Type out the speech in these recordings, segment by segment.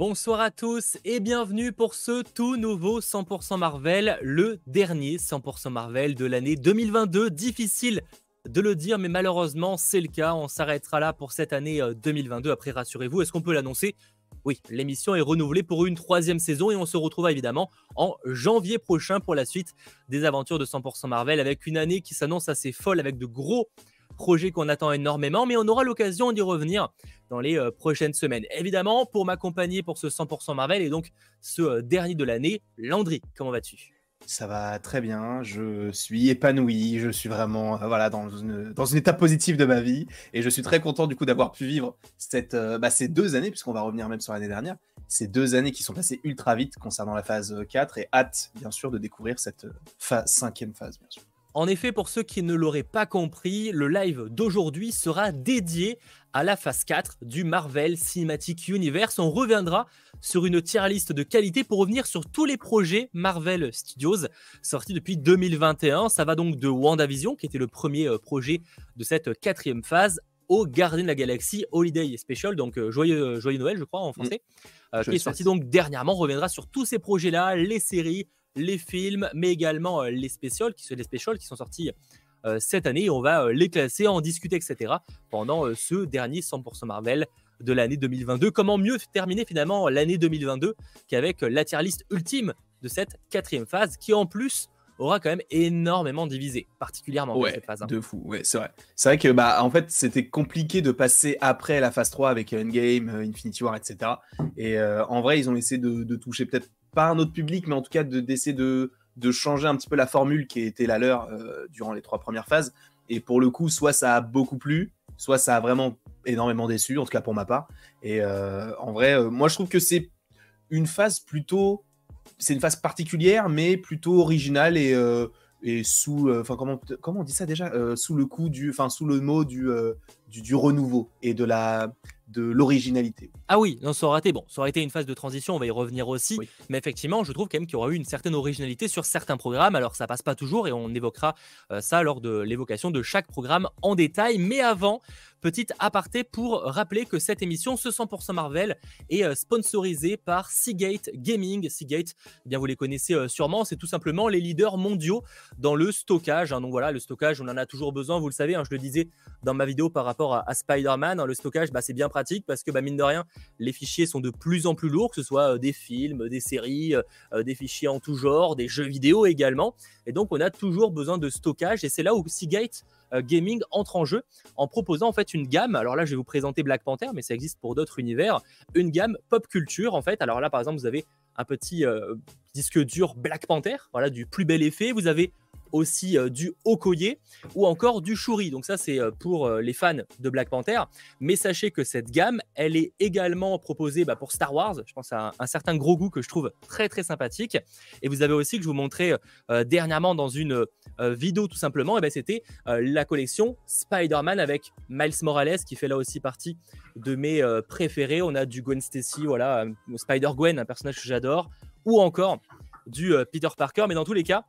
Bonsoir à tous et bienvenue pour ce tout nouveau 100% Marvel, le dernier 100% Marvel de l'année 2022. Difficile de le dire, mais malheureusement c'est le cas. On s'arrêtera là pour cette année 2022. Euh, Après, rassurez-vous, est-ce qu'on peut l'annoncer? Oui, l'émission est renouvelée pour une troisième saison et on se retrouvera évidemment en janvier prochain pour la suite des aventures de 100% Marvel avec une année qui s'annonce assez folle avec de gros projet qu'on attend énormément, mais on aura l'occasion d'y revenir dans les euh, prochaines semaines. Évidemment, pour m'accompagner pour ce 100% Marvel et donc ce euh, dernier de l'année, Landry, comment vas-tu? Ça va très bien, je suis épanoui, je suis vraiment euh, voilà, dans, une, dans une étape positive de ma vie et je suis très content du coup d'avoir pu vivre cette, bah, ces deux années, puisqu'on va revenir même sur l'année dernière, ces deux années qui sont passées ultra vite concernant la phase 4 et hâte bien sûr de découvrir cette cinquième phase bien sûr. En effet, pour ceux qui ne l'auraient pas compris, le live d'aujourd'hui sera dédié à la phase 4 du Marvel Cinematic Universe. On reviendra sur une tier liste de qualité pour revenir sur tous les projets Marvel Studios sortis depuis 2021. Ça va donc de WandaVision, qui était le premier euh, projet de cette quatrième phase, au Gardien de la Galaxie Holiday Special, donc euh, joyeux, joyeux Noël, je crois, en français, mm. euh, qui est sorti donc dernièrement. On reviendra sur tous ces projets-là, les séries, les films, mais également euh, les spécials qui, les specials qui sont sortis euh, cette année. On va euh, les classer, en discuter, etc. pendant ce dernier 100% Marvel de l'année 2022. Comment mieux terminer finalement l'année 2022 qu'avec la tier list ultime de cette quatrième phase qui en plus aura quand même énormément divisé, particulièrement ouais, cette phase. Hein. De fou, ouais, c'est vrai. C'est vrai que bah en fait c'était compliqué de passer après la phase 3 avec Endgame, Infinity War, etc. Et en vrai ils ont essayé de toucher peut-être pas un autre public, mais en tout cas d'essayer de, de, changer un petit peu la formule qui était la leur euh, durant les trois premières phases. Et pour le coup, soit ça a beaucoup plu, soit ça a vraiment énormément déçu, en tout cas pour ma part. Et euh, en vrai, euh, moi je trouve que c'est une phase plutôt. C'est une phase particulière, mais plutôt originale et, et sous. Enfin, comment, comment on dit ça déjà Sous le coup du. Enfin, sous le mot du, du, du renouveau et de la de l'originalité. Ah oui, non, ça aurait été bon, ça aurait été une phase de transition, on va y revenir aussi, mais effectivement, je trouve quand même qu'il y aura eu une certaine originalité sur certains programmes, alors ça passe pas toujours et on évoquera euh, ça lors de l'évocation de chaque programme en détail, mais avant, Petite aparté pour rappeler que cette émission, ce 100% Marvel, est euh, sponsorisée par Seagate Gaming. Seagate, eh bien vous les connaissez euh, sûrement, c'est tout simplement les leaders mondiaux dans le stockage. Hein. Donc voilà, le stockage, on en a toujours besoin, vous le savez, hein, je le disais dans ma vidéo par rapport à, Spider-Man. Hein. le stockage, bah, c'est bien pratique parce que bah, mine de rien, les fichiers sont de plus en plus lourds, que ce soit euh, des films, des séries, des fichiers en tout genre, des jeux vidéo également. Et donc on a toujours besoin de stockage et c'est là où Seagate gaming entre en jeu en proposant en fait une gamme. Alors là, je vais vous présenter Black Panther, mais ça existe pour d'autres univers. Une gamme pop culture en fait. Alors là, par exemple, vous avez un petit euh, disque dur Black Panther, voilà, du plus bel effet. Vous avez aussi euh, du Okoye ou encore du Shuri. Donc ça c'est euh, pour euh, les fans de Black Panther. Mais sachez que cette gamme, elle est également proposée bah, pour Star Wars. Je pense à un, certain gros goût que je trouve très très sympathique. Et vous avez aussi que je vous montrais dernièrement dans une vidéo tout simplement, et ben, c'était la collection Spider-Man avec Miles Morales qui fait là aussi partie de mes préférés. On a du Gwen Stacy, voilà, Spider-Gwen, un personnage que j'adore, ou encore du Peter Parker. Mais dans tous les cas,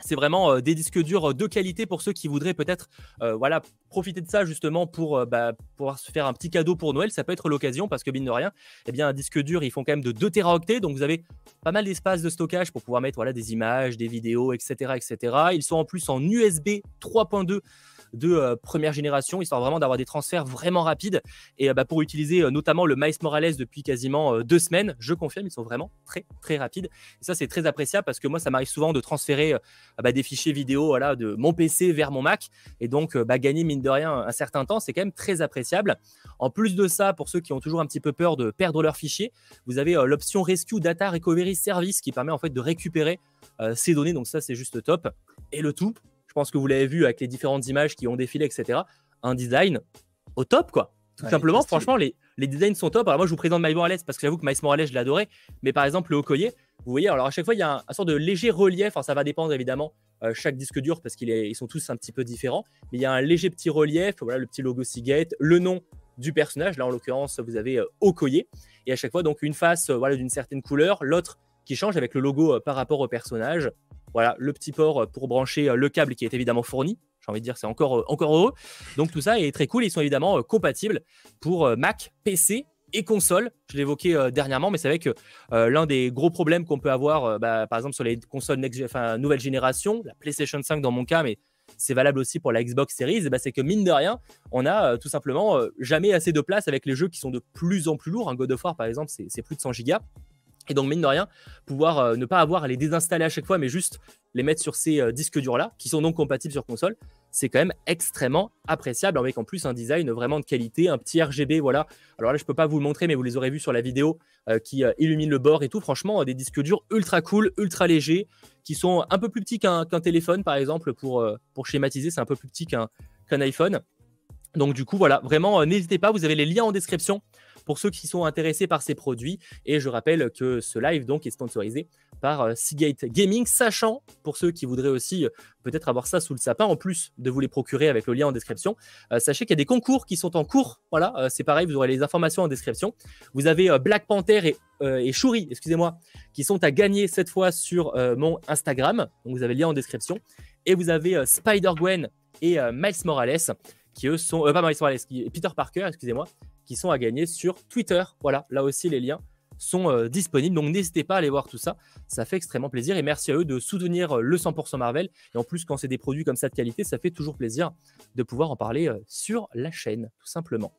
c'est vraiment euh, des disques durs euh, de qualité pour ceux qui voudraient peut-être euh, voilà, profiter de ça justement pour bah, pouvoir se faire un petit cadeau pour Noël. Ça peut être l'occasion parce que, mine de rien, eh bien, un disque dur, ils font quand même de 2 Teraoctets. Donc, vous avez pas mal d'espace de stockage pour pouvoir mettre voilà, des images, des vidéos, etc., etc. Ils sont en plus en USB 3.2 de euh, première génération, histoire vraiment d'avoir des transferts vraiment rapides. Et euh, bah, pour utiliser euh, notamment le Miles Morales depuis quasiment deux semaines, je confirme, ils sont vraiment très très rapides. Et ça, c'est très appréciable parce que moi, ça m'arrive souvent de transférer bah, des fichiers vidéo voilà, de mon PC vers mon Mac. Et donc, bah, gagner mine de rien un certain temps, c'est quand même très appréciable. En plus de ça, pour ceux qui ont toujours un petit peu peur de perdre leurs fichiers, vous avez l'option Rescue Data Recovery Service qui permet en fait de récupérer ces données. Donc ça, c'est juste top. Et le tout pense que vous l'avez vu avec les différentes images qui ont défilé, etc. Un design au top, quoi. Tout simplement, franchement, les, les, designs sont top. Alors moi, je vous présente Miles Morales parce que j'avoue que Miles Morales, je l'ai Mais par exemple, le Okoye, vous voyez, alors à chaque fois, il y a un, sort de léger relief. ça va dépendre évidemment euh, chaque disque dur parce qu'ils sont tous un petit peu différents. Mais il y a un léger petit relief. Voilà, le petit logo Seagate, le nom du personnage. Là, en l'occurrence, vous avez euh, Okoye. Et à chaque fois, donc, une face euh, voilà, d'une certaine couleur, l'autre qui change avec le logo par rapport au personnage. Voilà, le petit port euh, pour brancher euh, le câble qui est évidemment fourni. J'ai envie de dire, c'est encore, euh, encore heureux. Donc tout ça est très cool. Ils sont évidemment compatibles pour Mac, PC et console. Je l'évoquais dernièrement, mais c'est vrai que l'un des gros problèmes qu'on peut avoir, bah, par exemple sur les consoles nouvelle génération, la PlayStation 5 dans mon cas, mais c'est valable aussi pour la Xbox Series, bah, c'est que mine de rien, on a tout simplement jamais assez de place avec les jeux qui sont de plus en plus lourds. Un God of War, par exemple, c'est plus de 100 gigas. Et donc, mine de rien, pouvoir euh, ne pas avoir à les désinstaller à chaque fois, mais juste les mettre sur ces euh, disques durs-là, qui sont donc compatibles sur console, c'est quand même extrêmement appréciable, avec en plus un design vraiment de qualité, un petit RGB, voilà. Alors là, je peux pas vous le montrer, mais vous les aurez vus sur la vidéo, euh, qui illumine le bord et tout. Franchement, des disques durs ultra cool, ultra légers, qui sont un peu plus petits qu'un téléphone, par exemple, pour, pour schématiser, c'est un peu plus petit qu'un iPhone. Donc du coup, voilà, vraiment, n'hésitez pas, vous avez les liens en description pour ceux qui sont intéressés par ces produits. Et je rappelle que ce live donc est sponsorisé par euh, Seagate Gaming, sachant pour ceux qui voudraient aussi euh, peut-être avoir ça sous le sapin, en plus de vous les procurer avec le lien en description, euh, sachez qu'il y a des concours qui sont en cours. Voilà, c'est pareil, vous aurez les informations en description. Vous avez Black Panther et, et Shuri, excusez-moi, qui sont à gagner cette fois sur mon Instagram. Donc vous avez le lien en description. Et vous avez Spider-Gwen et Miles Morales qui eux sont, pas Morales, qui, Peter Parker, excusez-moi, qui sont à gagner sur Twitter. Voilà, là aussi les liens sont euh, disponibles. Donc n'hésitez pas à aller voir tout ça. Ça fait extrêmement plaisir. Et merci à eux de soutenir euh, le 100% Marvel. Et en plus, quand c'est des produits comme ça de qualité, ça fait toujours plaisir de pouvoir en parler euh, sur la chaîne, tout simplement.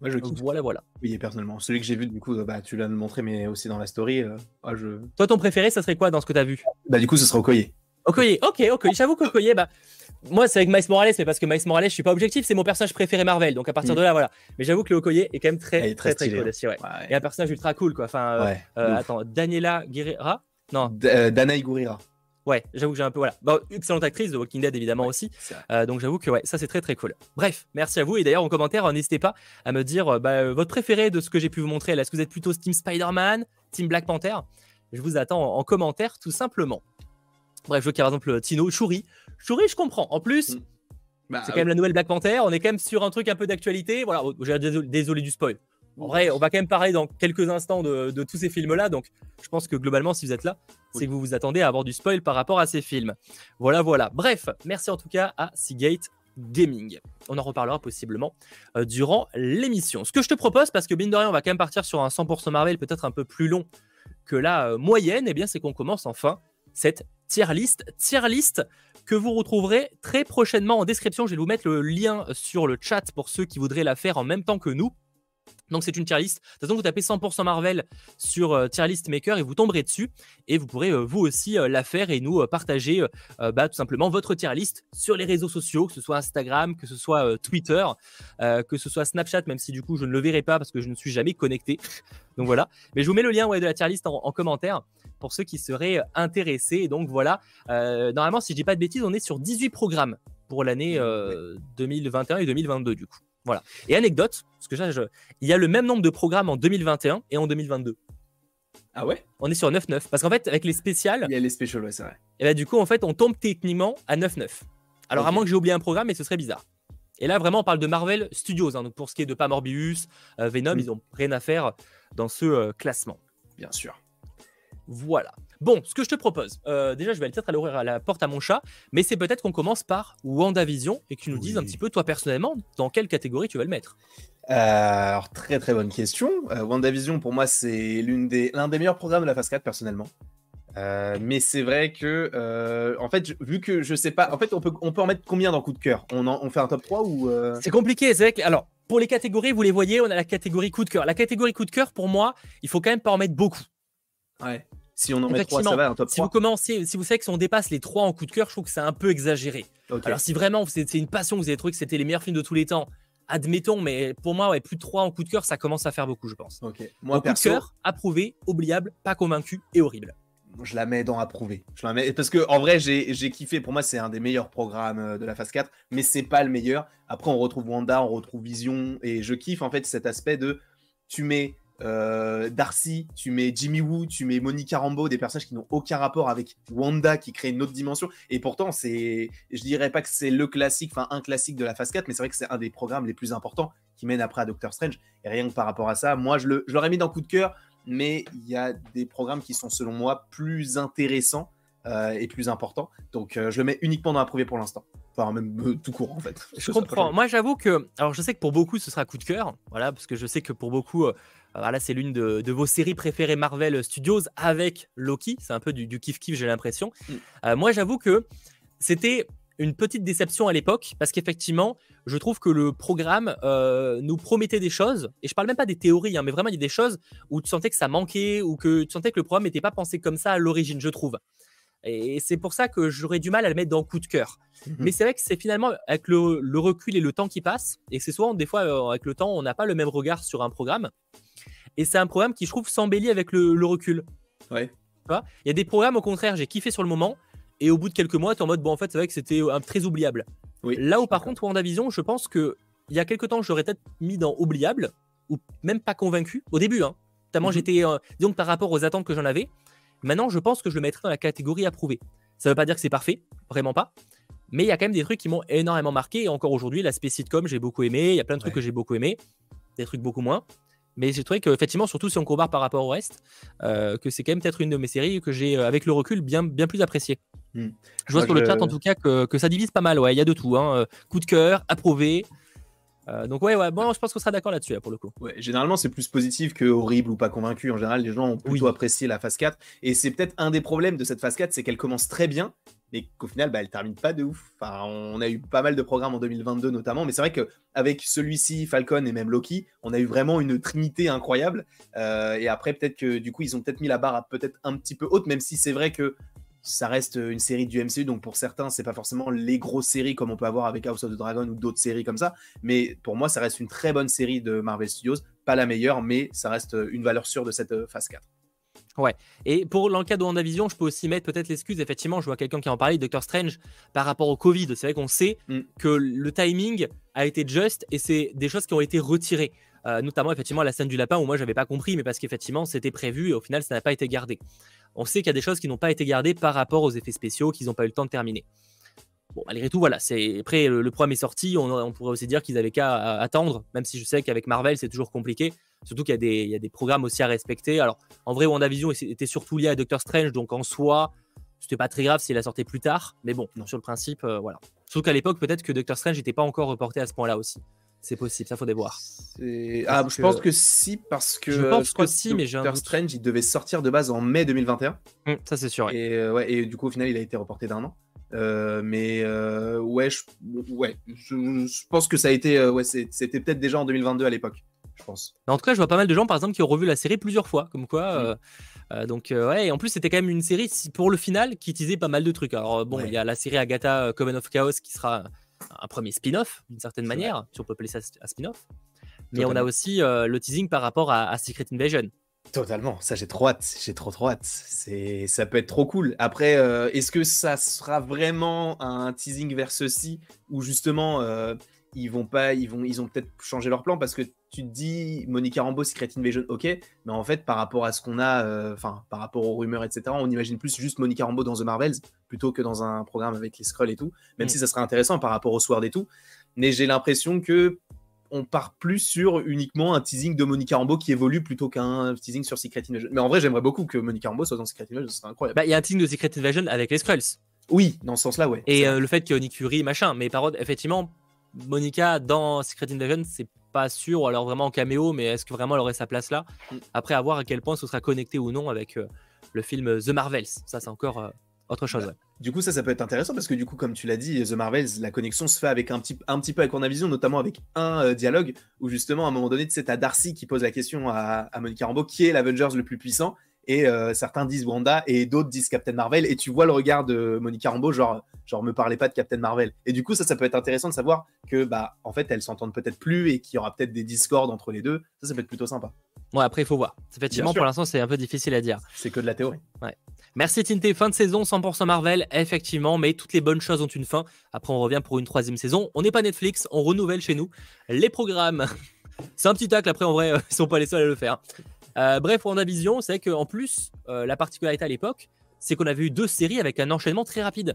Moi, je Voilà, voilà. Oui, personnellement. Celui que j'ai vu, du coup, bah, tu l'as montré, mais aussi dans la story. Ah, je... Toi, ton préféré, ça serait quoi dans ce que tu as vu? Bah, du coup, ce sera Okoye. Okoye, ok, ok. J'avoue qu'Okoye, bah, moi, c'est avec Miles Morales, mais parce que Miles Morales, je suis pas objectif, c'est mon personnage préféré Marvel. Donc à partir mm. de là, voilà. Mais j'avoue que le Okoye est quand même très, très, très, cool aussi. Ouais. Et un personnage ultra cool, quoi. Enfin, euh, euh, attends, Daniela Guerrera? Non. Euh, Danaï Gurira. Ouais, j'avoue que j'ai un peu. Voilà. Bon, excellente actrice de Walking Dead, évidemment aussi. donc j'avoue que ouais, ça c'est très très cool. Bref, merci à vous. Et d'ailleurs, en commentaire, n'hésitez pas à me dire bah, votre préféré de ce que j'ai pu vous montrer. Est-ce que vous êtes plutôt Team Spider-Man, Team Black Panther? Je vous attends en, commentaire, tout simplement. Bref, je veux qu'il y a par exemple Tino, Shuri. Shuri, je comprends. En plus. Mm. Bah, c'est quand même la nouvelle Black Panther. On est quand même sur un truc un peu d'actualité. Voilà, oh, désolé, du spoil. En vrai, on va quand même parler dans quelques instants de, tous ces films-là. Donc, je pense que globalement, si vous êtes là, c'est que vous vous attendez à avoir du spoil par rapport à ces films. Voilà, voilà. Bref, merci en tout cas à Seagate Gaming. On en reparlera possiblement euh, durant l'émission. Ce que je te propose, parce que mine de rien, on va quand même partir sur un 100% Marvel, peut-être un peu plus long que la euh, moyenne, et eh bien, c'est qu'on commence enfin cette tier list. Tier list que vous retrouverez très prochainement en description. Je vais vous mettre le lien sur le chat pour ceux qui voudraient la faire en même temps que nous. Donc c'est une tier list. De toute façon, vous tapez 100% Marvel sur euh, tier list maker et vous tomberez dessus. Et vous pourrez euh, vous aussi euh, la faire et nous partager bah, tout simplement votre tier list sur les réseaux sociaux, que ce soit Instagram, que ce soit Twitter, que ce soit Snapchat, même si du coup je ne le verrai pas parce que je ne suis jamais connecté. Donc voilà. Mais je vous mets le lien ouais, de la tier list en commentaire pour ceux qui seraient intéressés. donc voilà, euh, normalement, si je dis pas de bêtises, on est sur 18 programmes pour l'année 2021 euh, et 2022 du coup. Voilà. Et anecdote, parce que je, il y a le même nombre de programmes en 2021 et en 2022. Ah ouais? On est sur 9-9. Parce qu'en fait, avec les spéciales. Il y a les spéciales, ouais, c'est vrai. Et bah, du coup, en fait, on tombe techniquement à 9-9. Alors, à moins que j'ai oublié un programme, mais ce serait bizarre. Et là, vraiment, on parle de Marvel Studios. Hein. donc, pour ce qui est de pas Morbius, euh, Venom, ils n'ont rien à faire dans ce classement. Bien sûr. Voilà. Bon, ce que je te propose, euh, déjà, je vais peut-être aller ouvrir à la porte à mon chat, mais c'est peut-être qu'on commence par WandaVision et que tu nous dises un petit peu, toi personnellement, dans quelle catégorie tu vas le mettre? Euh, alors, très très bonne question. Euh, WandaVision, pour moi, c'est l'un des, des meilleurs programmes de la phase 4, personnellement. mais c'est vrai que, en fait, vu que je sais pas, en fait, on peut, on peut en mettre combien dans coup de cœur? On, on fait un top 3 ou. C'est compliqué, c'est vrai que, alors, pour les catégories, vous les voyez, on a la catégorie coup de cœur. La catégorie coup de cœur, pour moi, il faut quand même pas en mettre beaucoup. Ouais. Si on en met 3, ça va, un top 3. Si vous commencez, si vous savez que si on dépasse les 3 en coup de cœur, je trouve que c'est un peu exagéré. Alors si vraiment c'est une passion, vous avez trouvé que c'était les meilleurs films de tous les temps, admettons, mais pour moi, ouais, plus de 3 en coup de cœur, ça commence à faire beaucoup, je pense. Moi, coup de cœur, approuvé, oubliable, pas convaincu et horrible. Je la mets dans approuvé. Je la mets... Parce que en vrai, j'ai kiffé. Pour moi, c'est un des meilleurs programmes euh, de la phase 4, mais c'est pas le meilleur. Après, on retrouve Wanda, on retrouve Vision, et je kiffe en fait cet aspect de tu mets euh, Darcy, tu mets Jimmy Woo, tu mets Monica Rambeau, des personnages qui n'ont aucun rapport avec Wanda qui crée une autre dimension. Et pourtant, c'est, je dirais pas que c'est le classique, enfin un classique de la phase 4, mais c'est vrai que c'est un des programmes les plus importants qui mène après à Doctor Strange. Et rien que par rapport à ça, moi je, le, l'aurais mis dans coup de cœur, mais il y a des programmes qui sont selon moi plus intéressants euh, et plus importants. Donc euh, je le mets uniquement dans l'approuvé pour l'instant. Enfin, même tout court en fait. Je comprends. Moi j'avoue que, alors je sais que pour beaucoup ce sera coup de cœur, voilà, parce que je sais que pour beaucoup voilà, c'est l'une de, vos séries préférées Marvel Studios avec Loki. C'est un peu du, kiff-kiff, j'ai l'impression. Mm. moi, j'avoue que c'était une petite déception à l'époque parce qu'effectivement, je trouve que le programme nous promettait des choses. Et je parle même pas des théories, hein, mais vraiment, il y a des choses où tu sentais que ça manquait ou que tu sentais que le programme n'était pas pensé comme ça à l'origine, je trouve. Et c'est pour ça que j'aurais du mal à le mettre dans coup de cœur. Mmh Mais c'est vrai que c'est finalement avec le, recul et le temps qui passe, et c'est souvent des fois euh, avec le temps, on n'a pas le même regard sur un programme. Et c'est un programme qui, je trouve, s'embellit avec le, recul. Ouais. Il y a des programmes, au contraire, j'ai kiffé sur le moment, et au bout de quelques mois, tu es en mode, bon, en fait, c'est vrai que c'était euh, très oubliable. Oui, Là où, par contre, WandaVision, je pense que il y a quelques temps, j'aurais peut-être mis dans oubliable, ou même pas convaincu, au début, hein. Mmh j'étais, euh, disons par rapport aux attentes que j'en avais, Maintenant, je pense que je le mettrai dans la catégorie approuvée. Ça ne veut pas dire que c'est parfait, vraiment pas. Mais il y a quand même des trucs qui m'ont énormément marqué. Et encore aujourd'hui, l'aspect sitcom, j'ai beaucoup aimé. Il y a plein de trucs que j'ai beaucoup aimé. Des trucs beaucoup moins. Mais j'ai trouvé qu'effectivement, surtout si on compare par rapport au reste, euh, que c'est quand même peut-être une de mes séries que j'ai, euh, avec le recul, bien, bien plus appréciée. Hmm. Je vois sur le chat, en tout cas, que, ça divise pas mal. Ouais, il y a de tout. Hein. Coup de cœur, approuvé, euh, donc ouais, ouais, bon, je pense qu'on sera d'accord là-dessus pour le coup. Ouais, généralement, c'est plus positif que horrible ou pas convaincu. En général, les gens ont plutôt apprécié la phase 4. Et c'est peut-être un des problèmes de cette phase 4, c'est qu'elle commence très bien, mais qu'au final, bah, elle termine pas de ouf. Enfin, on a eu pas mal de programmes en 2022 notamment, mais c'est vrai qu'avec celui-ci, Falcon et même Loki, on a eu vraiment une trinité incroyable. Euh, et après, peut-être que du coup, ils ont peut-être mis la barre peut-être un petit peu haute, même si c'est vrai que ça reste une série du MCU, donc pour certains, c'est pas forcément les grosses séries comme on peut avoir avec House of the Dragon ou d'autres séries comme ça. Mais pour moi, ça reste une très bonne série de Marvel Studios. Pas la meilleure, mais ça reste une valeur sûre de cette euh, phase 4. Ouais. Et pour l'enquête de WandaVision, je peux aussi mettre peut-être l'excuse. Effectivement, je vois quelqu'un qui en parlait, Doctor Strange, par rapport au Covid. C'est vrai qu'on sait mm. que le timing a été juste et c'est des choses qui ont été retirées. Euh, notamment, effectivement, la scène du lapin où moi, j'avais pas compris, mais parce qu'effectivement, c'était prévu et au final, ça n'a pas été gardé on sait qu'il y a des choses qui n'ont pas été gardées par rapport aux effets spéciaux, qu'ils n'ont pas eu le temps de terminer. Bon, malgré tout, voilà. C'est après le, programme est sorti, on, pourrait aussi dire qu'ils avaient qu'à attendre, même si je sais qu'avec Marvel c'est toujours compliqué. Surtout qu'il y, a des programmes aussi à respecter. Alors, en vrai, WandaVision était surtout lié à Doctor Strange, donc en soi, c'était pas très grave s'il a sorti plus tard. Mais bon, sur le principe, euh, voilà. Surtout qu'à l'époque, peut-être que Doctor Strange n'était pas encore reporté à ce point-là aussi. C'est possible, ça faut des voir. Ah, je pense que si, parce que. Je pense que si, mais j'ai Doctor Strange, il devait sortir de base en mai 2021. Hum, ça, c'est sûr. Et, euh, ouais, et du coup, au final, il a été reporté d'un an. Euh, mais euh, ouais, je, ouais je, pense que ça a été. ouais, c'était peut-être déjà en 2022 à l'époque, je pense. En tout cas, je vois pas mal de gens, par exemple, qui ont revu la série plusieurs fois, comme quoi. Hum. donc ouais, et en plus c'était quand même une série pour le final qui utilisait pas mal de trucs. Alors bon, il y a la série Agatha Coven of Chaos qui sera un premier spin-off, d'une certaine manière, si on peut appeler ça un spin-off. Mais on a aussi euh, le teasing par rapport à, Secret Invasion. Totalement, ça j'ai trop hâte, j'ai trop trop hâte. C'est, ça peut être trop cool. Après, euh, est-ce que ça sera vraiment un teasing vers ceci ou justement euh, ils vont pas, ils vont, ils ont peut-être changé leur plan parce que tu te dis Monica Rambeau, Secret Invasion, ok, mais en fait par rapport à ce qu'on a, euh, enfin par rapport aux rumeurs, etc., on imagine plus juste Monica Rambeau dans The Marvels plutôt que dans un programme avec les Skrulls et tout, même mm. si ça serait intéressant par rapport au Sword et tout, mais j'ai l'impression que on part plus sur uniquement un teasing de Monica Rambeau qui évolue plutôt qu'un teasing sur Secret Invasion. Mais en vrai, j'aimerais beaucoup que Monica Rambeau soit dans Secret Invasion, ce serait incroyable. Bah, il y a un teasing de Secret Invasion avec les Skrulls. Oui, dans ce sens-là, ouais. Et euh, le fait que Nick Fury, machin, mais par contre, effectivement, Monica dans Secret Invasion, c'est pas sûr, ou alors vraiment en caméo, mais est-ce que vraiment elle aurait sa place là? Mm. Après, à voir à quel point ce sera connecté ou non avec euh, le film The Marvels. Ça, c'est encore euh, autre chose. Bah, du coup, ça, ça peut être intéressant parce que du coup, comme tu l'as dit, The Marvels, la connexion se fait avec un petit, un petit peu avec WandaVision, notamment avec un euh, dialogue où justement, à un moment donné, sais, t'as Darcy qui pose la question à, à Monica Rambeau, qui est l'Avengers le plus puissant et euh, certains disent Wanda et d'autres disent Captain Marvel. Et tu vois le regard de Monica Rambeau genre genre me parlez pas de Captain Marvel. Et du coup ça ça peut être intéressant de savoir que bah en fait elles s'entendent peut-être plus et qu'il y aura peut-être des discords entre les deux. Ça ça peut être plutôt sympa. Ouais après il faut voir. Effectivement pour l'instant c'est un peu difficile à dire. C'est que de la théorie. Ouais. Merci Tinté, fin de saison 100% Marvel, effectivement, mais toutes les bonnes choses ont une fin. Après, on revient pour une troisième saison. On n'est pas Netflix, on renouvelle chez nous les programmes. C'est un petit tacle, après, en vrai, ils sont pas les seuls à le faire. Euh, bref, vision, c'est qu'en plus, euh, la particularité à l'époque, c'est qu'on avait eu deux séries avec un enchaînement très rapide.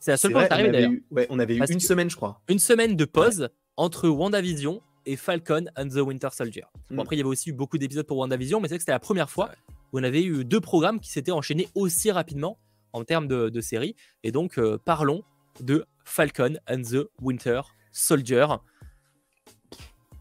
C'est la seule fois que ça d'ailleurs. Ouais, on avait eu une semaine, je crois. Une semaine de pause entre WandaVision et Falcon and the Winter Soldier. Bon, mm. après, il y avait aussi eu beaucoup d'épisodes pour WandaVision, mais c'est que c'était la première fois où on avait eu deux programmes qui s'étaient enchaînés aussi rapidement en termes de, séries. Et donc, euh, parlons de Falcon and the Winter Soldier.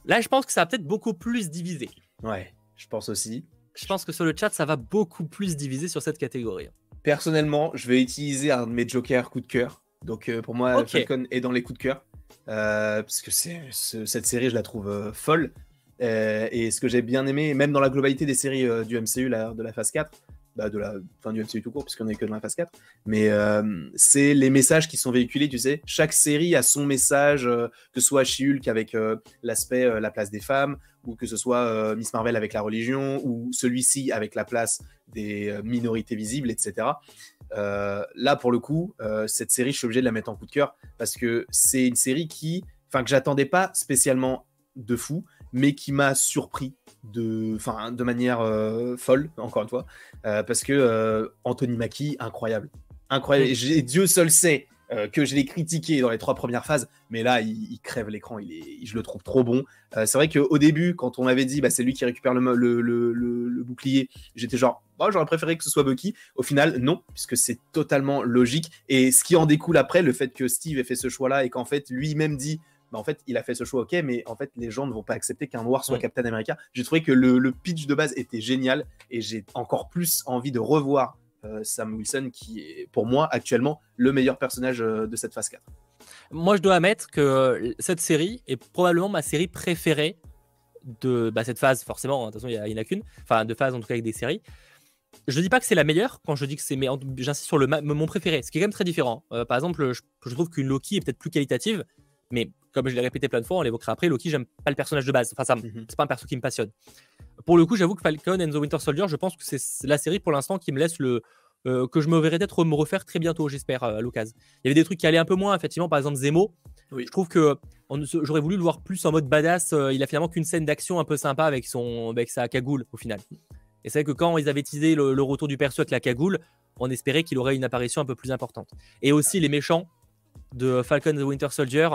Là, je pense que ça a peut-être beaucoup plus divisé. Ouais. Je pense aussi. Je pense que sur le chat, ça va beaucoup plus diviser sur cette catégorie. Personnellement, je vais utiliser un de mes jokers coup de cœur. Donc pour moi, Falcon est dans les coups de cœur. parce que c'est, cette série, je la trouve folle. et ce que j'ai bien aimé, même dans la globalité des séries du MCU de la phase 4, bah, de la fin du MCU tout court, puisqu'on est que dans la phase 4. Mais euh, c'est les messages qui sont véhiculés, tu sais. Chaque série a son message, euh, que ce soit She-Hulk avec euh, l'aspect la place des femmes, ou que ce soit Miss Marvel avec la religion, ou celui-ci avec la place des minorités visibles, etc. là, pour le coup, cette série, je suis obligé de la mettre en coup de cœur, parce que c'est une série qui, enfin, que j'attendais pas spécialement de fou, mais qui m'a surpris de, de manière euh, folle, encore une fois, euh, parce que euh, Anthony Mackie, incroyable. Incroyable. Et Dieu seul sait que je l'ai critiqué dans les trois premières phases, mais là, il, crève l'écran, il est, je le trouve trop bon. c'est vrai qu'au début, quand on avait dit bah, c'est lui qui récupère le, le, le, bouclier, j'étais genre, oh, j'aurais préféré que ce soit Bucky. Au final, non, puisque c'est totalement logique. Et ce qui en découle après, le fait que Steve ait fait ce choix-là et qu'en fait, lui-même dit bah, en fait, il a fait ce choix, ok, mais en fait, les gens ne vont pas accepter qu'un noir soit Captain America. J'ai trouvé que le, pitch de base était génial et j'ai encore plus envie de revoir euh, Sam Wilson, qui est pour moi actuellement le meilleur personnage euh, de cette phase 4. Moi, je dois admettre que cette série est probablement ma série préférée de bah, cette phase, forcément, hein, de toute façon, il n'y en a, qu'une, enfin, de phase en tout cas avec des séries. Je ne dis pas que c'est la meilleure quand je dis que c'est, mais j'insiste sur le mon préféré, ce qui est quand même très différent. Euh, par exemple, je, je trouve qu'une Loki est peut-être plus qualitative, mais comme je l'ai répété plein de fois, on l'évoquera après, Loki, j'aime pas le personnage de base. Enfin, ça, mhm. c'est pas un perso qui me passionne. Pour le coup, j'avoue que Falcon and the Winter Soldier, je pense que c'est la série pour l'instant qui me laisse le. Euh, que je me verrai peut-être me refaire très bientôt, j'espère, euh, à l'occasion. Il y avait des trucs qui allaient un peu moins, effectivement, par exemple Zemo. Je trouve que j'aurais voulu le voir plus en mode badass. Euh, il a finalement qu'une scène d'action un peu sympa avec, son, avec sa cagoule au final. Et c'est vrai que quand ils avaient teasé le, le retour du perso avec la cagoule, on espérait qu'il aurait une apparition un peu plus importante. Et aussi les méchants de Falcon and the Winter Soldier,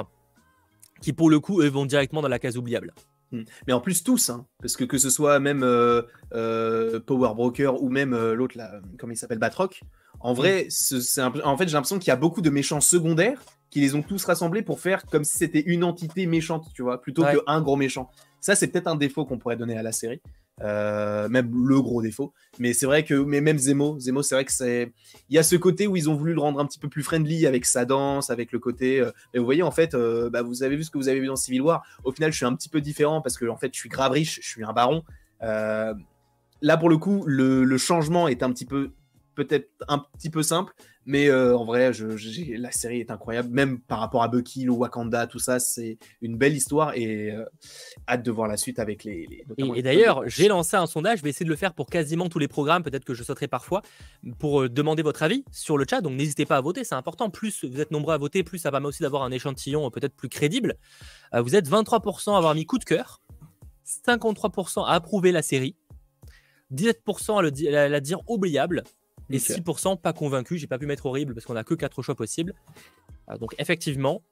qui pour le coup, eux, vont directement dans la case oubliable. Hmm. Mais en plus tous, hein, parce que que ce soit même euh, euh, Power Broker ou même euh, l'autre là, comment il s'appelle Batroc, en vrai, hmm. c'est en fait j'ai l'impression qu'il y a beaucoup de méchants secondaires qui les ont tous rassemblés pour faire comme si c'était une entité méchante, tu vois, plutôt qu'un gros méchant. Ça c'est peut-être un défaut qu'on pourrait donner à la série. Euh, même le gros défaut. Mais c'est vrai que, mais même Zemo, Zemo, c'est vrai que c'est, il y a ce côté où ils ont voulu le rendre un petit peu plus friendly avec sa danse, avec le côté. Euh, et vous voyez, en fait, euh, bah, vous avez vu ce que vous avez vu dans Civil War. Au final, je suis un petit peu différent parce que en fait, je suis grave riche, je suis un baron. là, pour le coup, le, changement est un petit peu, peut-être un petit peu simple, mais euh, en vrai, je, la série est incroyable, même par rapport à Bucky, le Wakanda, tout ça, c'est une belle histoire et euh, hâte de voir la suite avec les. et, d'ailleurs, j'ai lancé un sondage, je vais essayer de le faire pour quasiment tous les programmes, peut-être que je sauterai parfois, pour euh, demander votre avis sur le chat. Donc n'hésitez pas à voter, c'est important. Plus vous êtes nombreux à voter, plus ça permet aussi d'avoir un échantillon peut-être plus crédible. vous êtes 23% à avoir mis coup de cœur, 53% à approuver la série, 17% à, le, à la dire oubliable et 6% pas convaincu. J'ai pas pu mettre horrible parce qu'on a que 4 choix possibles. Ah, donc effectivement,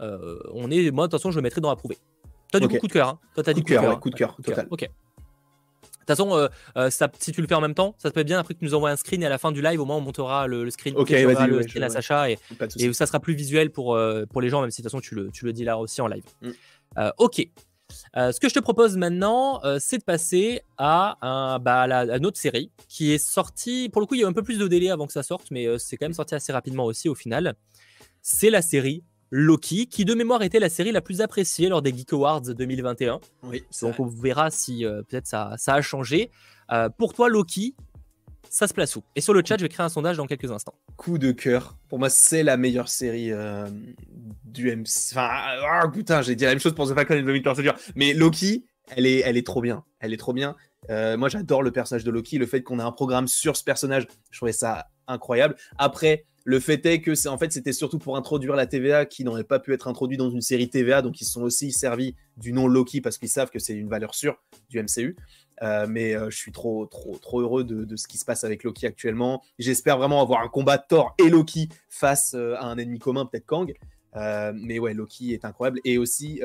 euh, on est. Moi, de toute façon, je le mettrai dans approuvé. Toi, du coup, coup de cœur. Hein. Toi, t'as dit coup de cœur. coup de cœur, total. Ok. De toute façon, euh, euh, ça, si tu le fais en même temps, ça te peut être bien après que tu nous envoies un screen et à la fin du live, au moins on montera le, screen. Ok, vas-y. Le screen à Sacha et, et, ça sera plus visuel pour, pour les gens, même si de toute façon tu le, tu le dis là aussi en live. Mm. ok. Euh, ce que je te propose maintenant, euh, c'est de passer à, un, bah, la, une autre série qui est sortie. Pour le coup, il y a un peu plus de délai avant que ça sorte, mais euh, c'est quand même sorti assez rapidement aussi au final. C'est la série Loki, qui de mémoire était la série la plus appréciée lors des Geek Awards 2021. Oui, Donc on verra si peut-être ça, ça, a changé. pour toi, Loki, ça se place où? Et sur le chat, je vais créer un sondage dans quelques instants. Coup de cœur. Pour moi, c'est la meilleure série euh, du MC. Enfin, ah, putain, j'ai dit la même chose pour The Falcon et The Winter Soldier. Mais Loki, elle est, elle est trop bien. Elle est trop bien. Euh, moi, j'adore le personnage de Loki. Le fait qu'on ait un programme sur ce personnage, je trouvais ça incroyable. Après, le fait est que c'est en fait c'était surtout pour introduire la TVA qui n'aurait pas pu être introduit dans une série TVA, donc ils sont aussi servis du nom Loki parce qu'ils savent que c'est une valeur sûre du MCU. Euh, mais euh, je suis trop, trop, trop heureux de, ce qui se passe avec Loki actuellement. J'espère vraiment avoir un combat Thor et Loki face euh, à un ennemi commun, peut-être Kang. mais ouais, Loki est incroyable. Et aussi,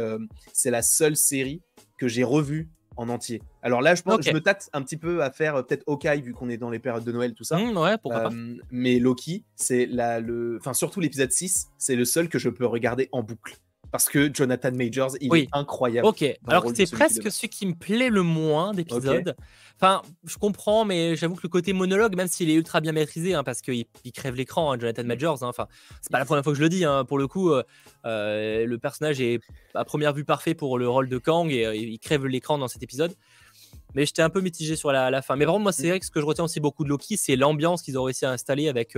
c'est la seule série que j'ai revue en entier. Alors là, je pense je me tâte un petit peu à faire peut-être Hawkeye vu qu'on est dans les périodes de Noël, tout ça. Mmh, ouais, pourquoi pas. Mais Loki, c'est la, le, enfin surtout l'épisode 6, c'est le seul que je peux regarder en boucle. Parce que Jonathan Majors, il est incroyable. Ok, alors c'est presque ce qui me plaît le moins d'épisodes. Enfin, je comprends, mais j'avoue que le côté monologue, même s'il est ultra bien maîtrisé, hein, parce qu'il crève l'écran, hein, Jonathan mm. Majors, hein, enfin, c'est pas la première fois que je le dis, pour le coup, euh, euh, le personnage est à première vue parfait pour le rôle de Kang et euh, il crève l'écran dans cet épisode. Mais j'étais un peu mitigé sur la, fin. Mais vraiment, moi, c'est mm. vrai que ce que je retiens aussi beaucoup de Loki, c'est l'ambiance qu'ils ont réussi à installer avec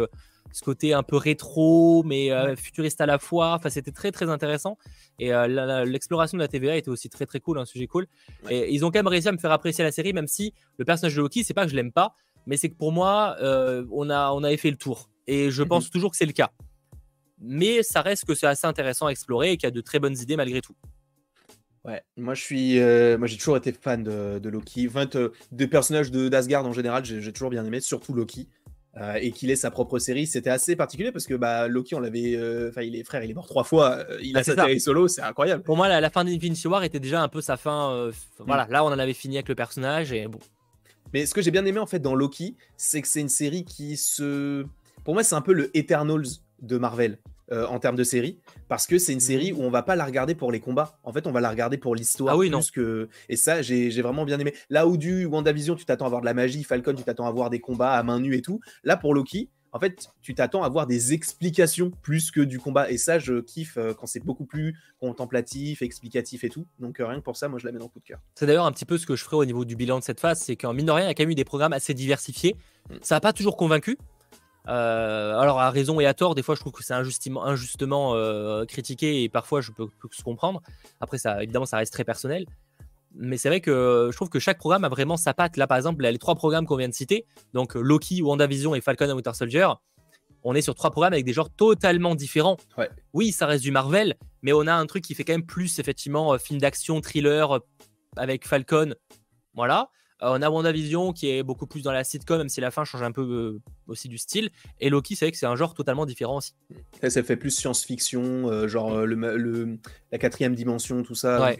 ce côté un peu rétro, mais euh, futuriste à la fois. Enfin, c'était très très intéressant. Et euh, l'exploration de la TVA était aussi très très cool, un sujet cool. Et ils ont quand même réussi à me faire apprécier la série, même si le personnage de Loki, c'est pas que je l'aime pas, mais c'est que pour moi, euh, on, a, on avait fait le tour. Et je pense mhm. toujours que c'est le cas. Mais ça reste que c'est assez intéressant à explorer et qu'il y a de très bonnes idées malgré tout. Ouais, moi je suis, moi j'ai toujours été fan de, Loki, enfin, des personnages de d'Asgard en général, j'ai toujours bien aimé, surtout Loki. Euh, et qu'il ait sa propre série, c'était assez particulier parce que bah, Loki, on l'avait. Euh, enfin, il est frère, il est mort trois fois, euh, il a sa série solo, c'est incroyable. Pour moi, la, fin d'Infinity War était déjà un peu sa fin. Mm. Voilà, là, on en avait fini avec le personnage et bon. Mais ce que j'ai bien aimé en fait dans Loki, c'est que c'est une série qui se. Pour moi, c'est un peu le Eternals de Marvel. Euh, en termes de série, parce que c'est une série mmh. où on va pas la regarder pour les combats. En fait, on va la regarder pour l'histoire. Ah oui, plus non. Que... Et ça, j'ai vraiment bien aimé. Là où du WandaVision, tu t'attends à voir de la magie, Falcon, tu t'attends à voir des combats à main nue et tout. Là, pour Loki, en fait, tu t'attends à voir des explications plus que du combat. Et ça, je kiffe euh, quand c'est beaucoup plus contemplatif, explicatif et tout. Donc, euh, rien que pour ça, moi, je la mets dans le coup de cœur. C'est d'ailleurs un petit peu ce que je ferai au niveau du bilan de cette phase. C'est qu'en mine de rien, il y a quand même eu des programmes assez diversifiés. Mmh. Ça n'a pas toujours convaincu. Euh, alors à raison et à tort, des fois je trouve que c'est injustement, injustement euh, critiqué et parfois je peux, se comprendre. Après ça, évidemment, ça reste très personnel. Mais c'est vrai que je trouve que chaque programme a vraiment sa patte. Là, par exemple, les trois programmes qu'on vient de citer, donc Loki, WandaVision et Falcon and Winter Soldier, on est sur trois programmes avec des genres totalement différents. Oui, ça reste du Marvel, mais on a un truc qui fait quand même plus, effectivement, euh, film d'action, thriller avec Falcon. Voilà. Euh, on a WandaVision qui est beaucoup plus dans la sitcom, même si la fin change un peu euh, aussi du style. Et Loki, c'est vrai que c'est un genre totalement différent aussi. ça fait plus science-fiction, euh, genre le, la quatrième dimension, tout ça.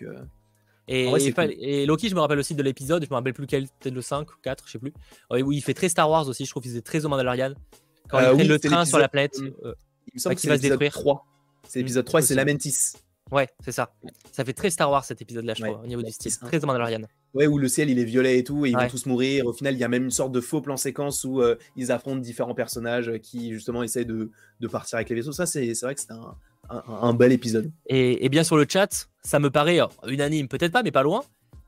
et, Loki, je me rappelle aussi de l'épisode, je me rappelle plus quel, peut-être le 5 ou 4, je sais plus. Oui, il fait très Star Wars aussi, je trouve qu'il faisait très au Mandalorian. Quand il fait le train sur la planète, il me semble que c'est l'épisode 3. C'est l'épisode 3 et c'est Lamentis. Ouais, c'est ça. Ça fait très Star Wars cet épisode-là, je crois, au niveau du style. Très Mandalorian. Ouais, où le ciel il est violet et tout, et ils vont tous mourir. Au final, il y a même une sorte de faux plan séquence où euh, ils affrontent différents personnages qui justement essayent de, partir avec les vaisseaux. Ça, c'est vrai que c'était un, bel épisode. Et, bien sur le chat, ça me paraît unanime, peut-être pas, mais pas loin.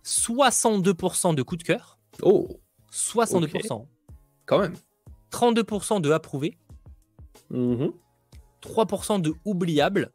62% de coup de cœur. Oh 62%. Quand même. 32% de approuvé. 3% mm-hmm. de oubliable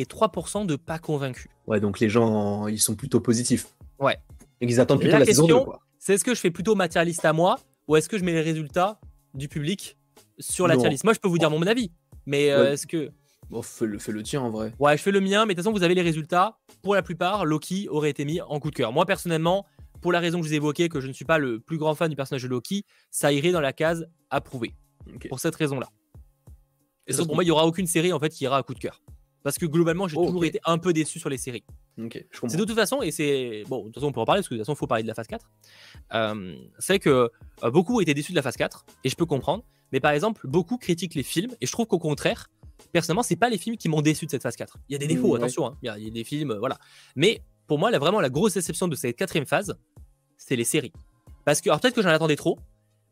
et 3% de pas convaincus. Ouais, donc les gens, ils sont plutôt positifs. Ouais. Et ils attendent plutôt la, saison 2, C'est est-ce que je fais plutôt matérialiste à moi ou est-ce que je mets les résultats du public sur la tier Moi, je peux vous dire mon avis, mais euh, est-ce que. Bon, fais le, fais le tien en vrai. Ouais, je fais le mien, mais de toute façon, vous avez les résultats. Pour la plupart, Loki aurait été mis en coup de cœur. Moi, personnellement, pour la raison que je vous ai évoquée, que je ne suis pas le plus grand fan du personnage de Loki, ça irait dans la case approuvé. Pour cette raison-là. Et pour moi, il n'y aura aucune série en fait qui ira à coup de cœur. Parce que globalement, j'ai toujours été un peu déçu sur les séries. c'est de toute façon, et c'est. Bon, de toute façon, on peut en parler, parce que de toute façon, il faut parler de la phase 4. Euh, c'est que euh, beaucoup ont été déçus de la phase 4, et je peux comprendre. Mais par exemple, beaucoup critiquent les films, et je trouve qu'au contraire, personnellement, c'est pas les films qui m'ont déçu de cette phase 4. Il y a des défauts, mmh, attention, hein. il, y a, des films, voilà. Mais pour moi, là, vraiment, la grosse déception de cette quatrième phase, c'est les séries. Parce que, alors peut-être que j'en attendais trop,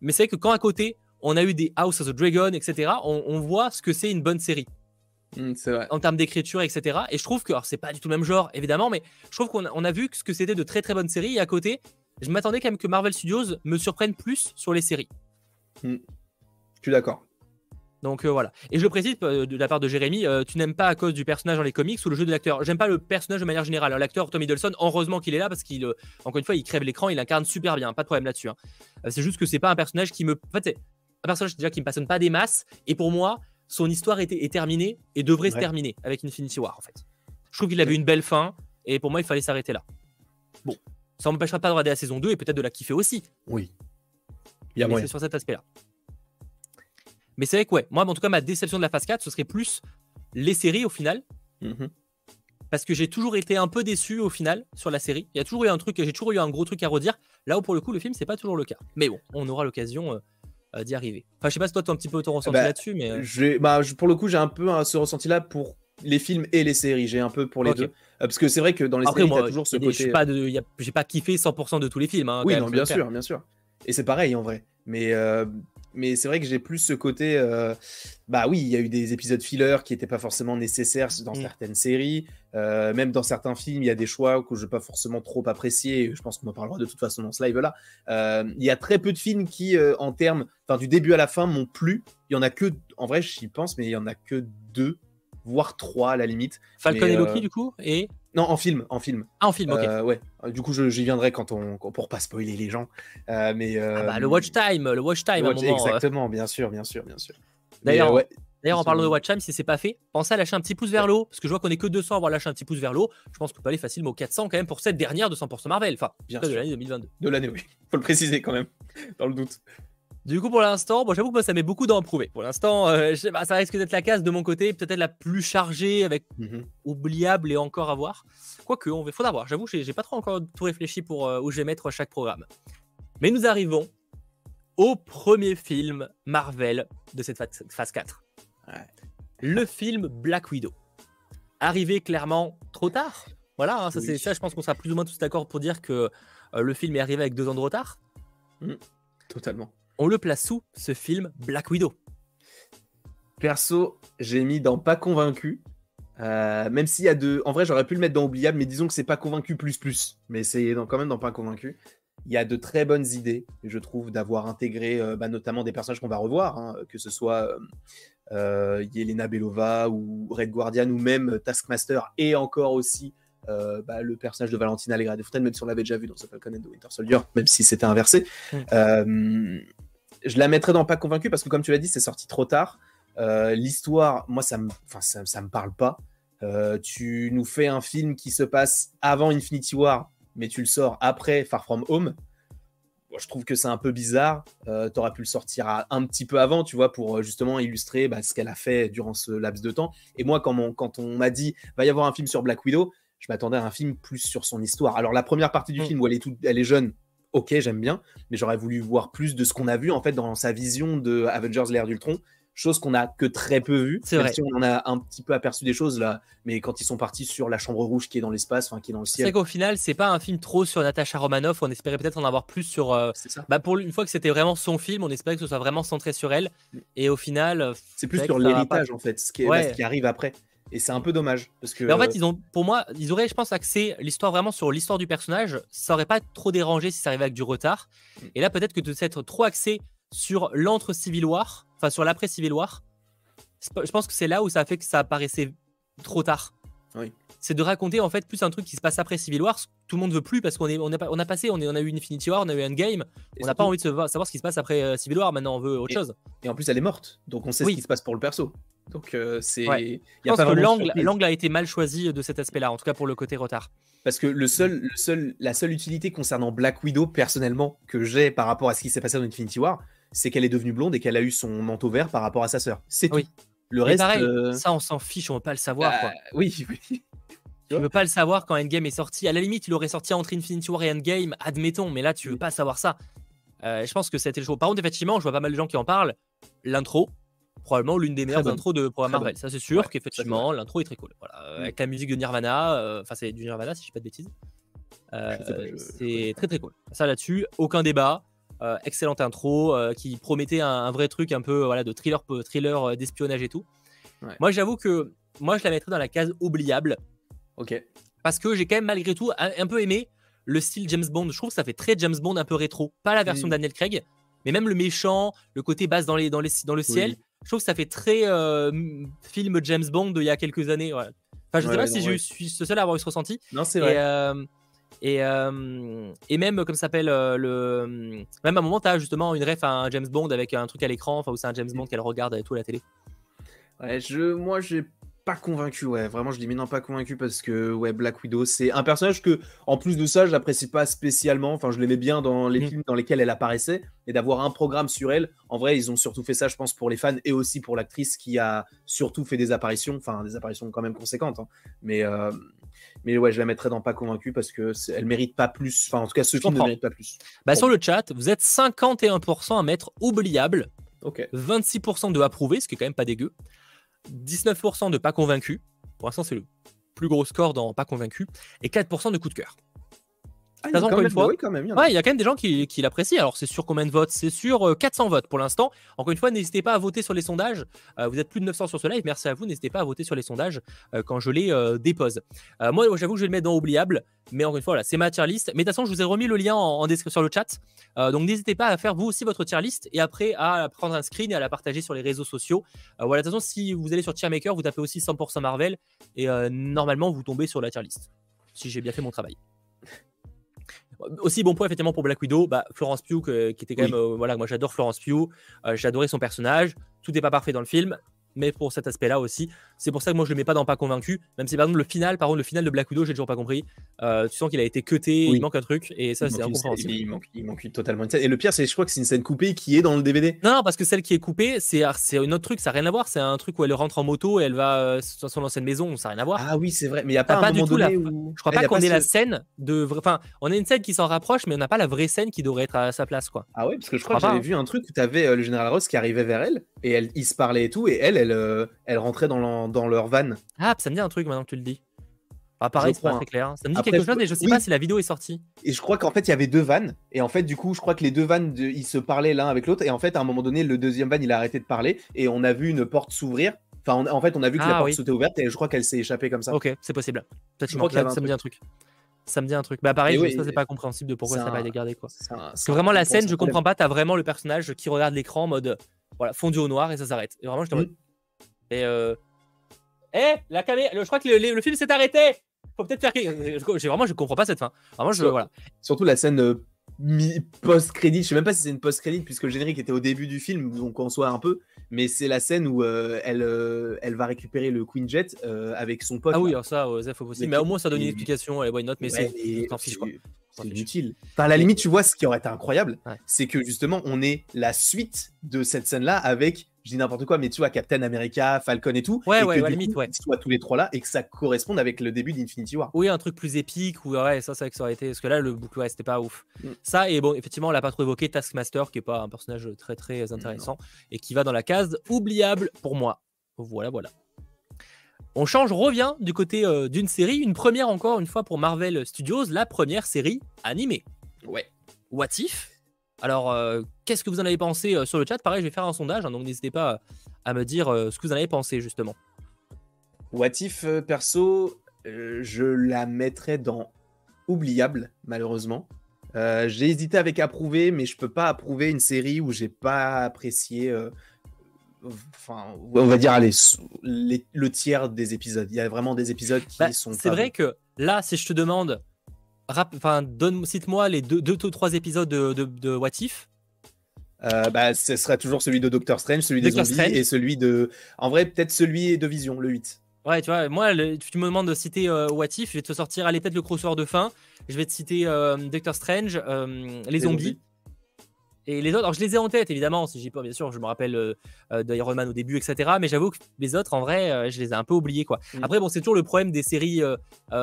mais c'est que quand à côté, on a eu des House of the Dragon, etc., on voit ce que c'est une bonne série. Mmh, en termes d'écriture, etc. Et je trouve que, alors c'est pas du tout le même genre, évidemment, mais je trouve qu'on a, vu ce que c'était de très très bonnes séries. Et à côté, je m'attendais quand même que Marvel Studios me surprenne plus sur les séries. Mmh. Je suis d'accord. Donc euh, voilà. Et je le précise euh, de la part de Jérémy, euh, tu n'aimes pas à cause du personnage dans les comics ou le jeu de l'acteur? J'aime pas le personnage de manière générale. L'acteur Tom Hiddleston, heureusement qu'il est là parce qu'il, encore une fois, il crève l'écran, il incarne super bien, pas de problème là-dessus. Hein. c'est juste que c'est pas un personnage qui me. En fait, c'est un personnage déjà qui me passionne pas des masses. Et pour moi, son histoire était, est terminée et devrait se terminer avec Infinity War en fait. Je trouve qu'il avait une belle fin et pour moi il fallait s'arrêter là. Bon, ça m'empêchera pas de regarder la saison 2 et peut-être de la kiffer aussi. Oui. Il y a moyen. C'est sur cet aspect-là. Mais c'est vrai que ouais, moi en tout cas ma déception de la phase 4 ce serait plus les séries au final. Mm-hmm. Parce que j'ai toujours été un peu déçu au final sur la série. Il y a toujours eu un truc, j'ai toujours eu un gros truc à redire. Là où pour le coup le film c'est pas toujours le cas. Mais bon, on aura l'occasion euh, d'y arriver. Enfin, je sais pas si toi, tu as un petit peu ton ressenti bah, là-dessus, mais. Euh. Bah, pour le coup, j'ai un peu ce ressenti-là pour les films et les séries. J'ai un peu pour les deux. parce que c'est vrai que dans les Après, séries, toujours ce côté. J'ai pas, pas kiffé 100% de tous les films. Hein, oui, non, bien sûr, bien sûr. Et c'est pareil en vrai. Mais, euh, mais c'est vrai que j'ai plus ce côté. Euh, bah oui, il y a eu des épisodes filler qui n'étaient pas forcément nécessaires dans mm. certaines séries. Euh, même dans certains films, il y a des choix que je n'ai pas forcément trop apprécié. Je pense qu'on en parlera de toute façon dans ce live-là. il y a très peu de films qui, en termes. Enfin, du début à la fin, m'ont plu. Il y en a que. En vrai, j'y pense, mais il y en a que deux, voire trois à la limite. Falcon et Loki, du coup Et non, en film, en film. Ah, en film, ok. Euh, ouais. Du coup, j'y viendrai quand on, pour pas spoiler les gens. Euh, mais ah bah, le watch time, le watch time. moment, exactement, bien sûr, bien sûr, bien sûr. D'ailleurs, D'ailleurs, en parlant de Watch Time, si c'est pas fait, pensez à lâcher un petit pouce vers le haut, parce que je vois qu'on est que 200 à avoir lâché un petit pouce vers le haut. Je pense qu'on peut aller facilement au 400 quand même pour cette dernière de 100% Marvel. Enfin, bien de l'année 2022. De l'année, oui. Faut le préciser quand même, dans le doute. Du coup, pour l'instant, bon, j'avoue que moi, ça met beaucoup d'en prouver. Pour l'instant, euh, ça risque d'être la case de mon côté, peut-être la plus chargée, avec mhm. oubliable et encore à voir. Quoique, on faudra voir. J'avoue, j'ai pas trop encore tout réfléchi pour euh, où je vais mettre chaque programme. Mais nous arrivons au premier film Marvel de cette phase 4. Le film Black Widow. Arrivé clairement trop tard. Voilà, hein, ça, c'est ça, je pense qu'on sera plus ou moins tous d'accord pour dire que euh, le film est arrivé avec deux ans de retard. Mm. totalement on le place où ce film Black Widow Perso, j'ai mis dans pas convaincu. Euh, même s'il y a de. En vrai, j'aurais pu le mettre dans oubliable, mais disons que c'est pas convaincu plus plus. Mais c'est quand même dans pas convaincu. Il y a de très bonnes idées, je trouve, d'avoir intégré euh, bah, notamment des personnages qu'on va revoir, hein, que ce soit euh, Yelena Belova ou Red Guardian ou même Taskmaster et encore aussi bah, le personnage de Valentina Allegra de Fontaine, même si on l'avait déjà vu dans The Falcon and the Winter Soldier, même si c'était inversé. Mm je la mettrais dans pas convaincu parce que comme tu l'as dit, c'est sorti trop tard. Euh, l'histoire, moi, ça me, ça, ça, me parle pas. Euh, tu nous fais un film qui se passe avant Infinity War, mais tu le sors après Far From Home. je trouve que c'est un peu bizarre. Euh, tu aurais pu le sortir un petit peu avant, tu vois, pour justement illustrer bah, ce qu'elle a fait durant ce laps de temps. Et moi, quand on, quand on m'a dit va y avoir un film sur Black Widow, je m'attendais à un film plus sur son histoire. Alors la première partie du mm. film où elle est, toute, elle est jeune, ok, j'aime bien, mais j'aurais voulu voir plus de ce qu'on a vu en fait dans sa vision de Avengers l'ère d'Ultron, chose qu'on a que très peu vu. C'est vrai. Si on en a un petit peu aperçu des choses là, mais quand ils sont partis sur la chambre rouge qui est dans l'espace, enfin qui est dans le ciel. C'est qu'au final, c'est pas un film trop sur Natasha Romanoff. On espérait peut-être en avoir plus sur. Euh, ça. Bah pour une fois que c'était vraiment son film, on espérait que ce soit vraiment centré sur elle. Et au final, euh, c'est plus sur l'héritage en fait, ce qui, est, ce qui arrive après. Et c'est un peu dommage. Parce que... Mais en fait, ils ont, pour moi, ils auraient, je pense, axé l'histoire vraiment sur l'histoire du personnage. Ça aurait pas trop dérangé si ça arrivait avec du retard. Mm. Et là, peut-être que de s'être trop axé sur l'entre-Civil War, enfin sur l'après-Civil War, je pense que c'est là où ça a fait que ça apparaissait trop tard. Oui. C'est de raconter en fait plus un truc qui se passe après Civil War. Tout le monde veut plus parce qu'on est, on a, on a passé, on, est, on a eu Infinity War, on a eu Endgame. on n'a pas envie de savoir ce qui se passe après euh, Civil War. Maintenant, on veut autre chose. Et en plus, elle est morte, donc on sait ce qui se passe pour le perso. Donc euh, c'est. Je pense que l'angle a été mal choisi de cet aspect-là, en tout cas pour le côté retard. Parce que le seul, le seul, la seule utilité concernant Black Widow, personnellement, que j'ai par rapport à ce qui s'est passé dans Infinity War, c'est qu'elle est devenue blonde et qu'elle a eu son manteau vert par rapport à sa sœur. C'est tout. Le reste. Pareil, euh, ça, on s'en fiche, on veut pas le savoir. Bah, oui, oui. Tu veux pas le savoir quand Endgame est sorti. À la limite, il aurait sorti entre Infinity War et Endgame, admettons, mais là, tu veux pas savoir ça. Euh, je pense que c'était le choix. Par contre, effectivement, je vois pas mal de gens qui en parlent. L'intro, probablement l'une des meilleures intros de programme Marvel. Ça, c'est sûr qu'effectivement, l'intro est très cool. Voilà. Euh, avec la musique de Nirvana, euh, enfin, c'est du Nirvana si je dis pas de bêtises. Euh, c'est très très cool. Ça là-dessus, aucun débat. excellente intro qui promettait un, vrai truc un peu voilà, de thriller, thriller d'espionnage et tout. Moi, j'avoue que moi, je la mettrais dans la case oubliable. Ok. Parce que j'ai quand même malgré tout un, peu aimé le style James Bond. Je trouve que ça fait très James Bond un peu rétro. Pas la version Daniel Craig, mais même le méchant, le côté basse dans, les, dans, les, dans le ciel je trouve que ça fait très euh, film James Bond il y a quelques années. Enfin, je sais pas si je suis le seul à avoir eu ce ressenti. Non, c'est vrai. Et, euh, euh, et, même, comme ça s'appelle, le. Même à un moment, tu as justement une ref à un James Bond avec un truc à l'écran, enfin, où c'est un James Bond qu'elle regarde et tout à la télé. Ouais, je, moi, j'ai pas convaincu, ouais. Vraiment, je dis mais non, pas convaincu parce que ouais, Black Widow, c'est un personnage que, en plus de ça, je l'apprécie pas spécialement. Enfin, je l'aimais bien dans les mm. films dans lesquels elle apparaissait et d'avoir un programme sur elle. En vrai, ils ont surtout fait ça, je pense, pour les fans et aussi pour l'actrice qui a surtout fait des apparitions, enfin des apparitions quand même conséquentes. Hein. Mais euh, mais ouais, je la mettrais dans pas convaincu parce que elle mérite pas plus. Enfin, en tout cas, ce film ne mérite pas plus. Bah, Sur le chat, vous êtes 51% à mettre oubliable. Ok. 26% de approuvé, ce qui est quand même pas dégueu. 19% de pas convaincu Pour l'instant, c'est le plus gros score dans Pas Convaincu. Et 4% de coup de cœur. Ah, il y a fois. oui, quand même, il y en a. Ouais, il y a quand même des gens qui, qui l'apprécient. Alors, c'est sur combien de votes C'est sur euh, 400 votes pour l'instant. Encore une fois, n'hésitez pas à voter sur les sondages. Euh, vous êtes plus de 900 sur ce live. Merci à vous. N'hésitez pas à voter sur les sondages euh, quand je les euh, dépose. Euh, moi, j'avoue que je vais le mettre dans oubliable. Mais encore une fois, voilà, c'est ma tier list. Mais de toute façon, je vous ai remis le lien en, en description sur le chat. Euh, donc, n'hésitez pas à faire vous aussi votre tier list et après à prendre un screen et à la partager sur les réseaux sociaux. Euh, voilà, de toute façon, si vous allez sur Tiermaker, vous tapez aussi 100% Marvel et euh, normalement, vous tombez sur la tier list. Si j'ai bien fait mon travail. Aussi bon point effectivement pour Black Widow, bah, Florence Pugh que- qui était quand Oui. même euh, voilà moi j'adore Florence Pugh, euh, j'ai adoré son personnage, tout n'est pas parfait dans le film, mais pour cet aspect-là aussi, c'est pour ça que moi je le mets pas dans pas convaincu, même si par exemple le final, par contre le final de Black Widow j'ai toujours pas compris, Euh, tu sens qu'il a été cuté, Oui. il manque un truc et ça Il c'est incompréhensible. il, manque, il manque totalement une scène. Et le pire, c'est je crois que c'est une scène coupée qui est dans le DVD. Non, non, parce que celle qui est coupée, c'est c'est un autre truc, ça n'a rien à voir. C'est un truc où elle rentre en moto et elle va euh, sur son ancienne maison, ça n'a rien à voir. Ah oui, c'est vrai. Mais il n'y a pas pas un du moment tout la- donné où. Je crois Ah, y pas qu'on ait ce- la scène de. Enfin, on a une scène qui s'en rapproche, mais on n'a pas la vraie scène qui devrait être à sa place, quoi. Ah ouais, parce que je crois que j'avais hein. vu un truc où tu avais le général Ross qui arrivait vers elle et elle, ils se parlaient et tout, et elle, elle, euh, elle rentrait dans, leur van. Ah, ça me dit un truc maintenant que tu le dis. Ah, pareil, c'est pas très clair. Ça me dit Après, quelque chose, mais je sais oui. pas si la vidéo est sortie. Et je crois qu'en fait, il y avait deux vannes. Et en fait, du coup, je crois que les deux vannes, de- ils se parlaient l'un avec l'autre. Et en fait, à un moment donné, le deuxième van, il a arrêté de parler. Et on a vu une porte s'ouvrir. Enfin, on- en fait, on a vu que Ah, la porte oui. s'était ouverte. Et je crois qu'elle s'est échappée comme ça. Ok, c'est possible. Peut-être que ça, me dit un truc. Ça me dit un truc. Bah, pareil, oui, ça, c'est pas compréhensible de pourquoi ça n'a pas gardé, quoi. C'est vraiment, la scène, je comprends pas. T'as vraiment le personnage qui regarde l'écran en mode. Voilà, fondu au noir et ça s'arrête. Et vraiment, je Mm. Et euh... Eh, la caméra. Je crois que le, le- le film s'est arrêté. Faut peut-être faire. quelque- vraiment, je comprends pas cette fin. Vraiment, je. Sur- Voilà. Surtout la scène euh, post-crédit. Je sais même pas si c'est une post-crédit puisque le générique était au début du film, donc on soit un peu. Mais c'est la scène où euh, elle, euh, elle va récupérer le Queen Jet euh, avec son pote. Ah oui, alors ça, ça faut aussi. Mais Mais au moins, ça donne une explication. Allez, why not? Mais Ouais, c'est. mais t'en c'est- quoi. c'est T'en fiches. inutile. Enfin, à la limite, tu vois, ce qui aurait été incroyable, Ouais. c'est que justement, on ait la suite de cette scène-là avec, je dis n'importe quoi, mais tu vois, Captain America, Falcon et tout. Ouais, et ouais, que ouais, limite, coup, ouais. soient tous les trois là et que ça corresponde avec le début d'Infinity War. Oui, un truc plus épique ou ouais, ça, c'est vrai que ça aurait été. Parce que là, le boucle, ouais, c'était pas ouf. Mm. Ça, et bon, effectivement, on l'a pas trop évoqué. Taskmaster, qui est pas un personnage très très intéressant et qui va dans la case oubliable pour moi. Voilà, voilà. On change, revient du côté euh, d'une série, une première encore une fois pour Marvel Studios, la première série animée. Ouais. What If Alors, euh, qu'est-ce que vous en avez pensé euh, sur le chat? Pareil, je vais faire un sondage, hein, donc n'hésitez pas à me dire euh, ce que vous en avez pensé justement. What If, euh, perso, euh, je la mettrais dans oubliable, malheureusement. Euh, j'ai hésité avec approuver, mais je peux pas approuver une série où j'ai pas apprécié. euh, Enfin, on va dire, allez, les- le tiers des épisodes. Il y a vraiment des épisodes qui Bah, sont. c'est vrai que là, si je te demande, enfin, donne, cite-moi les deux, deux ou trois épisodes de, de, de What If. Euh, bah, ce serait toujours celui de Doctor Strange, celui des Doctor zombies Strange. et celui de. En vrai, peut-être celui de Vision, le 8. Ouais, tu vois, moi, le- tu me demandes de citer euh, What If, je vais te sortir, allez, peut-être le crossover de fin. Je vais te citer euh, Doctor Strange, euh, les, zombies. Et les autres, alors je les ai en tête évidemment, si j'y pas, bien sûr, je me rappelle euh, d'Iron Man au début, etc. Mais j'avoue que les autres, en vrai, je les ai un peu oubliés quoi. Mm. Après, bon, c'est toujours le problème des séries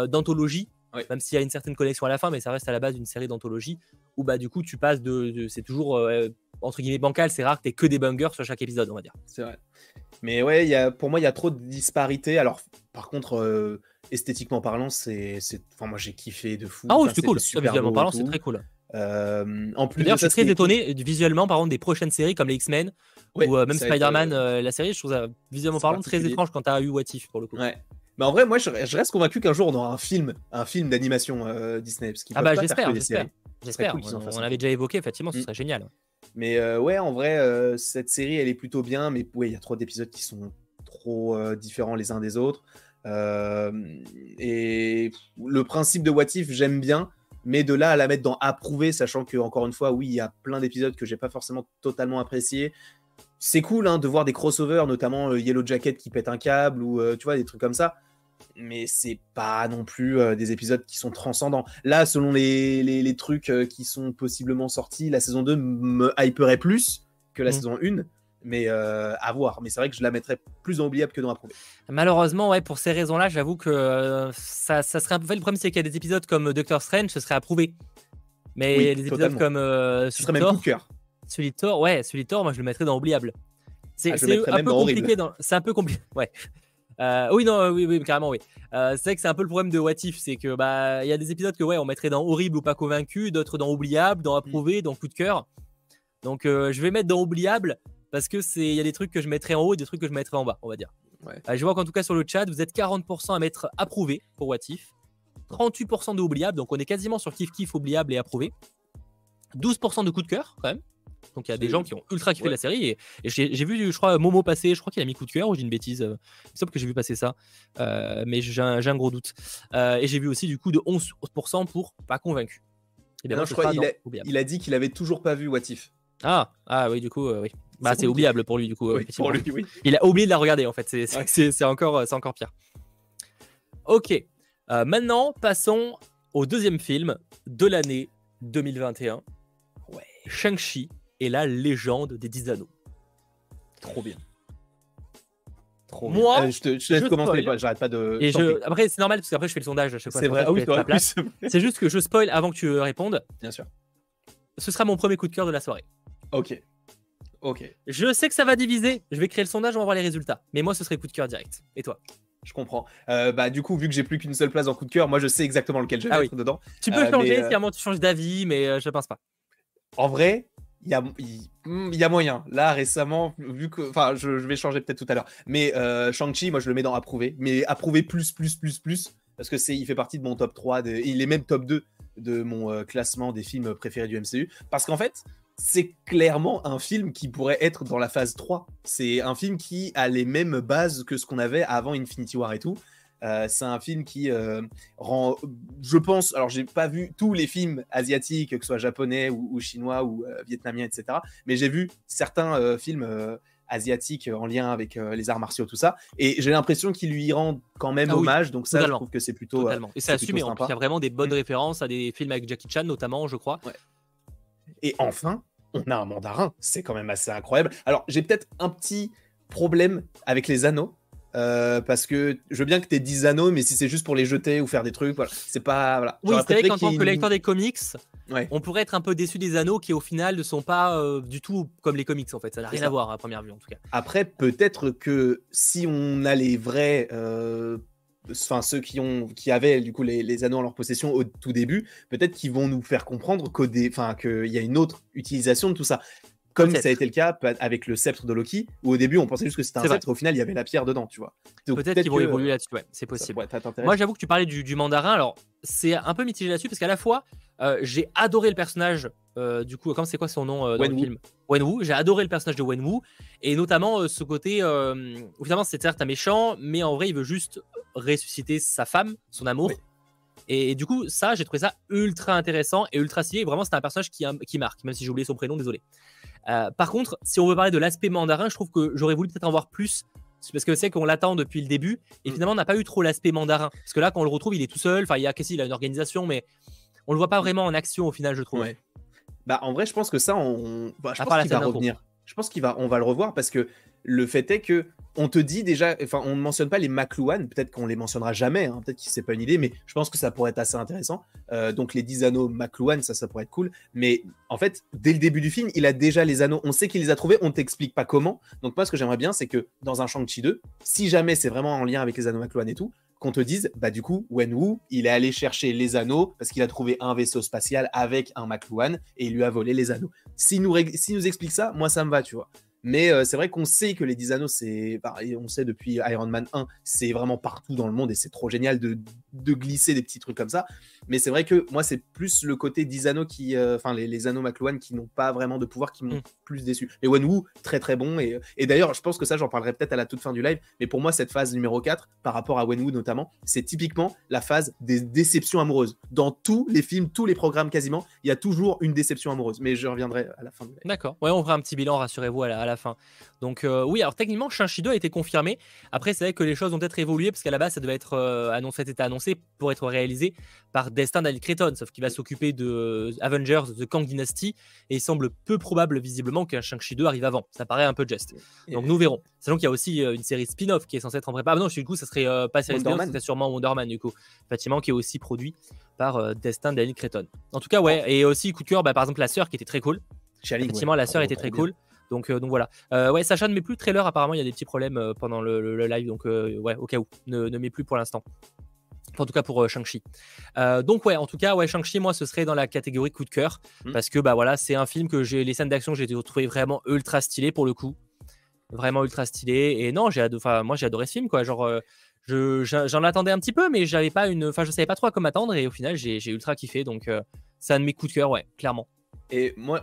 d'anthologie, Même s'il y a une certaine connexion à la fin, mais ça reste à la base d'une série d'anthologie où bah du coup tu passes de, de- c'est toujours euh, entre guillemets bancal, c'est rare que t'aies que des bangers sur chaque épisode, on va dire. C'est vrai. Mais ouais, il y a, pour moi, il y a trop de disparités. Alors, par contre, euh, esthétiquement parlant, c'est. c'est- Enfin, moi, j'ai kiffé de fou. Ah oui, Enfin, c'est cool. visuellement parlant, c'est très cool. Euh, en plus, D'ailleurs, je suis très étonné euh, visuellement, par contre, des prochaines séries comme les X-Men Ouais, ou euh, même Spider-Man, euh, euh, la série, je trouve ça visuellement parlant très étrange quand t'as eu What If pour le coup. Ouais. Mais en vrai, moi, je, je reste convaincu qu'un jour, on aura un film, un film d'animation euh, Disney. Parce Ah bah j'espère, j'espère. J'espère. cool on, fassent on un avait déjà évoqué, effectivement, ce Mm. serait génial. Mais euh, ouais, en vrai, euh, cette série, elle est plutôt bien. Mais ouais, il y a trop d'épisodes qui sont trop différents les uns des autres. Et le principe de What If, j'aime bien. Mais de là à la mettre dans approuver, sachant que, encore une fois, oui, il y a plein d'épisodes que j'ai pas forcément totalement apprécié. C'est cool hein, de voir des crossovers, notamment euh, Yellow Jacket qui pète un câble ou euh, tu vois, des trucs comme ça. Mais c'est pas non plus euh, des épisodes qui sont transcendants. Là, selon les, les, les trucs euh, qui sont possiblement sortis, la saison 2 me hyperait plus que la Mm. saison 1. Mais euh, à voir. Mais c'est vrai que je la mettrais plus en oubliable que dans approuvé. Malheureusement, ouais, pour ces raisons-là, j'avoue que ça, ça serait un peu. Le problème, c'est qu'il y a des épisodes comme Doctor Strange, ce serait approuvé. Mais Oui, les épisodes totalement. comme Ce serait même coup Thor, de cœur. celui de Thor, ouais, celui de Thor, moi je le mettrais dans oubliable. C'est Ah, c'est un peu dans compliqué. Dans... C'est un peu compliqué. Ouais. Euh, oui, non, oui, oui, carrément, oui. Euh, c'est vrai que c'est un peu le problème de What If, c'est que bah il y a des épisodes que ouais, on mettrait dans horrible ou pas convaincu, d'autres dans oubliable, dans approuvé, dans coup de cœur. Donc je vais mettre dans oubliable parce que c'est il y a des trucs que je mettrais en haut et des trucs que je mettrais en bas, on va dire. je vois qu'en tout cas sur le chat, vous êtes 40% à mettre approuvé pour What If, 38% de oubliable, donc on est quasiment sur kiff kiff oubliable et approuvé. 12% de coup de cœur quand même. Donc il y a des gens qui ont ultra kiffé la série. Et, j'ai vu, je crois, Momo passer, je crois qu'il a mis coup de cœur, ou j'ai une bêtise. Euh, il semble que j'ai vu passer ça. Euh, mais j'ai un, gros doute. Euh, et j'ai vu aussi du coup de 11% pour pas convaincu. Et bien, je crois qu'il a, il a dit qu'il avait toujours pas vu What If. Ah, ah oui, du coup, oui. Bah, c'est oubliable pour lui, du coup. pour lui, oui. Il a oublié de la regarder, en fait. C'est encore, encore pire. Ok. maintenant, passons au deuxième film de l'année 2021. Ouais. Shang-Chi et la légende des 10 anneaux. Trop bien. Trop Moi, bien. Euh, je te, je laisse commencer, j'arrête pas de. Et je... Après, c'est normal parce qu'après, je fais le sondage à chaque fois. C'est vrai, ah oui, c'est juste que je spoil avant que tu répondes. Bien sûr. Ce sera mon premier coup de cœur de la soirée. Ok. Ok. Je sais que ça va diviser. Je vais créer le sondage, on va voir les résultats. Mais moi, ce serait coup de cœur direct. Et toi? Je comprends. Euh, bah, du coup, vu que j'ai plus qu'une seule place en coup de cœur, moi je sais exactement lequel je vais ah mettre dedans. Tu peux euh, changer, mais, tu changes d'avis, mais je pense pas. En vrai, il y a, il y a moyen. Là, récemment, vu que. Enfin, je, vais changer peut-être tout à l'heure. Mais euh, Shang-Chi, moi, je le mets dans approuvé. Mais approuvé plus, plus, plus, plus. Parce que c'est, il fait partie de mon top 3. il est même top 2 de mon euh, classement des films préférés du MCU. Parce qu'en fait, c'est clairement un film qui pourrait être dans la phase 3. C'est un film qui a les mêmes bases que ce qu'on avait avant Infinity War et tout. Euh, c'est un film qui euh, rend, je pense, alors j'ai pas vu tous les films asiatiques, que ce soit japonais ou, chinois ou euh, vietnamiens, etc. Mais j'ai vu certains films asiatiques en lien avec les arts martiaux, tout ça. Et j'ai l'impression qu'il lui rend quand même ah hommage. donc ça, je trouve que c'est plutôt. Totalement. Et c'est assumé. il y a vraiment des bonnes mm. références à des films avec Jackie Chan, notamment, je crois. Et enfin, on a un mandarin. C'est quand même assez incroyable. Alors, j'ai peut-être un petit problème avec les anneaux. Euh, parce que je veux bien que tu aies 10 anneaux, mais si c'est juste pour les jeter ou faire des trucs, voilà, c'est pas. Voilà. Oui, c'est vrai qu'en tant que lecteur des comics, on pourrait être un peu déçu des anneaux qui, au final, ne sont pas euh, du tout comme les comics, en fait. Ça n'a rien à voir à première vue, en tout cas. Après, peut-être que si on a les vrais. Euh, enfin, ceux qui, ont, qui avaient du coup les, les anneaux en leur possession au tout début, peut-être qu'ils vont nous faire comprendre qu'il y a une autre utilisation de tout ça comme ça a été le cas avec le sceptre de Loki, où au début on pensait juste que c'était un sceptre, au final il y avait la pierre dedans, tu vois. Peut-être qu'ils vont évoluer là-dessus, ouais, c'est possible. Moi j'avoue que tu parlais du, mandarin, alors c'est un peu mitigé là-dessus parce qu'à la fois euh, j'ai adoré le personnage, euh, du coup, comme c'est quoi son nom euh, dans le film? Wenwu. J'ai adoré le personnage de Wenwu et notamment ce côté, évidemment c'est certes un méchant, mais en vrai il veut juste ressusciter sa femme, son amour. Et, du coup, ça, j'ai trouvé ça ultra intéressant et ultra stylé. Vraiment, c'est un personnage qui, qui marque, même si j'ai oublié son prénom, désolé. Euh, par contre, si on veut parler de l'aspect mandarin, je trouve que j'aurais voulu peut-être en voir plus. Parce que c'est qu'on l'attend depuis le début. Et mm. finalement, on n'a pas eu trop l'aspect mandarin. Parce que là, quand on le retrouve, il est tout seul. Enfin, il y a il a une organisation, mais on le voit pas vraiment en action au final, je trouve. Bah, en vrai, je pense que ça, on. Bah, je pense qu'il va revenir. Je pense qu'on va, on va le revoir parce que le fait est que on te dit déjà, enfin, on ne mentionne pas les McLuhan, peut-être qu'on les mentionnera jamais, hein, peut-être que c'est pas une idée, mais je pense que ça pourrait être assez intéressant. Euh, donc les 10 anneaux McLuhan, ça, ça pourrait être cool. Mais en fait, dès le début du film, il a déjà les anneaux, on sait qu'il les a trouvés, on t'explique pas comment. Donc moi, ce que j'aimerais bien, c'est que dans un Shang-Chi 2, si jamais c'est vraiment en lien avec les anneaux McLuhan et tout, qu'on te dise, bah du coup, Wenwu, il est allé chercher les anneaux parce qu'il a trouvé un vaisseau spatial avec un McLuhan et il lui a volé les anneaux. S'il si nous explique ça, moi ça me va, tu vois. Mais euh, c'est vrai qu'on sait que les 10 anneaux, c'est. on sait depuis Iron Man 1, c'est vraiment partout dans le monde et c'est trop génial de, glisser des petits trucs comme ça. Mais c'est vrai que moi, c'est plus le côté 10 anneaux qui. Euh, enfin, les, anneaux McLuhan qui n'ont pas vraiment de pouvoir, qui m'ont mm. plus déçu. Les Wenwu, très très bon. Et, et d'ailleurs, je pense que ça, j'en parlerai peut-être à la toute fin du live. Mais pour moi, cette phase numéro 4, par rapport à Wenwu notamment, c'est typiquement la phase des déceptions amoureuses. Dans tous les films, tous les programmes quasiment, il y a toujours une déception amoureuse. Mais je reviendrai à la fin du live. D'accord. Ouais, on fera un petit bilan, rassurez-vous, à la fin. Donc euh, oui, alors techniquement, 2 a été confirmé. Après, c'est vrai que les choses ont peut-être évolué parce qu'à la base, ça devait être euh, annoncé, été annoncé pour être réalisé par Destin Daniel Cretton, sauf qu'il va s'occuper de euh, Avengers, de Kang Dynasty, et il semble peu probable visiblement qu'un Shang-Chi 2 arrive avant. Ça paraît un peu juste. Donc nous verrons. Sachant qu'il y a aussi une série spin-off qui est censée être en prépa. Ah non, du coup, ça serait pas série spin-off, c'est sûrement Wonder Man du coup, effectivement, qui est aussi produit par Destin Daniel Cretton. En tout cas, ouais, et aussi coup de cœur, bah, par exemple la sœur qui était très cool. Effectivement, la sœur était très cool. Donc, donc voilà. ouais, Sacha ne met plus le trailer. Apparemment, il y a des petits problèmes pendant le, live. Donc, ouais, au cas où, ne, ne met plus pour l'instant. En tout cas pour Shang-Chi. donc ouais, en tout cas, ouais, Shang-Chi, moi, ce serait dans la catégorie coup de cœur. Mmh. Parce que bah voilà, c'est un film que j'ai. Les scènes d'action, j'ai trouvé vraiment ultra stylé pour le coup. Vraiment ultra stylé. Et non, j'ai adoré, moi j'ai adoré ce film, quoi. Genre, j'en attendais un petit peu, mais j'avais pas une. Enfin, je savais pas trop à quoi m'attendre. Et au final, j'ai ultra kiffé. Donc c'est un de mes coups de cœur, ouais, clairement. Et moi,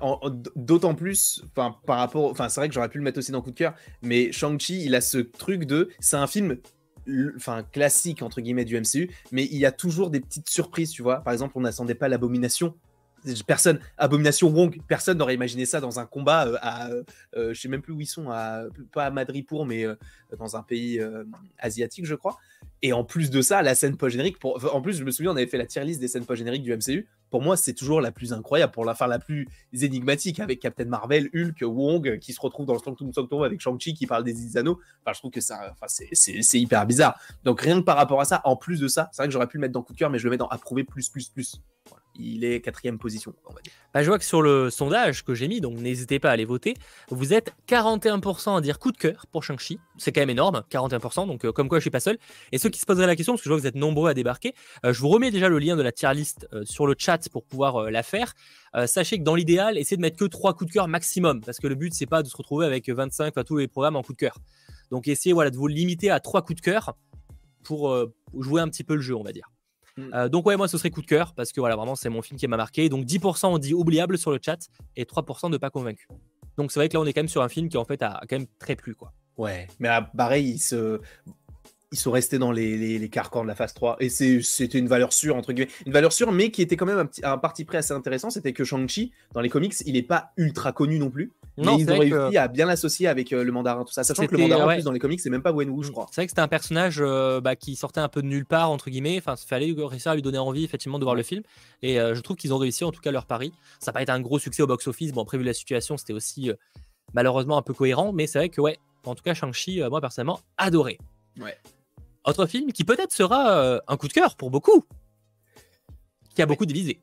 d'autant plus, enfin, par rapport, enfin, c'est vrai que j'aurais pu le mettre aussi dans coup de cœur, mais Shang-Chi, il a ce truc de, c'est un film enfin classique entre guillemets du MCU, mais il y a toujours des petites surprises, tu vois. Par exemple, on n'attendait pas l'abomination. Personne, Abomination Wong, personne n'aurait imaginé ça dans un combat euh, à, euh, je sais même plus où ils sont, pas à Madripour, mais euh, dans un pays asiatique, je crois. Et en plus de ça, la scène post-générique, pour... en plus, je me souviens, on avait fait la tier list des scènes post-génériques du MCU. Pour moi, c'est toujours la plus incroyable, pour la fin la plus énigmatique, avec Captain Marvel, Hulk, Wong, qui se retrouve dans le Sanctum Sanctum avec Shang-Chi qui parle des Izano. Enfin, je trouve que ça, enfin, c'est hyper bizarre. Donc, rien que par rapport à ça, en plus de ça, c'est vrai que j'aurais pu le mettre dans coup de cœur, mais je le mets dans approuvé plus, plus, plus. Il est quatrième position. Bah, je vois que sur le sondage que j'ai mis, donc n'hésitez pas à aller voter, vous êtes 41% à dire coup de cœur pour Shang-Chi. C'est quand même énorme, 41%, donc euh, comme quoi je suis pas seul. Et ceux qui se poseraient la question, parce que je vois que vous êtes nombreux à débarquer, euh, je vous remets déjà le lien de la tier list euh, sur le chat pour pouvoir la faire. sachez que dans l'idéal, essayez de mettre que 3 coups de cœur maximum, parce que le but c'est pas de se retrouver avec 25 à tous les programmes en coup de cœur. Donc essayez de vous limiter à 3 coups de cœur pour jouer un petit peu le jeu, on va dire. Mm. Euh, donc ouais, moi ce serait coup de cœur parce que voilà, vraiment c'est mon film qui m'a marqué. Donc 10% on dit oubliable sur le chat et 3% de pas convaincu. Donc c'est vrai que là on est quand même sur un film qui en fait a, quand même très plu quoi. Ouais, mais ah, pareil, il se ils sont restés dans les, les, carcans de la phase 3. Et c'était une valeur sûre, entre guillemets. Une valeur sûre, mais qui était quand même un, petit, un parti près assez intéressant. C'était que Shang-Chi, dans les comics, il n'est pas ultra connu non plus. Non, mais ils ont réussi à bien l'associer avec euh, le mandarin, tout ça. Sachant que le mandarin, en plus, dans les comics, c'est même pas Wenwu, je crois. C'est vrai que c'était un personnage euh, bah, qui sortait un peu de nulle part, entre guillemets. Enfin, il fallait réussir à lui donner envie, effectivement, de voir le film. Et euh, je trouve qu'ils ont réussi, en tout cas, leur pari. Ça n'a pas été un gros succès au box-office. Bon, prévu la situation, c'était aussi malheureusement un peu cohérent. Mais c'est vrai que, ouais, en tout cas, Shang-Chi, moi, personnellement, adoré. Ouais. Autre film qui peut-être sera un coup de cœur pour beaucoup, qui a beaucoup divisé.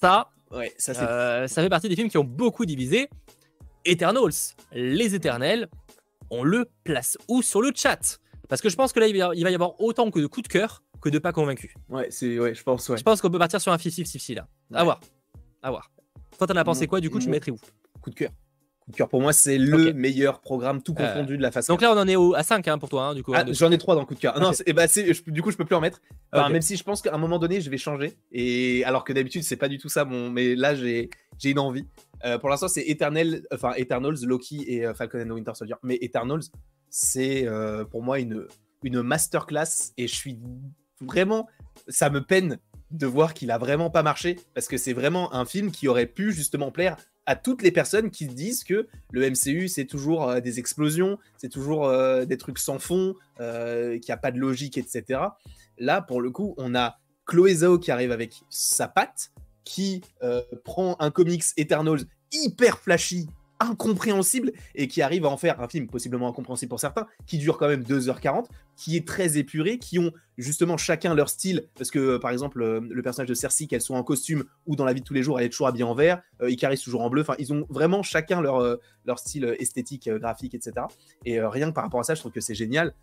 Ça, ouais, ça, euh, ça fait partie des films qui ont beaucoup divisé. Eternals, les éternels, on le place où sur le chat? Parce que je pense que là, il va y avoir autant que de coups de cœur que de pas convaincus. Ouais, c'est, ouais, je pense, ouais. Je pense qu'on peut partir sur un 50-50 là. À voir. À voir. Toi, t'en as pensé quoi Du coup, tu mettrais où? Coup de cœur cœur pour moi, c'est le meilleur programme tout euh, confondu de la phase. Donc là, on en est au, à 5 hein, pour toi, hein, du coup. Ah, j'en ai 3 dans coup de cœur. Non, bah, du coup, je peux plus en mettre. Même si je pense qu'à un moment donné, je vais changer. Et alors que d'habitude, c'est pas du tout ça. Bon, mais là, j'ai une envie. Euh, pour l'instant, c'est Eternal, enfin Eternals, Loki et euh, Falcon and the Winter Soldier. Mais Eternals, c'est pour moi une, une masterclass. Et je suis vraiment. Ça me peine de voir qu'il a vraiment pas marché parce que c'est vraiment un film qui aurait pu justement plaire à toutes les personnes qui disent que le MCU c'est toujours euh, des explosions, c'est toujours euh, des trucs sans fond, euh, qu'il n'y a pas de logique, etc. Là, pour le coup, on a Chloé Zhao qui arrive avec sa patte, qui prend un comics Eternals hyper flashy, incompréhensible et qui arrive à en faire un film possiblement incompréhensible pour certains, qui dure quand même 2h40, qui est très épuré, qui ont justement chacun leur style, parce que euh, par exemple euh, le personnage de Cersei, qu'elle soit en costume ou dans la vie de tous les jours, elle est toujours habillée en vert, euh, Icaris toujours en bleu, enfin ils ont vraiment chacun leur, euh, leur style esthétique, graphique, etc. Et rien que par rapport à ça, je trouve que c'est génial.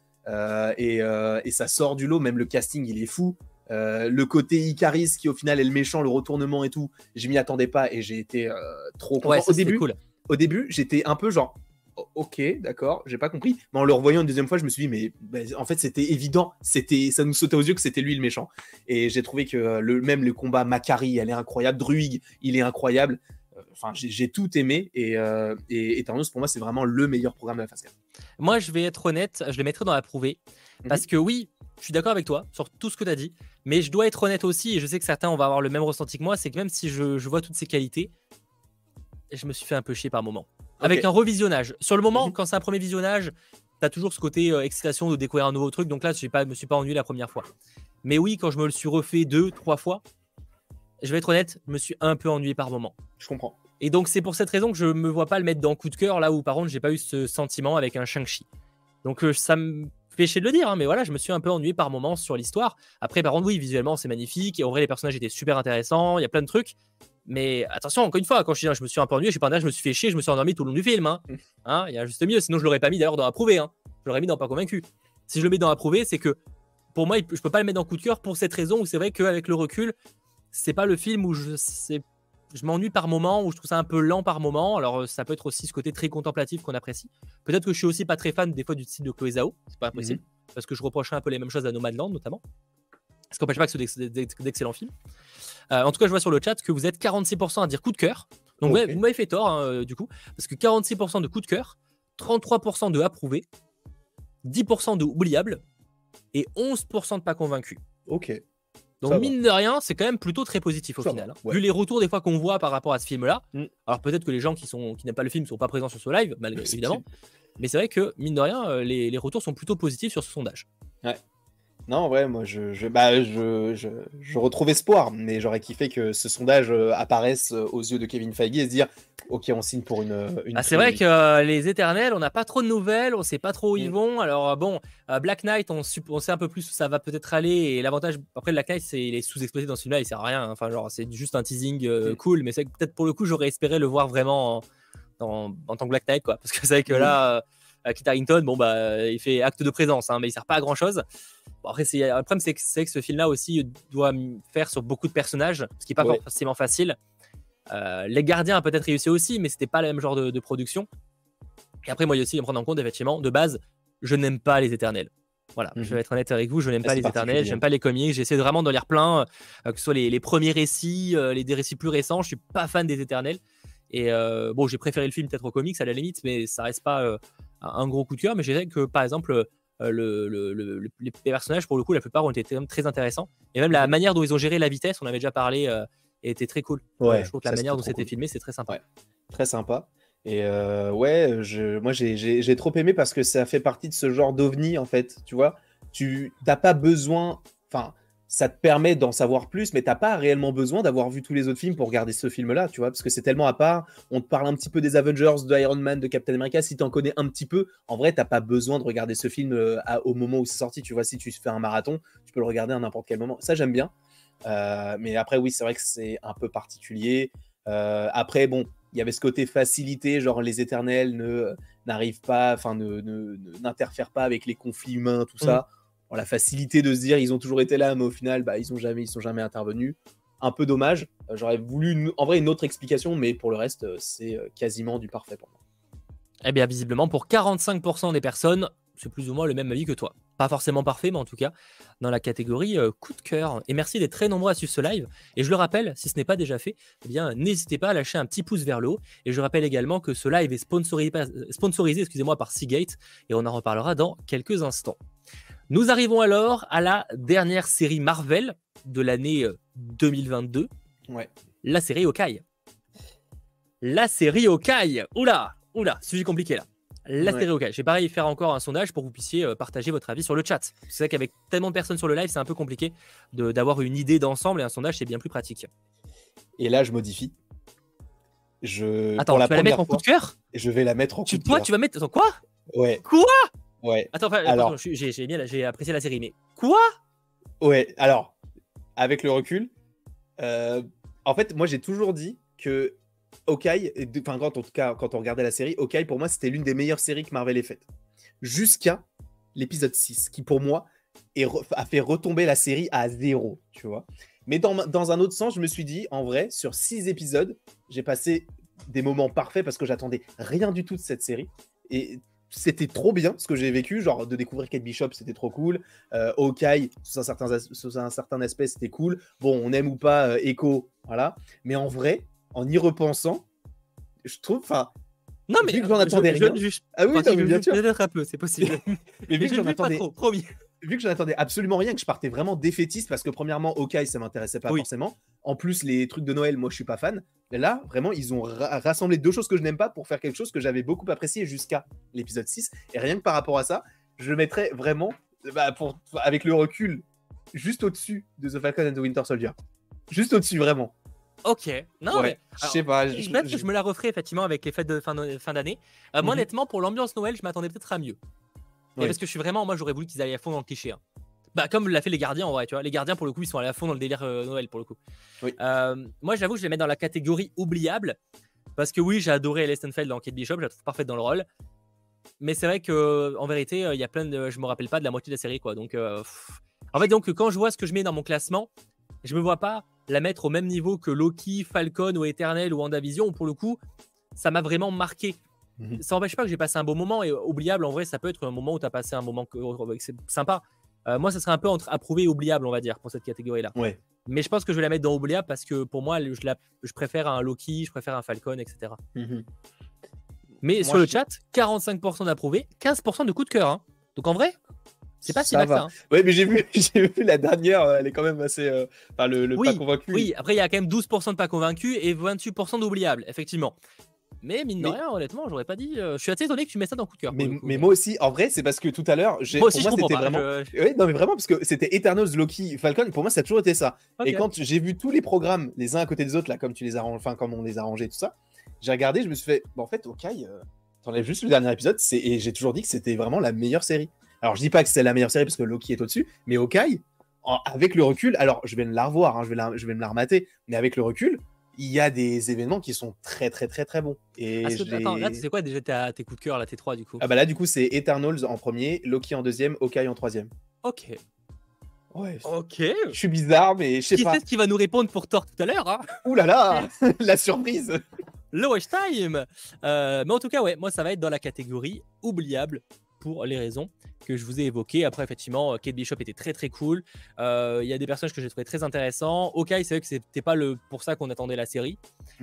Et, et, ça sort du lot, même le casting il est fou. Le côté Icaris qui au final est le méchant, le retournement et tout, je m'y attendais pas et j'ai été trop content. au début. Cool au début, j'étais un peu genre, ok, d'accord, j'ai pas compris. Mais en le revoyant une deuxième fois, je me suis dit, mais bah, en fait, c'était évident, c'était, ça nous sautait aux yeux que c'était lui le méchant. Et j'ai trouvé que euh, le, même le combat Macari, elle est incroyable, Druig, il est incroyable. Euh, enfin, j'ai tout aimé et, euh, et pour moi, c'est vraiment le meilleur programme de la phase 4. Moi, je vais être honnête, je le mettrai dans la prouvée. Mhm. Parce que oui, je suis d'accord avec toi sur tout ce que tu as dit, mais je dois être honnête aussi, et je sais que certains vont avoir le même ressenti que moi, c'est que même si je, je vois toutes ces qualités, je me suis fait un peu chier par moment. Avec un revisionnage. Sur le moment, quand c'est un premier visionnage, tu as toujours ce côté euh, excitation de découvrir un nouveau truc. Donc là, je ne me suis pas ennuyé la première fois. Mais oui, quand je me le suis refait deux, trois fois, je vais être honnête, je me suis un peu ennuyé par moment. Je comprends. Et donc c'est pour cette raison que je me vois pas le mettre dans coup de cœur là où par contre j'ai pas eu ce sentiment avec un Shang-Chi. Donc euh, ça me péché de le dire, hein, mais voilà, je me suis un peu ennuyé par moments sur l'histoire. Après, par contre, oui, visuellement, c'est magnifique. Et en vrai, les personnages étaient super intéressants. Il y a plein de trucs. Mais attention, encore une fois, quand je dis je me suis un peu ennuyé, je suis pas je me suis fait chier, je me suis endormi tout le long du film. Hein. Mm. Hein, il y a juste mieux. Sinon, je l'aurais pas mis d'ailleurs dans approuvé. Hein. Je l'aurais mis dans pas convaincu. Si je le mets dans approuvé, c'est que pour moi, je peux pas le mettre dans coup de cœur pour cette raison où c'est vrai qu'avec le recul, c'est pas le film où je sais je m'ennuie par moment ou je trouve ça un peu lent par moment. Alors, euh, ça peut être aussi ce côté très contemplatif qu'on apprécie. Peut-être que je suis aussi pas très fan des fois du style de Chloé Zhao, c'est pas impossible, mhm. parce que je reprocherais un peu les mêmes choses à Nomadland notamment. Ce qui n'empêche pas que c'est d'excellents films. Euh, en tout cas, je vois sur le chat que vous êtes 46% à dire coup de cœur. Donc, ouais, vous m'avez fait tort, hein, euh, du coup, parce que 46% de coup de cœur, 33% de approuvé, 10% de oubliable et 11% de pas convaincu. Ok. Donc, mine de rien, c'est quand même plutôt très positif au final. Hein. Vu les retours des fois qu'on voit par rapport à ce film-là. Mm. Alors, peut-être que les gens qui, sont, qui n'aiment pas le film ne sont pas présents sur ce live, malgré évidemment. Mais c'est vrai que, mine de rien, euh, les, les, retours sont plutôt positifs sur ce sondage. Ouais. Non, ouais, moi, je, je, bah, je, je, retrouve espoir, mais j'aurais kiffé que ce sondage euh, apparaisse euh, aux yeux de Kevin Feige et se dire, ok, on signe pour une. une ah, c'est vrai que les Éternels, on n'a pas trop de nouvelles, on sait pas trop où ils mm. vont. Alors bon, Black Knight, on, on, sait un peu plus où ça va peut-être aller. Et l'avantage, après Black Knight, c'est il est sous-exploité dans ce film-là, il sert à rien. Enfin, genre, c'est juste un teasing mm. cool, mais c'est peut-être pour le coup, j'aurais espéré le voir vraiment en, en, tant que Black Knight, quoi. Parce que c'est vrai que mm. là, Kit Harington, bon bah, il fait acte de présence, hein, mais il sert pas à grand chose. après, c'est, le problème, c'est que, ce film-là aussi doit faire sur beaucoup de personnages, ce qui n'est pas forcément facile. Euh, les Gardiens a peut-être réussi aussi, mais c'était pas le même genre de, production. Et après, moi aussi, me prendre en compte, effectivement, de base, je n'aime pas les Éternels. Voilà, je mhm. vais être honnête avec vous, je n'aime pas les Éternels, j'aime pas les comics, j'essaie vraiment d'en lire plein, euh, que ce soit les, premiers récits, euh, les des récits plus récents, je suis pas fan des Éternels. Et bon, j'ai préféré le film peut-être aux comics à la limite, mais ça reste pas un gros coup de cœur. Mais je dirais que par exemple, euh, le, les personnages, pour le coup, la plupart ont été très intéressants. Et même la manière dont ils ont géré la vitesse, on avait déjà parlé, euh, était très cool. Ouais, je trouve que la manière dont c'était filmé, c'est très sympa. très sympa. Et euh, ouais, je, moi j'ai trop aimé parce que ça fait partie de ce genre d'ovni en fait. Tu vois, tu n'as pas besoin. Enfin, ça te permet d'en savoir plus, mais t'as pas réellement besoin d'avoir vu tous les autres films pour regarder ce film-là, tu vois, parce que c'est tellement à part. On te parle un petit peu des Avengers, de Iron Man, de Captain America. Si t'en connais un petit peu, en vrai, t'as pas besoin de regarder ce film euh, au moment où c'est sorti. Tu vois, si tu fais un marathon, tu peux le regarder à n'importe quel moment. Ça, j'aime bien. Euh, mais après, oui, c'est vrai que c'est un peu particulier. Euh, après, bon, il y avait ce côté facilité, genre les éternels ne n'arrivent pas, enfin, ne, n'interfèrent pas avec les conflits humains, tout ça. La facilité de se dire ils ont toujours été là, mais au final, bah, ils ont jamais, ils sont jamais intervenus. Un peu dommage. Euh, j'aurais voulu, en vrai, une autre explication, mais pour le reste, euh, c'est euh, quasiment du parfait pour moi. Eh bien, visiblement, pour 45% des personnes, c'est plus ou moins le même avis que toi. Pas forcément parfait, mais en tout cas, dans la catégorie coup de cœur. Et merci d'être très nombreux à suivre ce live. Et je le rappelle, si ce n'est pas déjà fait, eh bien, n'hésitez pas à lâcher un petit pouce vers le haut. Et je rappelle également que ce live est sponsorisé, sponsorisé excusez-moi, par Seagate. Et on en reparlera dans quelques instants. Nous arrivons alors à la dernière série Marvel de l'année 2022. Euh, ouais. La série Hawkeye. La série Hawkeye. Oula, oula, sujet compliqué là. La série Hawkeye. J'ai pareil faire encore un sondage pour que vous puissiez euh, partager votre avis sur le chat. C'est vrai qu'avec tellement de personnes sur le live, c'est un peu compliqué d'avoir une idée d'ensemble et un sondage, c'est bien plus pratique. Et là, je modifie. Je, Attends, tu vas la mettre en coup de cœur? Je vais la mettre en coup de cœur. Toi, tu vas mettre. Attends, quoi? Ouais. Quoi? Ouais. Attends, alors, j'ai apprécié la série, mais quoi? Ouais, alors, avec le recul, euh, en fait, moi j'ai toujours dit que Hawkeye, enfin, quand, en tout cas, quand on regardait la série, Hawkeye pour moi c'était l'une des meilleures séries que Marvel ait faites. Jusqu'à l'épisode 6, qui pour moi a fait retomber la série à zéro, tu vois. Mais dans, dans un autre sens, je me suis dit, en vrai, sur 6 épisodes, j'ai passé des moments parfaits parce que j'attendais rien du tout de cette série. Et c'était trop bien ce que j'ai vécu, genre de découvrir Kate Bishop, c'était trop cool. Euh, Hawkeye, sous un, certain, un certain aspect, c'était cool. Bon, on aime ou pas euh, Echo, voilà. Mais en vrai, en y repensant, je trouve, enfin. Non, mais vu que j'en attendais rien. ah oui, bien sûr. Peut-être un peu, c'est possible. mais, vu que j'en attendais. Trop, promis vu que j'en attendais absolument rien, que je partais vraiment défaitiste parce que premièrement, ok, ça m'intéressait pas forcément. En plus, les trucs de Noël, moi, je suis pas fan. Là, vraiment, ils ont rassemblé deux choses que je n'aime pas pour faire quelque chose que j'avais beaucoup apprécié jusqu'à l'épisode 6. Et rien que par rapport à ça, je le mettrais vraiment, bah, pour, avec le recul, juste au-dessus de The Falcon and the Winter Soldier. Juste au-dessus, vraiment. Ok, non, mais. Je sais pas. Je, me la referai effectivement avec les fêtes de fin, d'année. Euh, moi, mm-hmm. honnêtement, pour l'ambiance Noël, je m'attendais peut-être à mieux. Et parce que je suis vraiment, moi j'aurais voulu qu'ils aillent à fond dans le cliché. Hein. Bah, comme l'a fait les gardiens en vrai, tu vois. Les gardiens, pour le coup, ils sont allés à fond dans le délire euh, Noël, pour le coup. moi, j'avoue, je les mets dans la catégorie oubliable. Parce que oui, j'ai adoré Ellie dans Kate Bishop, je la trouve parfaite dans le rôle. Mais c'est vrai que en vérité, il y a plein de. Je me rappelle pas de la moitié de la série, quoi. Donc, en fait, donc, quand je vois ce que je mets dans mon classement, je me vois pas la mettre au même niveau que Loki, Falcon ou Eternal ou WandaVision. Pour le coup, ça m'a vraiment marqué. Mhm. Ça n'empêche pas que j'ai passé un bon moment et oubliable, en vrai, ça peut être un moment où tu as passé un moment c'est sympa. Euh, moi, ça serait un peu entre approuvé et oubliable, on va dire, pour cette catégorie-là. Ouais. Mais je pense que je vais la mettre dans oubliable parce que pour moi, je, la, je préfère un Loki, je préfère un Falcon, etc. Mhm. Mais sur le chat, 45% d'approuvé, 15% de coup de cœur. Hein. Donc en vrai, c'est pas si mal ça. Hein. Ouais, mais j'ai vu, vu la dernière, euh, elle est quand même assez. Euh, enfin, le, le oui, pas convaincu. Oui, après, il y a quand même 12% de pas convaincu et 28% d'oubliables, effectivement. Mais mine de rien, honnêtement, j'aurais pas dit. Euh, je suis assez étonné que tu mets ça dans coup de cœur. Mais, mais moi aussi, en vrai, c'est parce que tout à l'heure, j'ai. Moi aussi, pour moi, c'était vraiment. Oui, non, mais vraiment, parce que c'était Eternals, Loki, Falcon. Pour moi, ça a toujours été ça. Et quand j'ai vu tous les programmes, les uns à côté des autres, là, comme tu les as, enfin, comme on les a rangés, tout ça, j'ai regardé, je me suis fait, bah, en fait, ok, euh, t'enlèves juste le dernier épisode, et j'ai toujours dit que c'était vraiment la meilleure série. Alors, je dis pas que c'est la meilleure série parce que Loki est au-dessus, mais Hawkeye, avec le recul, alors je vais me la revoir, hein, je, vais je vais me la remater, mais avec le recul, il y a des événements qui sont très très très très bons. Et ah, attends, là, c'est quoi déjà tes coups de cœur, là, tes trois du coup? Ah bah là, du coup, c'est Eternals en premier, Loki en deuxième, Hawkeye en troisième. Ok. Ouais. Ok. Je suis bizarre, mais je sais pas. Qui sait ce qui va nous répondre pour Thor tout à l'heure hein? Ouh là là La surprise Le watch time euh, Mais en tout cas, ouais, moi, ça va être dans la catégorie oubliable pour les raisons que je vous ai évoquées. Après, effectivement, Kate Bishop était très très cool. Euh, il y a des personnages que j'ai trouvé très intéressants. Ok, c'est vrai que c'était pas le, pour ça qu'on attendait la série.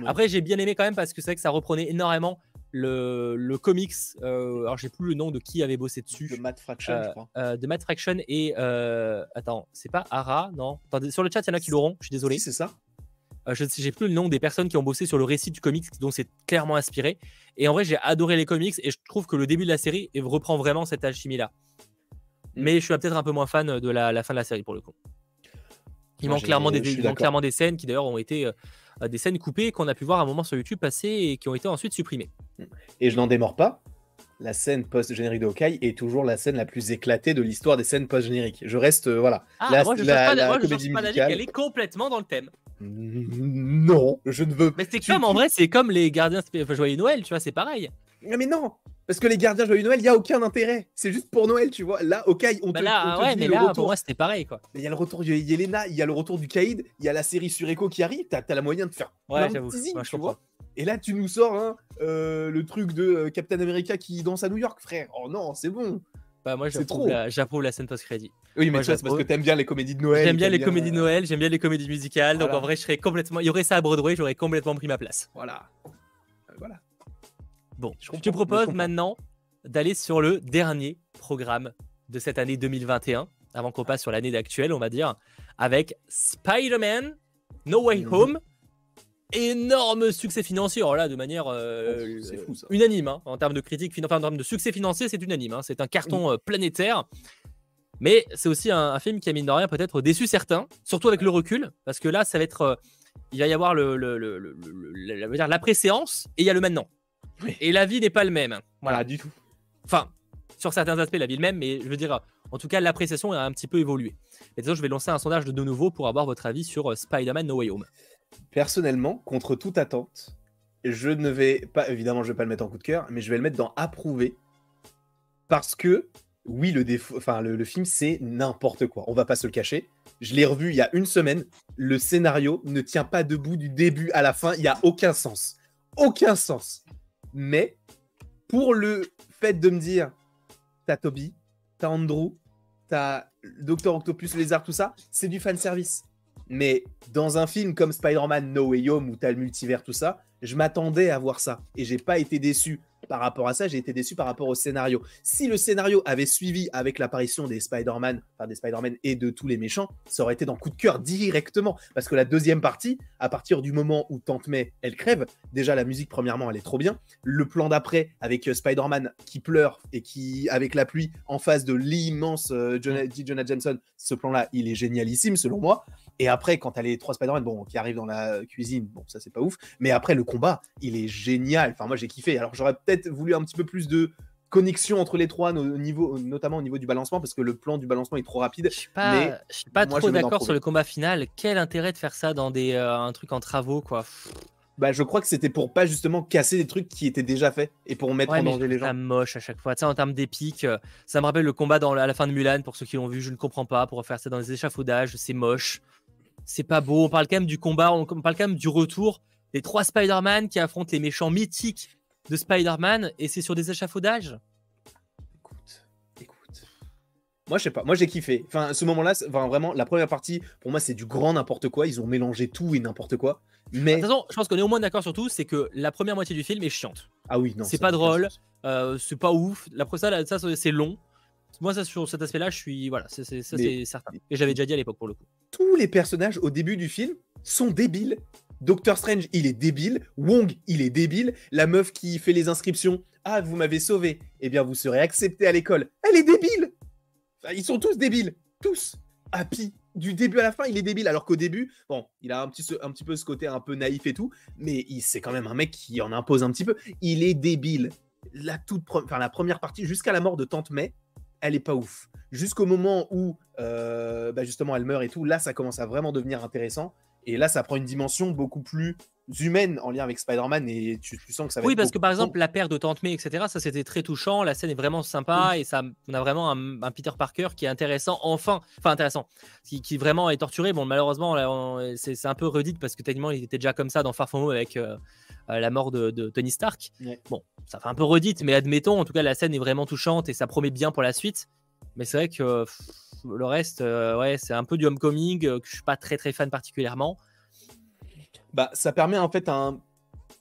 Après, j'ai bien aimé quand même parce que c'est vrai que ça reprenait énormément le, le comics. Euh, alors, j'ai plus le nom de qui avait bossé dessus. De Matt Fraction, je crois. Euh, de Matt Fraction et. attends, c'est pas Ara, non? Attendez, Sur le chat, il y en a qui l'auront, je suis désolé. c'est ça. Euh, je j'ai plus le nom des personnes qui ont bossé sur le récit du comics dont c'est clairement inspiré. Et en vrai, j'ai adoré les comics et je trouve que le début de la série reprend vraiment cette alchimie-là. Mm. Mais je suis peut-être un peu moins fan de la, fin de la série pour le coup. Il, manque clairement, des, clairement des scènes qui d'ailleurs ont été euh, des scènes coupées qu'on a pu voir à un moment sur YouTube passer et qui ont été ensuite supprimées. Et je n'en démords pas. La scène post-générique de Hawkeye est toujours la scène la plus éclatée de l'histoire des scènes post-génériques. Je reste, euh, voilà. Ah, la, moi, je la, pas, comédie musicale. Elle est complètement dans le thème. Non, je ne veux. Mais c'est comme en vrai, c'est comme les gardiens Joyeux Noël, tu vois, c'est pareil. Mais non, parce que les gardiens Joyeux Noël, il y a aucun intérêt. C'est juste pour Noël, tu vois. Là, ok, on bah te, là, ouais, mais là, retour. pour moi, c'était pareil, quoi. Il y a le retour de Yelena, il y a le retour du Kaïd, il y a la série sur Echo qui arrive. T'as as la moyen de faire ouais, j'avoue. tu vois. Et là, tu nous sors hein, euh, le truc de euh, Captain America qui danse à New York, frère. Oh non, c'est bon. Bah, moi, j'approuve la, la, scène post-crédit. Oui, mais c'est parce que t'aimes bien les comédies de Noël. J'aime bien les comédies de euh, Noël, j'aime bien les comédies musicales. Donc en vrai, je serais complètement. Il y aurait ça à Broadway, j'aurais complètement pris ma place. Voilà. voilà. Bon, je, te propose maintenant d'aller sur le dernier programme de cette année 2021, avant qu'on passe sur l'année actuelle, on va dire, avec Spider-Man No Way mhm. Home énorme succès financier, alors là de manière euh, oh, unanime hein, en termes de critique, enfin, en termes de succès financier, c'est unanime. Hein, c'est un carton euh, planétaire, mais c'est aussi un, film qui a mine de rien peut-être déçu certains, surtout avec le recul, parce que là ça va être, euh, il va y avoir le, la préséance et il y a le maintenant. Et la vie n'est pas le même. Voilà, du tout. Enfin, sur certains aspects, la vie est le même, mais je veux dire, en tout cas, l'appréciation a un petit peu évolué. Et donc, je vais lancer un sondage de nouveau pour avoir votre avis sur Spider-Man No Way Home personnellement, contre toute attente, je ne vais pas, évidemment, je vais pas le mettre en coup de cœur, mais je vais le mettre dans approuvé parce que oui, le, film c'est n'importe quoi. On va pas se le cacher. Je l'ai revu il y a une semaine. Le scénario ne tient pas debout du début à la fin. Il y a aucun sens, aucun sens. Mais pour le fait de me dire, t'as Toby, t'as Andrew, t'as Docteur Octopus, Lézard, tout ça, c'est du fan service. Mais dans un film comme Spider-Man No Way Home, où tu as le multivers, tout ça, je m'attendais à voir ça. Et j'ai pas été déçu par rapport à ça, j'ai été déçu par rapport au scénario. Si le scénario avait suivi avec l'apparition des Spider-Man, enfin des Spider-Man et de tous les méchants, ça aurait été dans coup de cœur directement. Parce que la deuxième partie, à partir du moment où Tante May, elle crève, déjà la musique, premièrement, elle est trop bien. Le plan d'après, avec euh, Spider-Man qui pleure et qui, avec la pluie, en face de l'immense euh, Jonah, Jonah Jameson, ce plan-là, il est génialissime selon moi. Et après, quand t'as les trois Spider-Man bon, qui arrivent dans la cuisine, bon, ça c'est pas ouf. Mais après, le combat, il est génial. Enfin, moi j'ai kiffé. Alors j'aurais peut-être voulu un petit peu plus de connexion entre les trois, niveau, notamment au niveau du balancement, parce que le plan du balancement est trop rapide. Je suis pas, suis pas trop d'accord sur le combat final. Quel intérêt de faire ça dans des, euh, un truc en travaux, quoi? Bah, je crois que c'était pour pas justement casser des trucs qui étaient déjà faits et pour mettre en danger les gens. Ça moche à chaque fois. Tu sais, en termes d'épique, euh, ça me rappelle le combat dans, à la fin de Mulan. Pour ceux qui l'ont vu, je ne comprends pas. Pour faire ça dans les échafaudages, c'est moche. C'est pas beau. On parle quand même du combat, on parle quand même du retour des trois Spider-Man qui affrontent les méchants mythiques de Spider-Man et c'est sur des échafaudages? Moi, je sais pas. Moi, j'ai kiffé. Enfin, ce moment-là, enfin, vraiment, la première partie, pour moi, c'est du grand n'importe quoi. Ils ont mélangé tout et n'importe quoi. Mais. De toute façon, je pense qu'on est au moins d'accord sur tout. C'est que la première moitié du film est chiante. Ah oui, non. C'est pas drôle. Euh, c'est pas ouf. La ça, ça c'est long. Moi, ça, sur cet aspect-là, je suis. Voilà, ça, c'est certain. Et j'avais déjà dit à l'époque pour le coup. Tous les personnages au début du film sont débiles. Doctor Strange, il est débile. Wong, il est débile. La meuf qui fait les inscriptions. Ah, vous m'avez sauvé. Eh bien, vous serez accepté à l'école. Elle est débile ils sont tous débiles. Tous. Happy. Du début à la fin, il est débile. Alors qu'au début, bon, il a un petit, un petit peu ce côté un peu naïf et tout. Mais c'est quand même un mec qui en impose un petit peu. Il est débile. La, toute enfin, la première partie, jusqu'à la mort de Tante May, elle est pas ouf. Jusqu'au moment où, euh, bah, justement, elle meurt et tout, là, ça commence à vraiment devenir intéressant. Et là, ça prend une dimension beaucoup plus humaine en lien avec Spider-Man et tu, sens que ça va Oui, parce que par exemple, la paire de Tante May, etc., ça c'était très touchant. La scène est vraiment sympa et ça, on a vraiment un, Peter Parker qui est intéressant, enfin, enfin intéressant, qui, vraiment est torturé. Bon, malheureusement, c'est un peu redite parce que techniquement, il était déjà comme ça dans Far From Home avec euh, euh, la mort de, Tony Stark. Bon, ça fait un peu redite, mais admettons, en tout cas, la scène est vraiment touchante et ça promet bien pour la suite. Mais c'est vrai que le reste, euh, ouais, c'est un peu du homecoming que je suis pas très très fan particulièrement bah, ça permet en fait un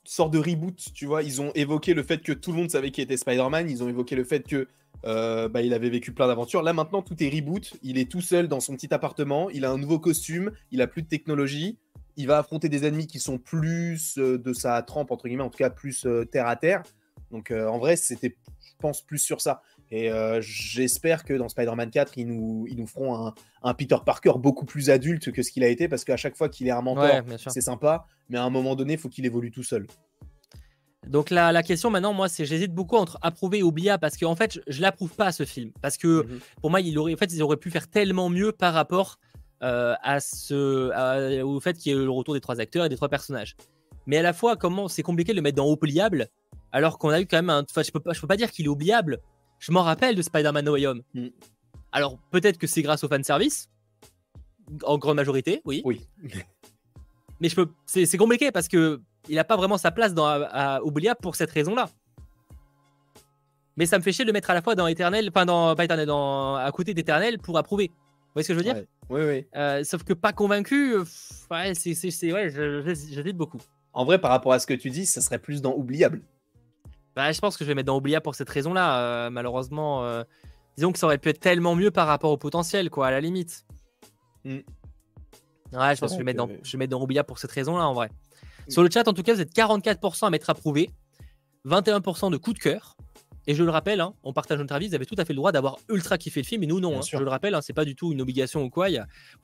sort de reboot, tu vois. Ils ont évoqué le fait que tout le monde savait qui était Spider-Man, ils ont évoqué le fait que euh, bah, il avait vécu plein d'aventures. Là maintenant, tout est reboot. Il est tout seul dans son petit appartement. Il a un nouveau costume. Il a plus de technologie. Il va affronter des ennemis qui sont plus euh, de sa trempe entre guillemets, en tout cas plus euh, terre à terre. Donc en vrai, c'était, je pense, plus sur ça. Et euh, j'espère que dans Spider-Man 4, ils nous, ils nous feront un, Peter Parker beaucoup plus adulte que ce qu'il a été, parce qu'à chaque fois qu'il est un mentor, c'est sympa, mais à un moment donné, il faut qu'il évolue tout seul. Donc la, la question maintenant, moi, c'est j'hésite beaucoup entre approuver et oublier, parce qu'en fait, je, ne l'approuve pas ce film, parce que mhm. pour moi, il aurait, en fait, ils auraient pu faire tellement mieux par rapport euh, à ce, au fait qu'il y ait le retour des trois acteurs et des trois personnages. Mais à la fois, comment c'est compliqué de le mettre dans oubliable, alors qu'on a eu quand même un, enfin, je peux pas, je peux pas dire qu'il est oubliable je m'en rappelle de Spider-Man No Way Home. Mm. Alors, peut-être que c'est grâce au fanservice, en grande majorité, oui. Oui. Mais je peux, c'est compliqué parce que il n'a pas vraiment sa place dans à, pour cette raison-là. Mais ça me fait chier de le mettre à la fois dans Éternel, enfin dans pas Éternel, dans à côté d'Éternel pour approuver. Vous voyez ce que je veux dire? Oui, oui. Euh, sauf que pas convaincu, euh, ouais, c'est, ouais, j'hésite beaucoup. En vrai, par rapport à ce que tu dis, ça serait plus dans oubliable. Bah, je pense que je vais mettre dans Oubliable pour cette raison-là. Euh, malheureusement, euh, disons que ça aurait pu être tellement mieux par rapport au potentiel, quoi, à la limite. Mm. Ouais, je pense que je vais, mettre dans, je vais mettre dans Oubliable pour cette raison-là, en vrai. Mm. Sur le chat, en tout cas, vous êtes 44% à m'être approuvé, 21% de coup de cœur, et je le rappelle, hein, on partage notre avis, vous avez tout à fait le droit d'avoir ultra kiffé le film, et nous non. Hein. je le rappelle, hein, c'est pas du tout une obligation ou quoi.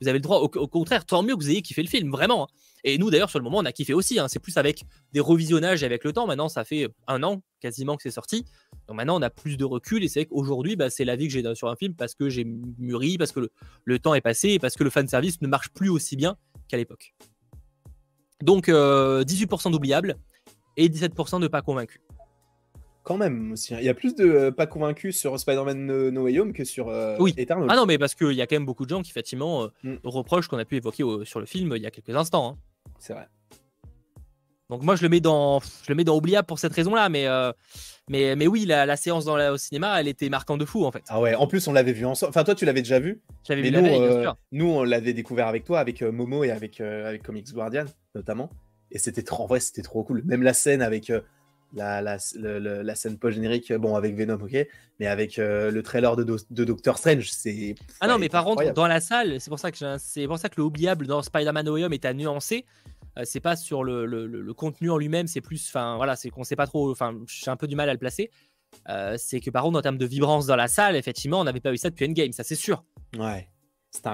Vous avez le droit, au, contraire, tant mieux que vous ayez kiffé le film, vraiment. Hein. Et nous d'ailleurs, sur le moment, on a kiffé aussi. C'est plus avec des revisionnages et avec le temps. Maintenant, ça fait un an quasiment que c'est sorti. Donc maintenant, on a plus de recul, et c'est qu'aujourd'hui, bah, c'est l'avis que j'ai sur un film parce que j'ai mûri, parce que le, temps est passé, et parce que le fan service ne marche plus aussi bien qu'à l'époque. Donc 18% euh, d'oubliables et 17% de pas convaincus. Quand même aussi. Il y a plus de euh, pas convaincus sur Spider-Man no, Way Home que sur euh, oui. Eternal. Ah non, mais parce qu'il y a quand même beaucoup de gens qui, effectivement, euh, mm. reprochent qu'on a pu évoquer sur le film il y a quelques instants. Hein. C'est vrai. Donc moi, je le mets dans, je le mets dans oubliable pour cette raison-là, mais, mais, mais oui, la, séance dans au cinéma, elle était marquante de fou, en fait. Ah ouais, en plus, on l'avait vu ensemble. Enfin, toi, tu l'avais déjà vu. J'avais vu nous, la veille, bien sûr. Nous, on l'avait découvert avec toi, avec Momo et avec, avec Comics Guardian, notamment. Et c'était trop, en vrai, c'était trop cool. Même la scène avec la, la, la scène post-générique, bon, avec Venom, ok, mais avec euh, le trailer de, de Doctor Strange, c'est. Ah non, mais par contre, dans la salle, c'est pour, ça que c'est pour ça que le oubliable dans Spider-Man No est à nuancer. Euh, c'est pas sur le, le, contenu en lui-même, c'est plus. Enfin, voilà, c'est qu'on sait pas trop. Enfin, j'ai un peu du mal à le placer. Euh, c'est que par contre, en termes de vibrance dans la salle, effectivement, on n'avait pas eu ça depuis Endgame, ça c'est sûr. Ouais.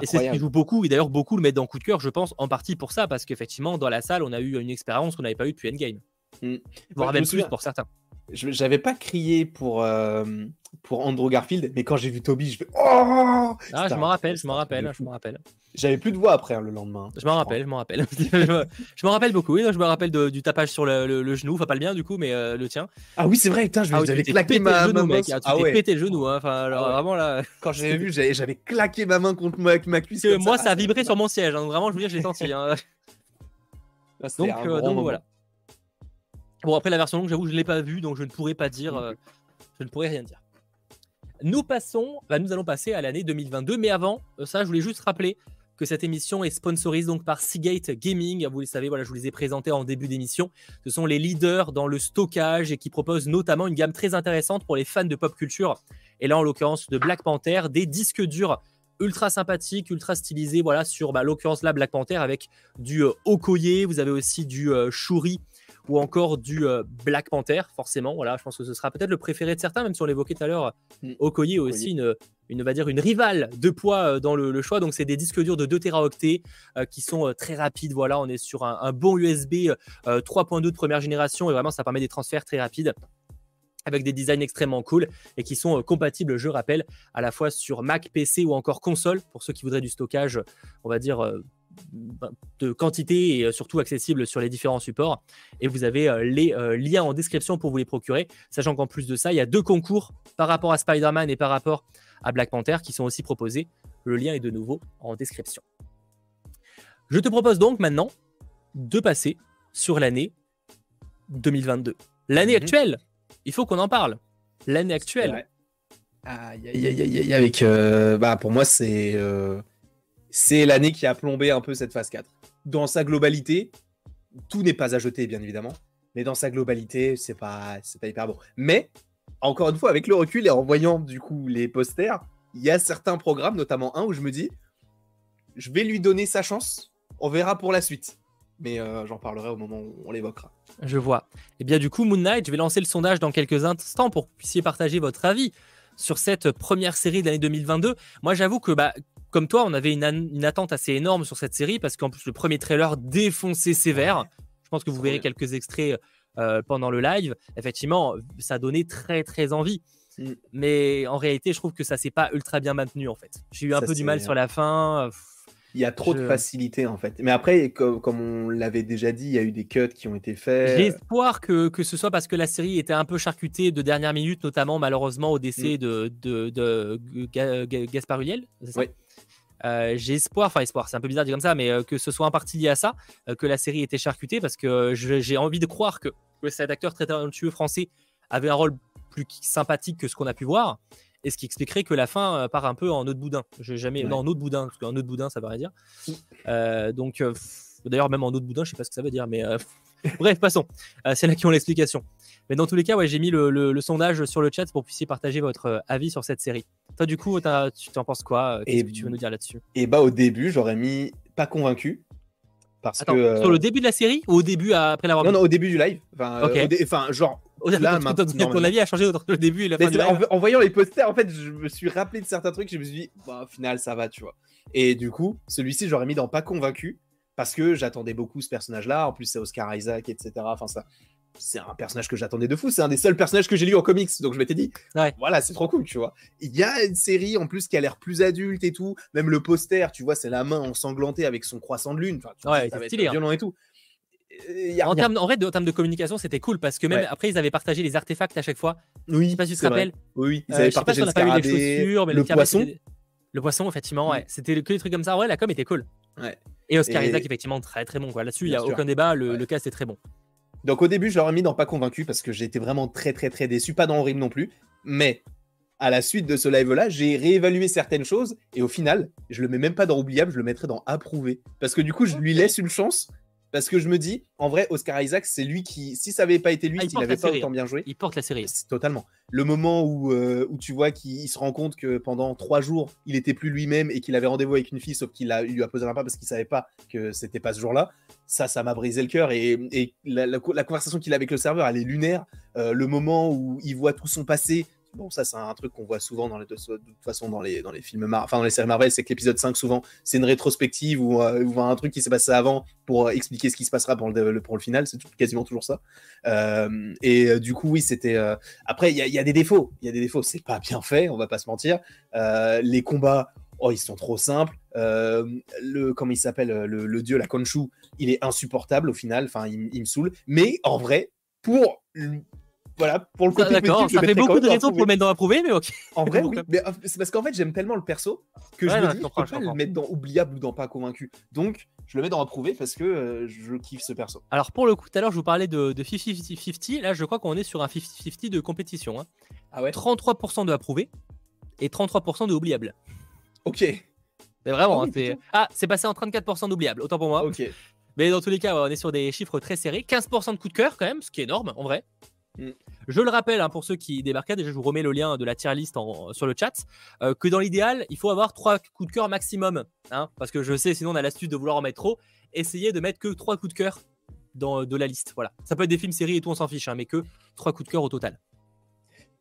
Et c'est ce qui joue beaucoup, et d'ailleurs beaucoup le mettent dans coup de cœur, je pense, en partie pour ça, parce qu'effectivement, dans la salle, on a eu une expérience qu'on n'avait pas eu depuis Endgame. Mmh. Voire même plus pour certains. j'avais pas crié pour, euh, pour Andrew Garfield, mais quand j'ai vu Toby, je fais Oh Ah, je m'en rappelle, je m'en rappelle, je m'en rappelle. J'avais plus de voix après hein, le lendemain. Je m'en rappelle, je m'en rappelle. je m'en rappelle beaucoup. Oui, je me rappelle du tapage sur le, genou, enfin pas le bien du coup, mais euh, le tien. Ah oui, c'est vrai, putain, je ah, claqué ma, genou, main. Mec, hein, tu ah ouais. pété le genou, hein. enfin alors, ah vraiment là. Quand j'avais vu, j'avais claqué ma main contre ma, ma cuisse. moi, ça. a vibré sur mon siège. Hein. Vraiment, je veux dire, je l'ai senti. donc, euh, donc voilà. Bon, après la version longue, j'avoue, je ne l'ai pas vue, donc je ne pourrais pas dire. Euh, je ne pourrais rien dire. Nous passons, bah, nous allons passer à l'année 2022, mais avant euh, ça, je voulais juste rappeler que cette émission est sponsorisée donc par Seagate Gaming. Vous le savez, voilà, je vous les ai présentés en début d'émission. Ce sont les leaders dans le stockage et qui proposent notamment une gamme très intéressante pour les fans de pop culture. Et là, en l'occurrence, de Black Panther, des disques durs ultra sympathiques, ultra stylisés, voilà, sur bah, l'occurrence là, Black Panther avec du euh, Okoye, vous avez aussi du euh, Shuri ou encore du euh, Black Panther, forcément. Voilà, je pense que ce sera peut-être le préféré de certains, même si on l'évoquait tout à l'heure. Mm. Okoye est aussi une, une, va dire une rivale de poids euh, dans le, choix. Donc, c'est des disques durs de 2 Teraoctets euh, qui sont très rapides. Voilà, on est sur un, bon USB 3.2 de première génération et vraiment, ça permet des transferts très rapides avec des designs extrêmement cool et qui sont compatibles, je rappelle, à la fois sur Mac, PC ou encore console, pour ceux qui voudraient du stockage, on va dire, de quantité et euh, surtout accessible sur les différents supports. Et vous avez euh, les euh, liens en description pour vous les procurer, sachant qu'en plus de ça, il y a deux concours par rapport à Spider-Man et par rapport à Black Panther qui sont aussi proposés. Le lien est de nouveau en description. Je te propose donc maintenant de passer sur l'année 2022. L'année mhm. actuelle, il faut qu'on en parle. L'année actuelle. avec, bah, pour moi, c'est c'est l'année qui a plombé un peu cette phase 4. Dans sa globalité, tout n'est pas à jeter, bien évidemment, mais dans sa globalité, c'est pas, c'est pas hyper bon. Mais, encore une fois, avec le recul et en voyant du coup les posters, il y a certains programmes, notamment un où je me dis, je vais lui donner sa chance, on verra pour la suite. Mais euh, j'en parlerai au moment où on l'évoquera. Je vois. Et eh bien du coup, Moon Knight, je vais lancer le sondage dans quelques instants pour que vous puissiez partager votre avis sur cette première série de l'année 2022. Moi, j'avoue que bah, comme toi, on avait une, attente assez énorme sur cette série parce qu'en plus, le premier trailer défonçait sévère. Je pense que vous verrez quelques extraits euh, pendant le live. Effectivement, ça donnait très très envie. Mm. Mais en réalité, je trouve que ça s'est pas ultra bien maintenu en fait. J'ai eu un peu du mal sur la fin. Il y a trop de facilité en fait. Mais après, comme, on l'avait déjà dit, il y a eu des cuts qui ont été faits. J'ai espoir que, que, ce soit parce que la série était un peu charcutée de dernière minute, notamment malheureusement au décès mm. de, de, de, Gaspard Ulliel. Oui. Euh, j'ai espoir, enfin espoir, c'est un peu bizarre de dire comme ça, mais euh, que ce soit en partie lié à ça, euh, que la série était charcutée, parce que j'ai envie de croire que, cet acteur très talentueux français avait un rôle plus sympathique que ce qu'on a pu voir, et ce qui expliquerait que la fin part un peu en autre boudin. Je jamais, non, en autre boudin, parce qu'en autre boudin, ça veut rien dire. donc, d'ailleurs, même en autre boudin, je sais pas ce que ça veut dire, mais bref, passons. c'est là qui ont l'explication. Mais dans tous les cas, ouais, j'ai mis le, sondage sur le chat pour que vous puissiez partager votre euh, avis sur cette série. Toi, du coup, tu t'en penses quoi euh, Qu'est-ce que tu veux nous dire là-dessus? Et bah, au début, j'aurais mis pas convaincu. Parce que, euh, Sur le début de la série ou au début après l'avoir Non, non, au début du live. Enfin, enfin genre. là, ton, avis a changé entre le début et la fin du live. En, voyant les posters, en fait, je me suis rappelé de certains trucs. Je me suis dit, bah, au final, ça va, tu vois. Et du coup, celui-ci, j'aurais mis dans pas convaincu parce que j'attendais beaucoup ce personnage-là. En plus, c'est Oscar Isaac, etc. Enfin, ça, c'est un personnage que j'attendais de fou. C'est un des seuls personnages que j'ai lu en comics. Donc je m'étais dit, voilà, c'est trop cool, tu vois. Il y a une série en plus qui a l'air plus adulte et tout. Même le poster, tu vois, c'est la main ensanglantée avec son croissant de lune. Enfin, ouais, c'est stylé. Hein. Violent et tout. en, termes, en, vrai, de, en termes de communication, c'était cool parce que même après, ils avaient partagé les artefacts à chaque fois. Oui, je sais pas si tu te rappelles. Oui, ils euh, avaient partagé si les chaussures, mais le, poisson. Le poisson, effectivement, ouais. C'était que des trucs comme ça. Ouais, la com était cool. Ouais. Et Oscar Isaac, effectivement, très très bon. Là-dessus, il n'y a aucun débat. Le, le cast est très bon. Donc au début, je l'aurais mis dans pas convaincu parce que j'ai été vraiment très très très déçu, pas dans horrible non plus. Mais à la suite de ce live-là, j'ai réévalué certaines choses et au final, je le mets même pas dans oubliable, je le mettrai dans approuvé. Parce que du coup, je lui laisse une chance parce que je me dis, en vrai, Oscar Isaac, c'est lui qui, si ça avait pas été lui, ah, il s'il avait pas autant bien joué. Il porte la série. Totalement. Le moment où, euh, où tu vois qu'il se rend compte que pendant trois jours, il était plus lui-même et qu'il avait rendez-vous avec une fille, sauf qu'il lui a posé un pas parce qu'il savait pas que c'était pas ce jour-là. Ça, ça m'a brisé le cœur. Et, la, conversation qu'il a avec le serveur, elle est lunaire. Euh, le moment où il voit tout son passé, Bon, ça, c'est un truc qu'on voit souvent dans les, de, toute façon dans les, films enfin dans les séries Marvel, c'est que l'épisode 5, souvent, c'est une rétrospective ou, euh, un truc qui s'est passé avant pour expliquer ce qui se passera pour le, final. C'est quasiment toujours ça. Euh, et euh, du coup, oui, c'était. Euh, après, il y, y, a des défauts. Il y a des défauts. C'est pas bien fait, on va pas se mentir. Euh, les combats. Oh, ils sont trop simples. le, comment il s'appelle le, le, dieu, la Konshu, il est insupportable au final. Enfin, il, il me saoule. Mais en vrai, pour voilà, pour le côté D'accord, ça fait beaucoup de raisons pour le mettre dans approuvé, mais ok. En vrai, oui. Mais euh, c'est parce qu'en fait, j'aime tellement le perso que ouais, je me dis, je peux pas le mettre dans oubliable ou dans pas convaincu. Donc, je le mets dans approuvé parce que euh, je kiffe ce perso. Alors, pour le coup, tout à l'heure, je vous parlais de 50-50. Là, je crois qu'on est sur un 50-50 de compétition. Hein. Ah ouais? 33% de approuvé et 33% de oubliable. Ok. Mais vraiment, ah, hein, c'est ah, c'est passé en 34% d'oubliable, autant pour moi. Ok. Mais dans tous les cas, on est sur des chiffres très serrés. 15% de coup de cœur quand même, ce qui est énorme en vrai. Mm. Je le rappelle hein, pour ceux qui débarquaient, déjà je vous remets le lien de la tier list sur le chat, euh, que dans l'idéal, il faut avoir trois coups de cœur maximum. Hein, parce que je sais, sinon on a l'astuce de vouloir en mettre trop. Essayez de mettre que trois coups de cœur dans de la liste. Voilà. Ça peut être des films, séries et tout, on s'en fiche, hein, mais que trois coups de cœur au total.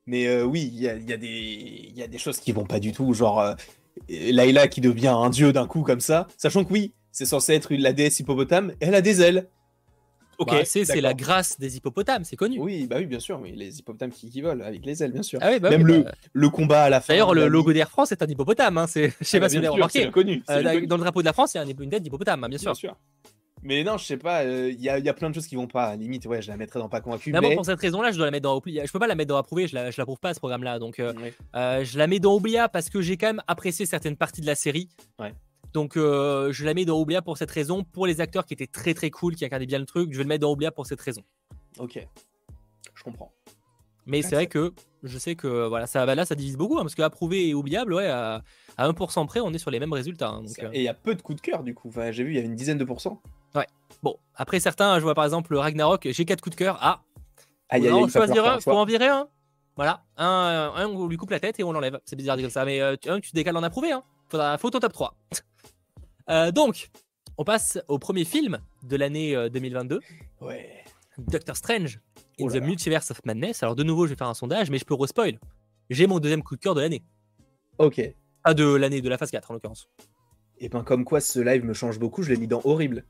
Mais euh, oui, il y a, y, y a, des choses qui vont pas du tout, genre euh, Layla qui devient un dieu d'un coup comme ça, sachant que oui, c'est censé être la déesse hippopotame, elle a des ailes. Ok, bah, c'est la grâce des hippopotames, c'est connu. Oui, bah oui, bien sûr, oui, les hippopotames qui, qui, volent avec les ailes, bien sûr. Ah oui, bah Même le, bah... le, combat à la fin. D'ailleurs, le logo d'Air France est un hippopotame. Hein, je sais ah pas si vous avez remarqué. Connu, euh, connu. Dans le drapeau de la France, il y a une tête d'hippopotame, hein, bien sûr. Bien sûr. Mais non, je sais pas, il euh, y, y, a plein de choses qui vont pas. Limite, ouais, je la mettrais dans pas convaincu. Mais, mais... pour cette raison-là, je dois la mettre dans Oublia. Je peux pas la mettre dans approuvé, je la, je l'approuve pas ce programme-là. Donc, euh, ouais. euh, je la mets dans Oublia parce que j'ai quand même apprécié certaines parties de la série. Ouais. Donc euh, je la mets dans Oublia pour cette raison. Pour les acteurs qui étaient très très cool, qui incarnaient bien le truc, je vais le mettre dans Oublia pour cette raison. Ok, je comprends. Mais c'est vrai que je sais que voilà, ça, là ça divise beaucoup, hein, parce que approuvé et oubliable, ouais, à, à 1% près, on est sur les mêmes résultats. Hein, donc, euh... Et il y a peu de coups de cœur du coup. Enfin, j'ai vu, il y avait une dizaine de pourcents. Ouais. Bon, après certains, je vois par exemple le Ragnarok, j'ai 4 coups de cœur. Ah, ah y a, on choisir un, faut en virer un. Voilà, un, un, on lui coupe la tête et on l'enlève. C'est bizarre de dire ça, mais euh, un, tu décales en approuvé. Hein. Faudra, faut au top 3. Euh, donc, on passe au premier film de l'année 2022. Ouais. Doctor Strange in oh the Multiverse of Madness. Alors, de nouveau, je vais faire un sondage, mais je peux re-spoil. J'ai mon deuxième coup de cœur de l'année. Ok. Ah, de l'année, de la phase 4 en l'occurrence. Et ben, comme quoi ce live me change beaucoup, je l'ai mis dans horrible.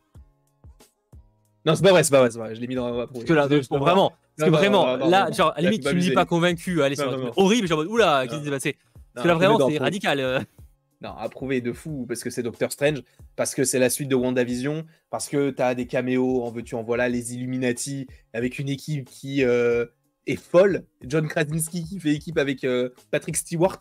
Non, c'est pas vrai, c'est pas vrai, c'est vrai. Je l'ai mis dans. Parce que là, vraiment, parce que vraiment, là, genre, à la limite, tu me dis pas convaincu, allez, c'est horrible, genre, oula, qu'est-ce qui s'est passé? Parce que là, vraiment, c'est radical. Non, approuvé de fou parce que c'est Doctor Strange, parce que c'est la suite de WandaVision, parce que tu as des caméos, en veux-tu, en voilà, les Illuminati, avec une équipe qui euh, est folle. John Krasinski qui fait équipe avec euh, Patrick Stewart.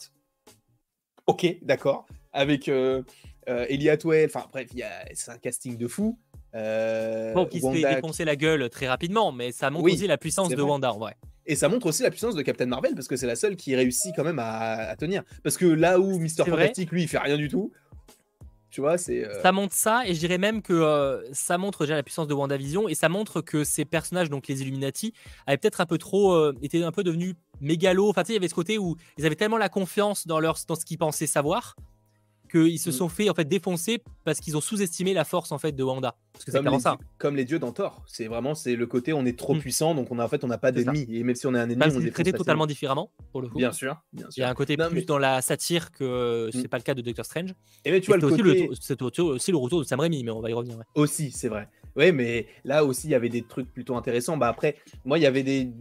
Ok, d'accord. Avec euh, euh, Ellie Atwell, enfin bref, c'est un casting de fou. Bon, qui Wanda... se fait défoncer la gueule très rapidement, mais ça montre oui, aussi la puissance de vrai. Wanda en vrai. Et ça montre aussi la puissance de Captain Marvel parce que c'est la seule qui réussit quand même à, à tenir. Parce que là où Mister Fantastic, lui, il fait rien du tout. Tu vois, c'est. Euh... Ça montre ça, et je dirais même que euh, ça montre déjà la puissance de WandaVision, et ça montre que ces personnages, donc les Illuminati, avaient peut-être un peu trop. Euh, étaient un peu devenus mégalos. Enfin, tu sais, il y avait ce côté où ils avaient tellement la confiance dans, leur, dans ce qu'ils pensaient savoir qu'ils se sont fait en fait défoncer parce qu'ils ont sous-estimé la force en fait de Wanda. Parce que c'est comme, les, ça. comme les dieux dans Thor. C'est vraiment c'est le côté on est trop mm. puissant donc on a en fait on n'a pas d'ennemis et même si on est un ennemi on est traité totalement différemment pour le coup. Bien sûr, bien sûr. Il y a un côté non, plus mais... dans la satire que c'est mm. pas le cas de Doctor Strange. Et mais tu vois le aussi côté... c'est aussi le retour de Sam Raimi mais on va y revenir. Ouais. Aussi c'est vrai. Ouais, mais là aussi, il y avait des trucs plutôt intéressants. Bah après, moi, il y avait des.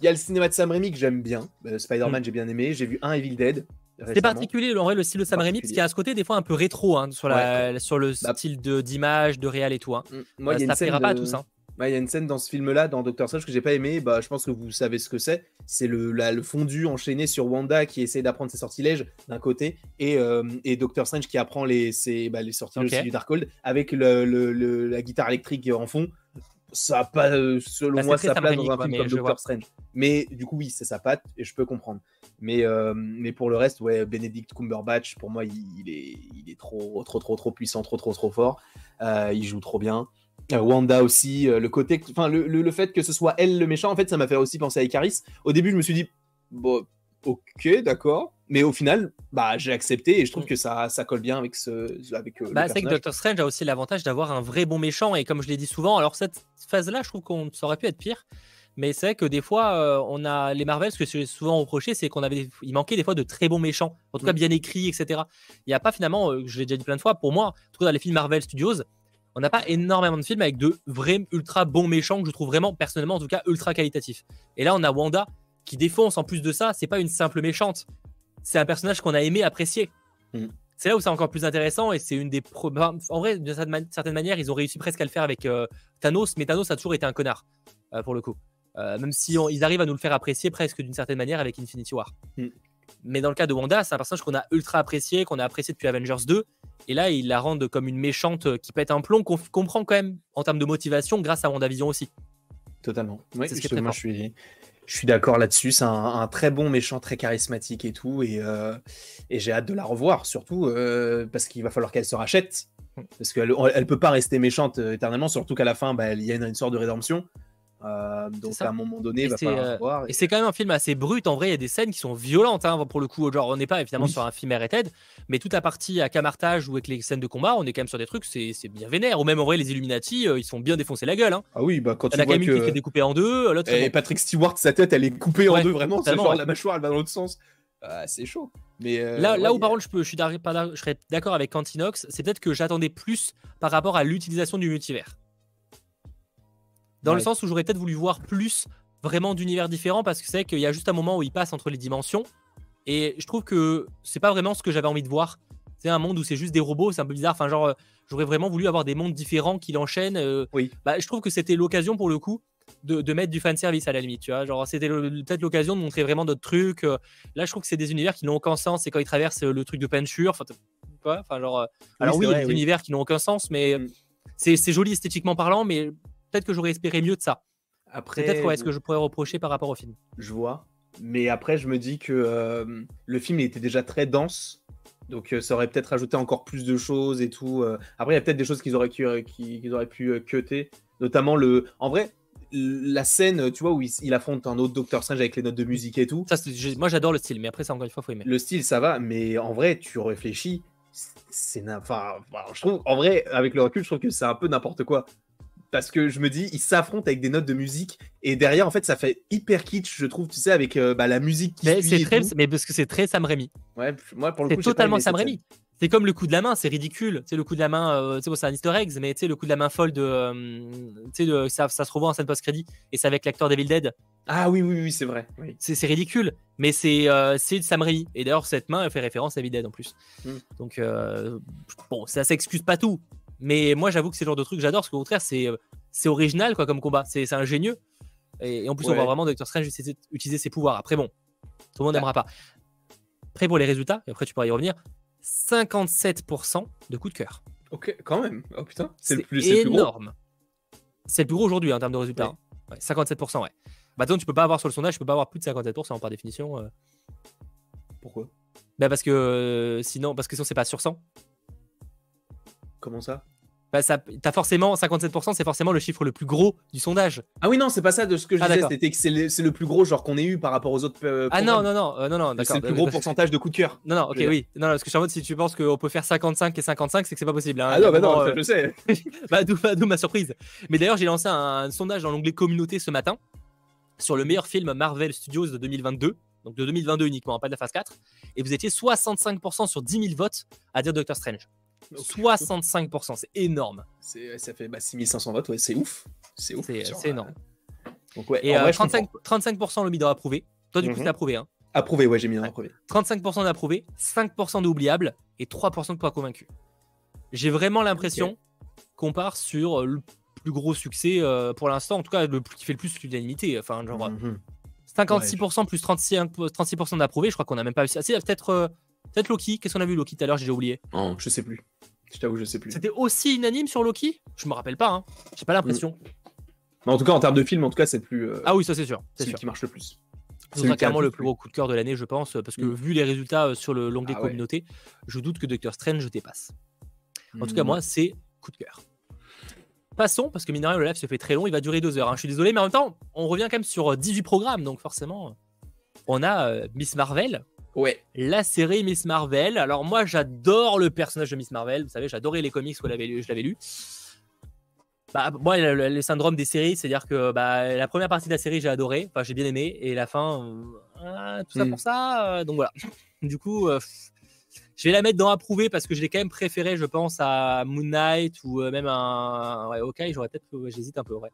Il y a le cinéma de Sam Raimi que j'aime bien. Euh, Spider-Man, mm. j'ai bien aimé. J'ai vu un Evil Dead. C'est particulier en vrai le style de Sam Raimi parce qu'il y a ce côté des fois un peu rétro hein, sur, la, ouais. sur le bah, style d'image, de, de, réel et tout. Hein. Moi, euh, y a ça de... pas à tous. Hein. Bah, il y a une scène dans ce film-là, dans Doctor Strange, que j'ai pas aimé. Bah, je pense que vous savez ce que c'est. C'est le, la, le fondu enchaîné sur Wanda qui essaie d'apprendre ses sortilèges d'un côté et, euh, et Doctor Strange qui apprend les, ses, bah, les sortilèges okay. du Darkhold avec le, le, la guitare électrique en fond ça a pas, euh, selon bah, moi, sa place dans un film comme Doctor. Strange. Mais du coup, oui, c'est sa patte et je peux comprendre. Mais, euh, mais pour le reste, ouais, Benedict Cumberbatch, pour moi, il, il, est, il est trop, trop, trop, trop puissant, trop, trop, trop fort. Euh, il joue trop bien. Euh, Wanda aussi, le côté, enfin, le, le, le, fait que ce soit elle le méchant, en fait, ça m'a fait aussi penser à Icaris. Au début, je me suis dit, bon, ok, d'accord. Mais au final, bah, j'ai accepté et je trouve que ça, ça colle bien avec ce. Avec, euh, bah, c'est que Doctor Strange a aussi l'avantage d'avoir un vrai bon méchant. Et comme je l'ai dit souvent, alors cette phase-là, je trouve qu'on ça aurait pu être pire. Mais c'est vrai que des fois, euh, on a les Marvel, ce que j'ai souvent reproché, c'est qu'on avait, il manquait des fois de très bons méchants, en tout cas mm. bien écrits, etc. Il n'y a pas finalement, euh, je l'ai déjà dit plein de fois, pour moi, en tout cas dans les films Marvel Studios, on n'a pas énormément de films avec de vrais ultra bons méchants que je trouve vraiment, personnellement, en tout cas, ultra qualitatifs. Et là, on a Wanda qui défonce en plus de ça, c'est pas une simple méchante, c'est un personnage qu'on a aimé, apprécié. Mm. C'est là où c'est encore plus intéressant et c'est une des. En vrai, d'une certaine, manière, ils ont réussi presque à le faire avec euh, Thanos, mais Thanos a toujours été un connard, pour le coup. Euh, même si ils arrivent à nous le faire apprécier presque d'une certaine manière avec Infinity War. Mm. Mais dans le cas de Wanda, c'est un personnage qu'on a ultra apprécié, qu'on a apprécié depuis Avengers 2. Et là, ils la rendent comme une méchante euh, qui pète un plomb, qu'on comprend quand même en termes de motivation grâce à WandaVision aussi. Totalement. Oui, ce moi, je suis, je suis d'accord là-dessus. C'est un, très bon méchant, très charismatique et tout. Et, euh, et j'ai hâte de la revoir, surtout parce qu'il va falloir qu'elle se rachète. Mm. Parce qu'elle ne peut pas rester méchante éternellement, surtout qu'à la fin, bah, il y a une, une, sorte de rédemption. Euh, donc à un moment donné, il va falloir euh, voir. Et, c'est quand même un film assez brut. En vrai, il y a des scènes qui sont violentes. Hein, pour le coup, genre on n'est pas évidemment sur un film R&D, mais toute la partie à camartage ou avec les scènes de combat, on est quand même sur des trucs, c'est bien vénère. Ou même en vrai, les Illuminati, euh, ils sont bien défoncés la gueule. Hein. Ah oui, bah quand tu vois que qui fait découper en deux, l'autre. Et Patrick Stewart, sa tête, elle est coupée en deux vraiment. C'est genre la mâchoire, elle va dans l'autre sens. Ah, c'est chaud. Mais là, là où par contre je, peux, je, suis je serais d'accord avec Cantinox, c'est peut-être que j'attendais plus par rapport à l'utilisation du multivers. Dans le sens où j'aurais peut-être voulu voir plus vraiment d'univers différents parce que c'est qu'il y a juste un moment où il passe entre les dimensions. Et je trouve que c'est pas vraiment ce que j'avais envie de voir. C'est un monde où c'est juste des robots, c'est un peu bizarre. Enfin, genre, euh, j'aurais vraiment voulu avoir des mondes différents qui l'enchaînent. Euh. oui. Bah, je trouve que c'était l'occasion pour le coup de, de, mettre du fan service à la limite. Tu vois, genre, c'était peut-être l'occasion de montrer vraiment d'autres trucs. Euh. Là, je trouve que c'est des univers qui n'ont aucun sens. C'est quand ils traversent le truc de peinture. Enfin, enfin genre. alors oui, il y a des univers qui n'ont aucun sens, mais mm. c'est joli esthétiquement parlant, mais peut-être que j'aurais espéré mieux de ça. Après, peut-être ouais, ce que je pourrais reprocher par rapport au film. Je vois, mais après je me dis que euh, le film était déjà très dense, donc euh, ça aurait peut-être ajouté encore plus de choses et tout. Euh. Après il y a peut-être des choses qu'ils auraient, pu cutter, notamment le. En vrai, la scène, tu vois, où il, affronte un autre Docteur Strange avec les notes de musique et tout. Ça, moi j'adore le style, mais après ça encore une fois faut aimer. Le style ça va, mais en vrai tu réfléchis, c'est enfin, je trouve en vrai avec le recul je trouve que c'est un peu n'importe quoi parce que je me dis, ils s'affrontent avec des notes de musique et derrière, en fait, ça fait hyper kitsch, je trouve, tu sais, avec euh, bah, la musique qui mais c'est très, mais parce que c'est très Sam Raimi. Ouais, moi pour le coup, c'est totalement Sam Raimi. C'est comme le coup de la main, c'est ridicule. C'est le coup de la main, euh, c'est un Easter egg, mais tu sais, le coup de la main folle de, euh, ça, ça se revoit en scène post-crédit et c'est avec l'acteur Devil Dead. Ah oui, oui, oui, c'est vrai. C'est ridicule, mais c'est euh, Sam Raimi. Et d'ailleurs, cette main, elle fait référence à Evil Dead en plus. Hmm. Donc, bon, ça s'excuse pas tout, mais moi, j'avoue que c'est le genre de truc que j'adore, parce qu'au contraire, c'est, euh, c'est original quoi, comme combat, c'est, ingénieux. Et, en plus, on voit vraiment Doctor Strange utiliser ses pouvoirs. Après, bon, tout le monde n'aimera pas. Après, pour les résultats, et après, tu pourras y revenir 57% de coup de cœur. Ok, quand même. Oh putain, c'est, le plus, énorme. C'est le plus gros aujourd'hui en termes de résultats. 57%, ouais. Bah, donc, tu peux pas avoir sur le sondage, tu peux pas avoir plus de 57% par définition. Euh. Pourquoi? Bah parce que euh, sinon, parce que sinon c'est pas sur 100. Comment ça? Bah ça, as forcément 57%, c'est forcément le chiffre le plus gros du sondage. Ah oui, non, c'est pas ça de ce que je ah, disais, c'était que c'est le, plus gros genre qu'on ait eu par rapport aux autres. Euh, ah non, non, non, euh, non, non. C'est le plus gros pourcentage de coup de cœur. Non, non, ok, oui. Non, parce que je suis en mode, si tu penses qu'on peut faire 55 et 55, c'est que c'est pas possible. Hein. Ah non, bah non, je sais. bah, d'où ma surprise. Mais d'ailleurs, j'ai lancé un, sondage dans l'onglet communauté ce matin sur le meilleur film Marvel Studios de 2022 donc de 2022 uniquement, hein, pas de la phase 4, et vous étiez 65% sur 10 000 votes à dire Doctor Strange. 65%, c'est énorme. Ça fait bah, 6500 votes, ouais, c'est ouf. C'est ouf. C'est énorme. Donc, ouais, et 35%, 35 le mis dans approuvé. Toi, du coup, mhm. approuvé. Hein. Approuvé, ouais, j'ai mis dans approuvé. 35% d'approuvé, 5% d'oubliable et 3% de pas convaincu. J'ai vraiment l'impression qu'on part sur le plus gros succès euh, pour l'instant, en tout cas, le, qui fait le plus l'unanimité. Enfin, genre. 56% mhm. plus 36%, 36 d'approuvé, je crois qu'on a même pas réussi. Ah, peut-être euh, Peut-être Loki. Qu'est-ce qu'on a vu Loki tout à l'heure? J'ai déjà oublié. Oh, je sais plus. Je t'avoue, je sais plus. C'était aussi unanime sur Loki? Je me rappelle pas. Hein. J'ai pas l'impression. Mais en tout cas, en termes de film, en tout cas, c'est plus. Euh, ah oui, ça c'est sûr. C'est celui qui marche le plus. C'est clairement le plus gros coup de cœur de l'année, je pense, parce que mm. vu les résultats euh, sur le l'onglet ah communauté, je doute que Doctor Strange dépasse. En tout cas, mm. moi, c'est coup de cœur. Passons, parce que mine le live se fait très long, il va durer deux heures. Hein. Je suis désolé, mais en même temps, on revient quand même sur 18 euh, programmes, donc forcément, on a Miss Marvel, Ouais. La série Miss Marvel. Alors moi, j'adore le personnage de Miss Marvel. Vous savez, j'adorais les comics, je l'avais lu. Bah, moi, le, le, syndrome des séries, c'est-à-dire que bah, la première partie de la série, j'ai adoré, enfin, j'ai bien aimé, et la fin, euh, ah, tout ça mm. pour ça. Euh, donc voilà. Du coup, euh, je vais la mettre dans approuvé parce que je l'ai quand même préféré, je pense, à Moon Knight ou même un. Ouais, ok, j'aurais peut-être. J'hésite un peu, ouais.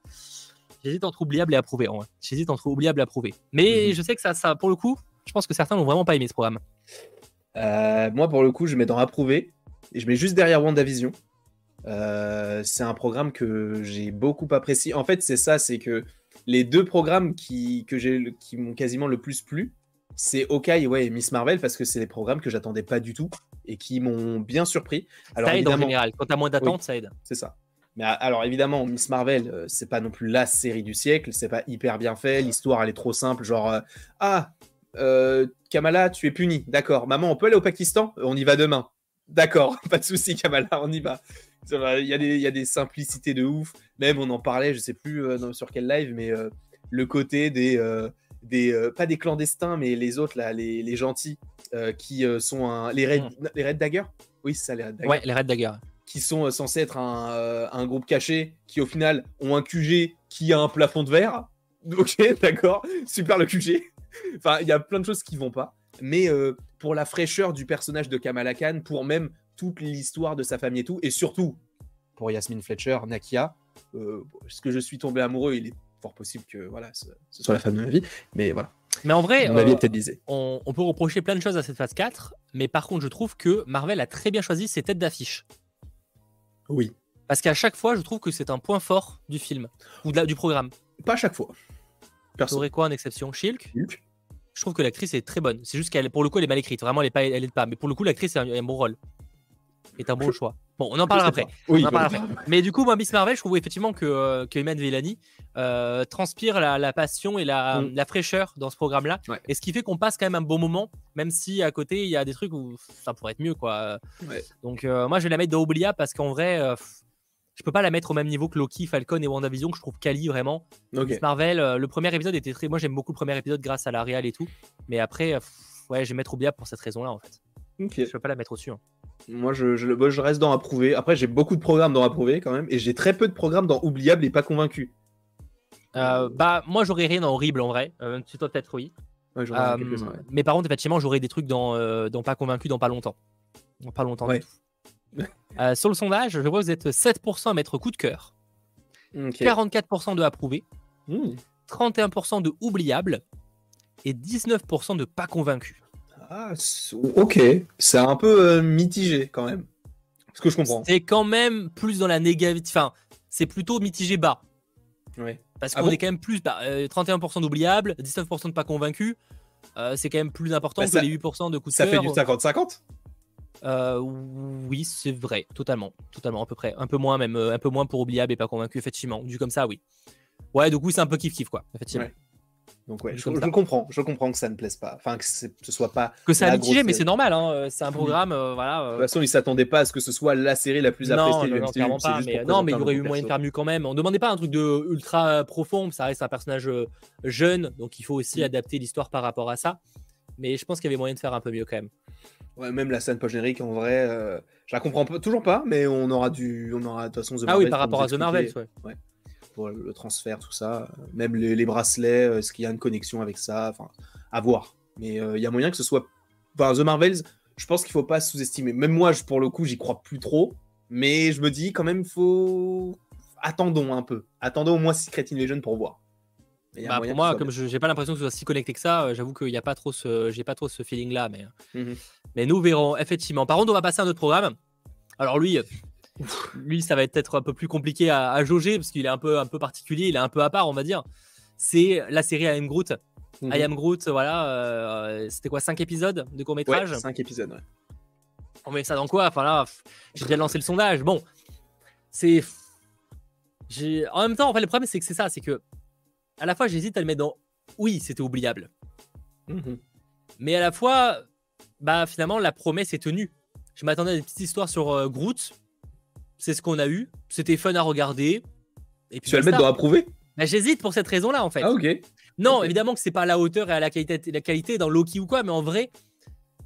J'hésite entre oubliable et approuvé, en J'hésite entre oubliable et approuvé. Mais mm-hmm. je sais que ça, ça, pour le coup, je pense que certains n'ont vraiment pas aimé ce programme. moi, pour le coup, je mets dans approuvé et je mets juste derrière WandaVision. Euh, c'est un programme que j'ai beaucoup apprécié. En fait, c'est ça, c'est que les deux programmes qui, que j'ai, qui m'ont quasiment le plus plu, c'est Hawkeye ouais, et Miss Marvel, parce que c'est des programmes que j'attendais pas du tout et qui m'ont bien surpris. Alors, ça aide en général, quand t'as moins d'attente, ça aide. C'est ça. Mais alors évidemment, Miss Marvel, euh, c'est pas non plus la série du siècle, c'est pas hyper bien fait, l'histoire elle est trop simple, genre euh, ah Kamala, tu es puni, d'accord. Maman, on peut aller au Pakistan? On y va demain. D'accord, pas de souci Kamala, on y va. Il y, a des, il y, a des simplicités de ouf. Même, on en parlait, je sais plus euh, sur quel live, mais euh, le côté des. Euh, des pas des clandestins, mais les autres, là, les, les gentils, qui sont un, les, Red, les Red Dagger? Oui, c'est ça, les Red Dagger. Ouais, les Red Dagger. Qui sont censés être un, un, groupe caché, qui au final ont un QG qui a un plafond de verre. Ok, d'accord, super le QG. Enfin, il y a plein de choses qui vont pas. Mais pour la fraîcheur du personnage de Kamala Khan, pour même toute l'histoire de sa famille et tout, et surtout pour Yasmine Fletcher, Nakia, euh, est-ce que je suis tombé amoureux Il est fort possible que voilà, ce, soit la femme de ma vie, mais voilà. Mais en vrai, euh, on, on, peut reprocher plein de choses à cette phase 4, mais par contre, je trouve que Marvel a très bien choisi ses têtes d'affiche. Oui. Parce qu'à chaque fois, je trouve que c'est un point fort du film ou du programme. Pas à chaque fois. Perso. aurais quoi en exception? Shilk? Je trouve que l'actrice est très bonne. C'est juste qu'elle, pour le coup, elle est mal écrite. Vraiment, elle est pas, elle est pas. Mais pour le coup, l'actrice a un bon rôle est un bon choix. Bon, on en parlera après. Oui, Mais du coup, moi, Miss Marvel, je trouve effectivement que, euh, que Iman Vellani euh, transpire la, passion et la, mm. la, fraîcheur dans ce programme-là. Et ce qui fait qu'on passe quand même un bon moment, même si à côté, il y a des trucs où ça pourrait être mieux. quoi. Donc, euh, moi, je vais la mettre dans Oblia parce qu'en vrai, je peux pas la mettre au même niveau que Loki, Falcon et WandaVision, que je trouve quali vraiment. Miss Marvel, le premier épisode était très. Moi, j'aime beaucoup le premier épisode grâce à la réal et tout. Mais après, ouais, je vais mettre Oblia pour cette raison-là, en fait. Je peux pas la mettre au-dessus. Hein. Moi, je, je, reste dans approuvé. Après, j'ai beaucoup de programmes dans approuvé quand même, et j'ai très peu de programmes dans oubliable et pas convaincu. Euh, bah, moi, j'aurais rien dans horrible en vrai. Euh, tu toi, peut-être oui. Euh, mais par contre, effectivement, j'aurais des trucs dans, dans pas convaincu dans pas longtemps. Dans pas longtemps du tout. sur le sondage, je vois que vous êtes 7% à mettre coup de cœur, 44% de approuvé, 31% hmm. de oubliable et 19% de pas convaincu. Ah, ok, c'est un peu euh, mitigé quand même. Ce que je comprends. C'est quand même plus dans la négative. Enfin, c'est plutôt mitigé bas. Oui. Parce ah qu'on est quand même plus. 31% bah, euh, d'oubliables, 19% de pas convaincus. Euh, c'est quand même plus important bah, que les 8% de coups de Ça fait du 50-50 Oui, c'est vrai, totalement. Totalement, à peu près. Un peu moins, même. un peu moins pour oubliable et pas convaincu, effectivement. Du comme ça, oui. Ouais, du coup, c'est un peu kiff-kiff, quoi, effectivement. Donc ouais, je, comprends, je comprends que ça ne plaise pas, enfin que ce soit pas que c'est mitigé, mais c'est normal. Hein. Euh, c'est un programme, euh, voilà. Euh. De toute façon, ils s'attendaient pas à ce que ce soit la série la plus appréciée non, non, pas, mais, non, mais il y aurait eu moyen de faire mieux quand même. On demandait pas un truc de ultra profond, ça reste un personnage jeune, donc il faut aussi mm. adapter l'histoire par rapport à ça. Mais je pense qu'il y avait moyen de faire un peu mieux quand même. Ouais, même la scène post-générique, en vrai, je la comprends toujours pas, mais on aura du, on aura de toute façon The Ah oui, par rapport à The Marvel, ouais. ouais pour le transfert, tout ça. Même les, bracelets, euh, est-ce qu'il y a une connexion avec ça? Enfin, à voir. Mais euh, il y a moyen que ce soit. Enfin, The Marvels, je pense qu'il faut pas sous-estimer. Même moi, pour le coup, j'y crois plus trop. Mais je me dis quand même, il faut. Attendons un peu. Attendons au moins Secret Invasion pour voir. Bah, pour moi, comme je n'ai pas l'impression que ce soit si connecté que ça, euh, j'avoue qu'il n'y a pas trop ce, j'ai pas trop ce feeling là, mais, mhm. mais nous verrons effectivement. Par contre, on va passer à un autre programme. Alors lui, lui, ça va être peut-être un peu plus compliqué à, jauger parce qu'il est un peu, un peu particulier, il est un peu à part, on va dire. C'est la série I Am Groot. Mhm. I Am Groot, voilà, euh, c'était quoi, 5 épisodes de court métrage ouais, 5 épisodes, ouais. On met ça dans quoi? Enfin là, j'ai déjà lancé le sondage. Bon, c'est. En même temps, en fait, le problème, c'est que c'est ça, c'est que à la fois, j'hésite à le mettre dans. Oui, c'était oubliable. Mhm. Mais à la fois, bah finalement, la promesse est tenue. Je m'attendais à des petites histoires sur euh, Groot c'est ce qu'on a eu. C'était fun à regarder. Et puis tu vas le mettre dans approuvé? Bah, J'hésite pour cette raison-là, en fait. Ah, ok. Non, évidemment que c'est pas à la hauteur et à la qualité, la qualité dans Loki ou quoi, mais en vrai,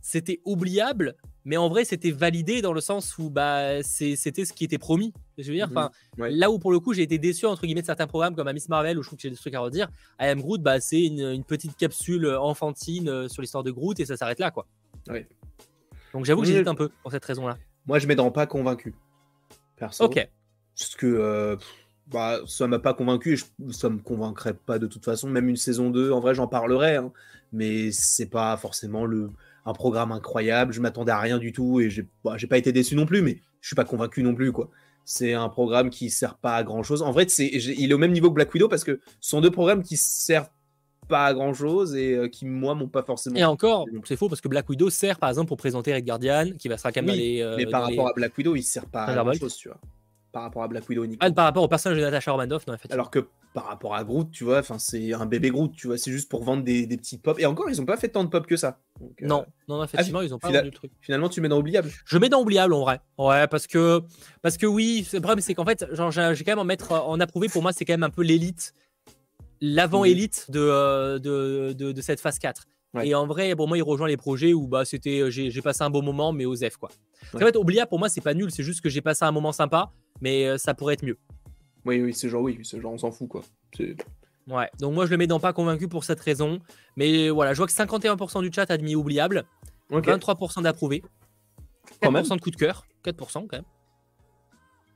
c'était oubliable, mais en vrai, c'était validé dans le sens où bah, c'était ce qui était promis. Je veux dire, enfin, Mhm. Ouais. là où pour le coup, j'ai été déçu entre guillemets de certains programmes comme Miss Marvel où je trouve que j'ai des trucs à redire. I Am Groot, bah, c'est une, une petite capsule enfantine euh, sur l'histoire de Groot et ça s'arrête là, quoi. Ouais. Donc j'avoue que Oui. j'hésite un peu pour cette raison-là. Moi, je dans pas convaincu. Perso. Ok. Parce que euh, bah, ça m'a pas convaincu et je- ça me convaincrait pas de toute façon. Même une saison 2, en vrai, j'en parlerai. hein. mais c'est pas forcément le, un programme incroyable. Je m'attendais à rien du tout et j'ai bah, j'ai pas été déçu non plus, mais je suis pas convaincu non plus. quoi. C'est un programme qui sert pas à grand chose. En vrai, c'est, il est au même niveau que Black Widow parce que ce sont deux programmes qui servent pas à grand chose et euh, qui, moi, m'ont pas forcément. Et encore, c'est faux parce que Black Widow sert par exemple pour présenter Red Guardian qui va Oui, dans les. euh, mais par les- rapport à Black Widow, il sert pas à grand chose, tu vois. Par rapport à Black Widow uniquement. Ah, par rapport au personnage de Natasha Romanoff, non, effectivement. Alors que par rapport à Groot, tu vois, enfin c'est un bébé Groot, tu vois, c'est juste pour vendre des, des petits pop. Et encore, ils ont pas fait tant de pop que ça. Donc, euh, Non, non, effectivement, ils ont pas vendu le truc. Finalement, tu mets dans oubliable. Je mets dans oubliable en vrai. Ouais, parce que, parce que oui, le problème c'est qu'en fait, genre, j'ai quand même en mettre en approuvé. Pour moi, c'est quand même un peu l'élite, l'avant-élite de, euh, de, de, de cette phase 4. Ouais. Et en vrai, pour moi, il rejoint les projets où bah, c'était, euh, j'ai passé un bon moment, mais aux F quoi. En fait, oubliable pour moi, c'est pas nul, c'est juste que j'ai passé un moment sympa, mais euh, ça pourrait être mieux. Oui, oui, c'est genre, oui, c'est genre, on s'en fout, quoi. C'est- Ouais, donc moi je le mets dans pas convaincu pour cette raison. Mais voilà, je vois que 51% du chat a admis oubliable, Ok, 23% d'approuvé, 4% Quand même. de coup de cœur, 4% quand même,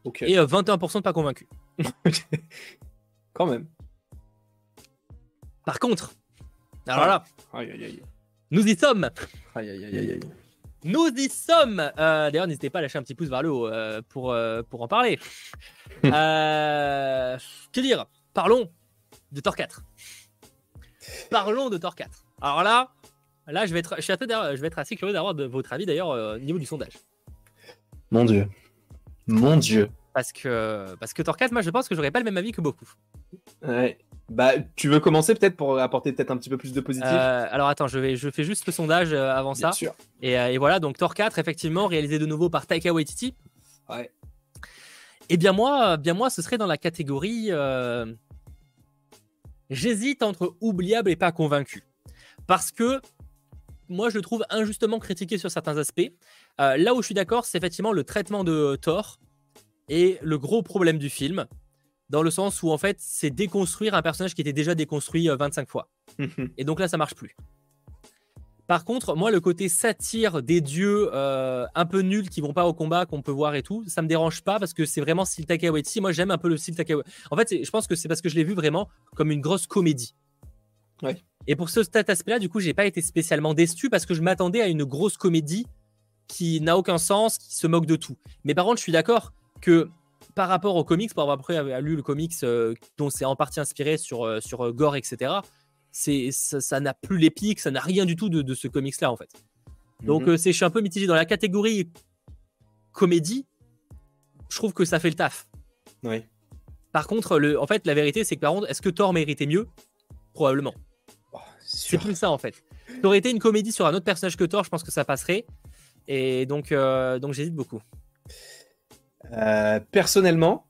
ok. et euh, 21% de pas convaincu. Quand même. Par contre, alors là, Aïe, aïe, aïe. nous y sommes Aïe, aïe, aïe, aïe. Nous y sommes Euh, D'ailleurs, n'hésitez pas à lâcher un petit pouce vers le haut euh, pour, euh, pour en parler. Que dire? Parlons de Thor 4. Parlons de Thor 4. Alors là, là je, vais être, je, suis assez, je vais être assez curieux d'avoir votre avis d'ailleurs au niveau du sondage. Mon dieu. Mon dieu. Parce que, parce que Thor 4, moi je pense que j'aurais pas le même avis que beaucoup. Ouais. Bah, tu veux commencer peut-être pour apporter peut-être un petit peu plus de positif Euh, alors attends, je, vais, je fais juste le sondage euh, avant Bien ça. sûr. Et, euh, et voilà, donc Thor 4, effectivement, réalisé de nouveau par Taika Waititi. Ouais. Eh bien moi, bien moi, ce serait dans la catégorie. euh, J'hésite entre oubliable et pas convaincu, parce que moi je le trouve injustement critiqué sur certains aspects. Euh, là où je suis d'accord, c'est effectivement le traitement de Thor et le gros problème du film, dans le sens où en fait c'est déconstruire un personnage qui était déjà déconstruit euh, 25 fois. Et donc là, ça marche plus. Par contre, moi, le côté satire des dieux euh, un peu nuls qui vont pas au combat, qu'on peut voir et tout, ça me dérange pas parce que c'est vraiment style Taika Waititi. Moi, j'aime un peu le style Taika Waititi. En fait, je pense que c'est parce que je l'ai vu vraiment comme une grosse comédie. Ouais. Et pour ce cet aspect-là, du coup, j'ai pas été spécialement déçu parce que je m'attendais à une grosse comédie qui n'a aucun sens, qui se moque de tout. Mais par contre, je suis d'accord que par rapport aux comics, pour avoir après lu le comics euh, dont c'est en partie inspiré sur, euh, sur euh, Gore, etc., ça n'a plus l'épique, ça n'a rien du tout de, de ce comics-là, en fait. Donc, Mhm. euh, c'est, je suis un peu mitigé. Dans la catégorie comédie, je trouve que ça fait le taf. Ouais. Par contre, le, en fait, la vérité, c'est que par contre, est-ce que Thor méritait mieux? Probablement. Oh, C'est plus ça, en fait. Ça aurait été une comédie sur un autre personnage que Thor, je pense que ça passerait. Et donc, euh, donc j'hésite beaucoup. Euh, personnellement,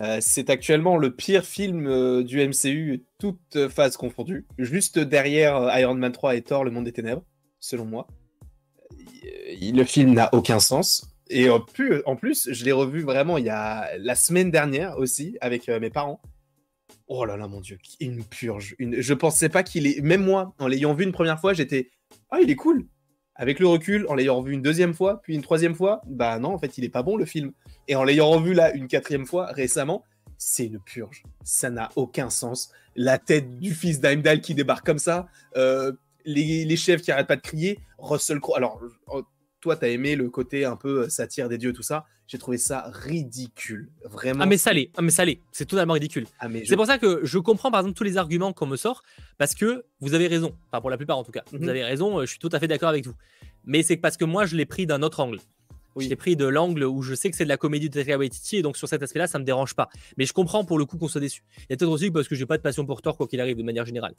euh, c'est actuellement le pire film euh, du MCU, toutes phases confondues. Juste derrière Iron Man 3 et Thor, Le Monde des Ténèbres, selon moi. Le film n'a aucun sens. Et en plus, je l'ai revu vraiment il y a la semaine dernière aussi avec mes parents. Oh là là, mon dieu, une purge. Je pensais pas qu'il est. Même moi, en l'ayant vu une première fois, j'étais. Ah, il est cool. Avec le recul, en l'ayant revu une deuxième fois, puis une troisième fois, bah non, en fait, il est pas bon le film. Et en l'ayant revu là une quatrième fois récemment, c'est une purge. Ça n'a aucun sens. La tête du fils d'Heimdall qui débarque comme ça, euh, les, les chefs qui arrêtent pas de crier, Russell Crowe. Alors, euh, toi, t'as aimé le côté un peu satire des dieux, tout ça. J'ai trouvé ça ridicule. Vraiment. Ah, mais ça l'est. Ah, mais ça l'est. C'est totalement ridicule. Ah, je- C'est pour ça que je comprends par exemple tous les arguments qu'on me sort, parce que vous avez raison, enfin pour la plupart en tout cas, Mhm. vous avez raison, euh, je suis tout à fait d'accord avec vous. Mais c'est parce que moi je l'ai pris d'un autre angle. Oui. Je l'ai pris de l'angle où je sais que c'est de la comédie de Taika Waititi et donc sur cet aspect-là ça me dérange pas. Mais je comprends pour le coup qu'on soit déçu. Il y a peut-être aussi parce que j'ai pas de passion pour Thor quoi qu'il arrive de manière générale.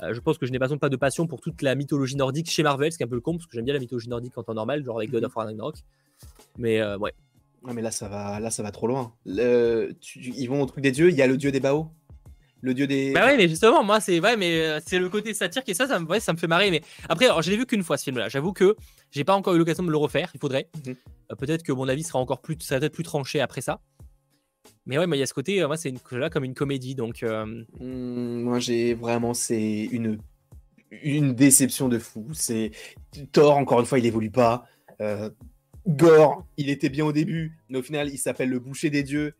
Euh, je pense que je n'ai pas pas de passion pour toute la mythologie nordique chez Marvel, ce qui est un peu le con parce que j'aime bien la mythologie nordique en temps normal, genre avec God of War Ragnarok. Mais euh, ouais. Non, mais là, ça va, là, ça va trop loin. Le- tu- ils vont au truc des dieux, il y a le dieu des Bao. le dieu des. Bah ouais, mais justement, moi, c'est ouais, mais euh, c'est le côté satire qui est ça, ça me, ça me fait marrer. Mais après, alors, je l'ai vu qu'une fois ce film-là. J'avoue que j'ai pas encore eu l'occasion de le refaire. Il faudrait. Mhm. Euh, peut-être que mon avis sera encore plus, ça va être plus tranché après ça. Mais ouais, il y a ce côté, moi, c'est là comme une comédie, donc. Hmm, moi, j'ai vraiment, c'est une une déception de fou. C'est Thor, encore une fois, il évolue pas. Gore, il était bien au début, mais au final, il s'appelle le boucher des dieux.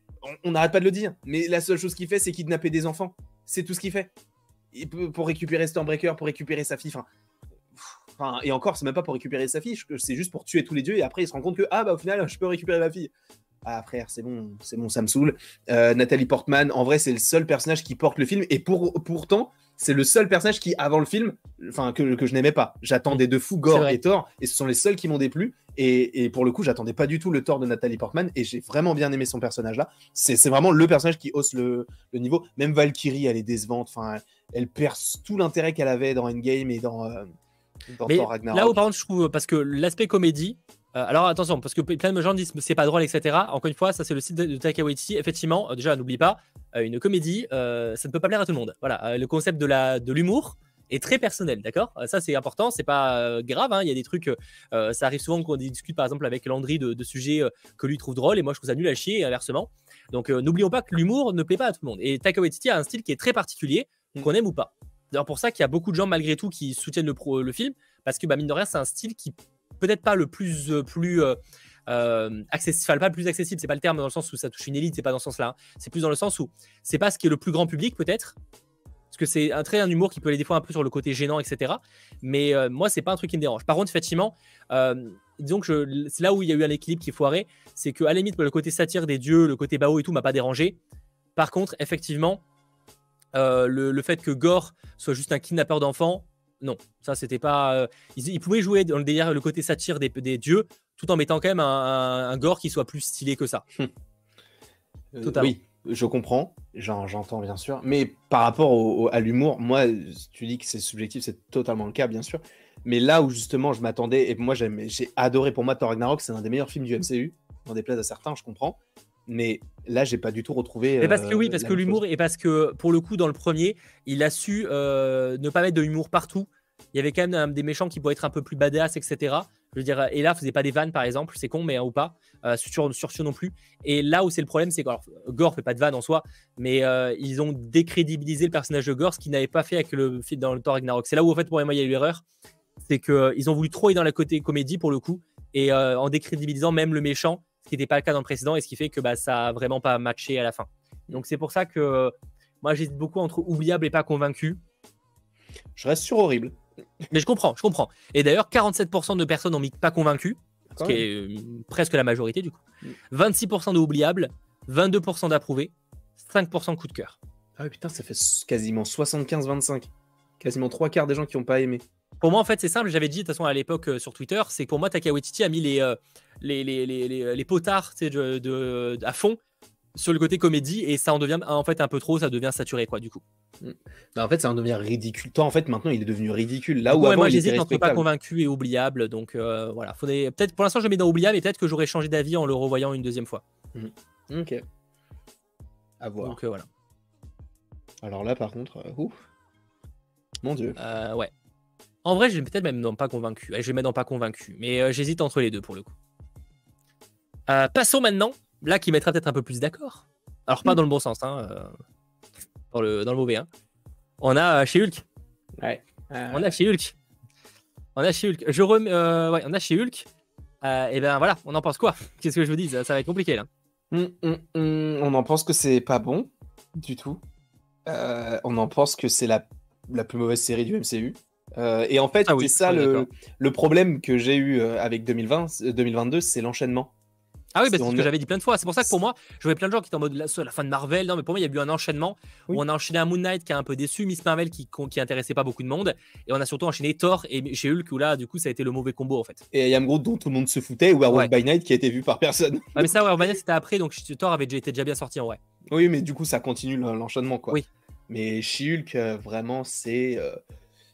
On n'arrête pas de le dire, mais la seule chose qu'il fait, c'est kidnapper des enfants. C'est tout ce qu'il fait. pour récupérer Stormbreaker, pour récupérer sa fille. Enfin, et encore, c'est même pas pour récupérer sa fille, c'est juste pour tuer tous les dieux, et après, il se rend compte que, ah bah au final, je peux récupérer ma fille. Ah frère, c'est bon, c'est bon, ça me saoule. Euh, Nathalie Portman, en vrai, c'est le seul personnage qui porte le film, et pour, pourtant, c'est le seul personnage qui, avant le film, enfin que, que je n'aimais pas. J'attendais de fou Gore et Thor, et ce sont les seuls qui m'ont déplu. Et, et, pour le coup, j'attendais pas du tout le Thor de Nathalie Portman, et j'ai vraiment bien aimé son personnage là. C'est vraiment le personnage qui hausse le, le, niveau. Même Valkyrie, elle est décevante. Enfin, elle, perce tout l'intérêt qu'elle avait dans Endgame et dans, euh, dans Thor Ragnarok. Là où par contre, je trouve parce que l'aspect comédie. Euh, alors attention, parce que plein de gens disent c'est pas drôle, etc. Encore une fois, ça c'est le site de, de Taika Waititi. Effectivement, euh, déjà n'oublie pas, euh, une comédie, ça ne peut pas plaire à tout le monde. Voilà, le concept de la de l'humour est très personnel, d'accord? Ça c'est important, c'est pas grave. Hein. Il y a des trucs, ça arrive souvent qu'on discute par exemple avec Landry de, sujets que lui trouve drôle et moi je trouve ça nul à chier et inversement. Donc n'oublions pas que l'humour ne plaît pas à tout le monde. Et Taika Waititi a un style qui est très particulier, mm. qu'on aime ou pas. D'ailleurs pour ça qu'il y a beaucoup de gens malgré tout qui soutiennent le, pro, le film parce que bah, mine de rien c'est un style qui peut-être pas le plus plus euh, accessible, pas le plus accessible, c'est pas le terme dans le sens où ça touche une élite, c'est pas dans ce sens-là. Hein. C'est plus dans le sens où c'est pas ce qui est le plus grand public peut-être, que c'est un très un humour qui peut aller des fois un peu sur le côté gênant, etc. Mais euh, moi, c'est pas un truc qui me dérange. Par contre, effectivement, euh, disons que c'est là où il y a eu un équilibre qui est foiré, c'est que à la limite, le côté satire des dieux, le côté bao et tout m'a pas dérangé. Par contre, effectivement, euh, le, fait que Gore soit juste un kidnappeur d'enfants, non, ça c'était pas. ils, pouvaient jouer dans le délire, le côté satire des, des dieux, tout en mettant quand même un, gore qui soit plus stylé que ça. Hum. Oui, je comprends, j'entends bien sûr, mais par rapport à l'humour, moi, tu dis que c'est subjectif, c'est totalement le cas, bien sûr. Mais là où justement je m'attendais, et moi j'ai adoré pour moi Thor Ragnarok, c'est un des meilleurs films du MCU, des déplaise à certains, je comprends. Mais là, j'ai pas du tout retrouvé. Mais parce que oui, euh, parce que l'humour, et parce que pour le coup, dans le premier, il a su euh, ne pas mettre de l'humour partout. Il y avait quand même des méchants qui pourraient être un peu plus badass, etc. Je veux dire, et là, faisait pas des vannes, par exemple, c'est con, mais hein, ou pas, euh, sur, sur non plus. Et là où c'est le problème, c'est que Gore fait pas de vannes en soi, mais euh, ils ont décrédibilisé le personnage de Gore, ce qu'ils n'avaient pas fait avec le film dans le Thor Ragnarok. C'est là où, en fait, pour moi, il y a eu l'erreur. C'est qu'ils euh, ils ont voulu trop aller dans la côté comédie, pour le coup, et en décrédibilisant même le méchant, ce qui n'était pas le cas dans le précédent, et ce qui fait que bah, ça a vraiment pas matché à la fin. Donc, c'est pour ça que moi, j'hésite beaucoup entre oubliable et pas convaincu. Je reste sur horrible. Mais je comprends, je comprends. Et d'ailleurs, 47% de personnes ont mis pas convaincu, ce qui est euh, presque la majorité du coup. 26% de oubliables, 22% d'approuvé, 5% coup de cœur. Ah putain, ça fait quasiment 75-25. Quasiment trois quarts des gens qui n'ont pas aimé. Pour moi, en fait, c'est simple. J'avais dit de toute façon à l'époque euh, sur Twitter, c'est que pour moi, Taka a mis les, euh, les, les, les, les, potards de, de, à fond sur le côté comédie et ça en devient en fait un peu trop, ça devient saturé quoi du coup. Mm. Bah, en fait, ça en devient ridicule. Toi, en fait, maintenant, il est devenu ridicule. Là où moi, j'hésite entre pas convaincu et oubliable. Donc euh, voilà, faudrait peut-être pour l'instant, je mets dans oubliable, mais peut-être que j'aurais changé d'avis en le revoyant une deuxième fois. Mm. Ok. À voir. Donc euh, voilà. Alors là, par contre, euh, mon dieu. ouais. En vrai, je vais peut-être même dans pas convaincu. Je vais mettre dans pas convaincu, mais j'hésite entre les deux pour le coup. passons maintenant là qui mettra peut-être un peu plus d'accord. Alors pas hmm. dans le bon sens, hein, euh, dans, le, dans le mauvais. Hein. On a euh, chez Hulk. Ouais. On a chez Hulk. On a chez Hulk. Je rem... Euh, ouais, on a chez Hulk. et ben voilà, on en pense quoi? Qu'est-ce que je vous dis ça, va être compliqué là. Hmm, hmm, on en pense que c'est pas bon du tout. on en pense que c'est la, la plus mauvaise série du MCU. et en fait, ah c'est ça le, le, problème que j'ai eu avec 2020, 2022, c'est l'enchaînement. Ah oui, bah, c'est ce que j'avais dit plein de fois. C'est pour ça que pour moi, je voyais plein de gens qui étaient en mode la, la fin de Marvel. Non, mais pour moi, il y a eu un enchaînement où on a enchaîné un Moon Knight qui a un peu déçu, Miss Marvel qui, qui intéressait pas beaucoup de monde, et on a surtout enchaîné Thor et chez Hulk où là, du coup, ça a été le mauvais combo en fait. Et Yam Groot dont tout le monde se foutait, ou Werewolf by Night qui a été vu par personne. Ah, mais ça, Werewolf by Night c'était après, donc Thor avait déjà été déjà bien sorti en vrai. Oui, mais du coup, ça continue l'enchaînement quoi. Oui. Mais chez Hulk, euh, vraiment, c'est.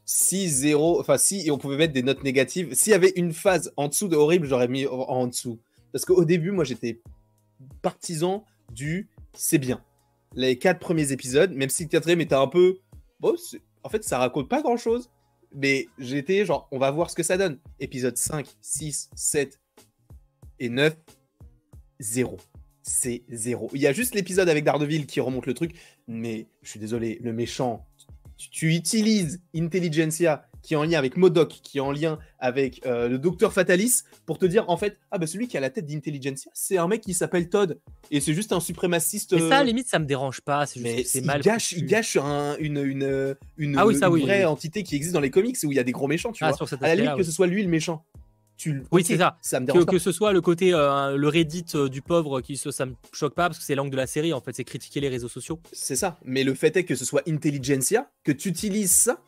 6-0, euh, enfin si, et on pouvait mettre des notes négatives. S'il y avait une phase en dessous de horrible, j'aurais mis en dessous. Parce qu'au début, moi, j'étais partisan du c'est bien. les quatre premiers épisodes, même si le quatrième était un peu. En fait, ça raconte pas grand chose. Mais j'étais genre, on va voir ce que ça donne. Épisode 5, 6, 7 et 9, 0. C'est 0. Il y a juste l'épisode avec Daredevil qui remonte le truc. Mais je suis désolé, le méchant, tu utilises Intelligentsia qui est en lien avec Modoc, qui est en lien avec euh, le docteur Fatalis, pour te dire en fait, ah bah celui qui a la tête d'Intelligentsia, c'est un mec qui s'appelle Todd, et c'est juste un suprémaciste. Mais ça, à la limite, ça me dérange pas. C'est juste c'est mal. Gâche, il gâche une, une, une, ah oui, ça, vraie entité qui existe dans les comics où il y a des gros méchants, tu ah, vois. À la limite, que ce soit lui le méchant. Tu... Oui, c'est ça. ça me que, que, ce soit le côté, euh, le Reddit euh, du pauvre, qui se, ça me choque pas parce que c'est l'angle de la série, en fait, c'est critiquer les réseaux sociaux. C'est ça. Mais le fait est que ce soit Intelligentsia, que tu utilises ça,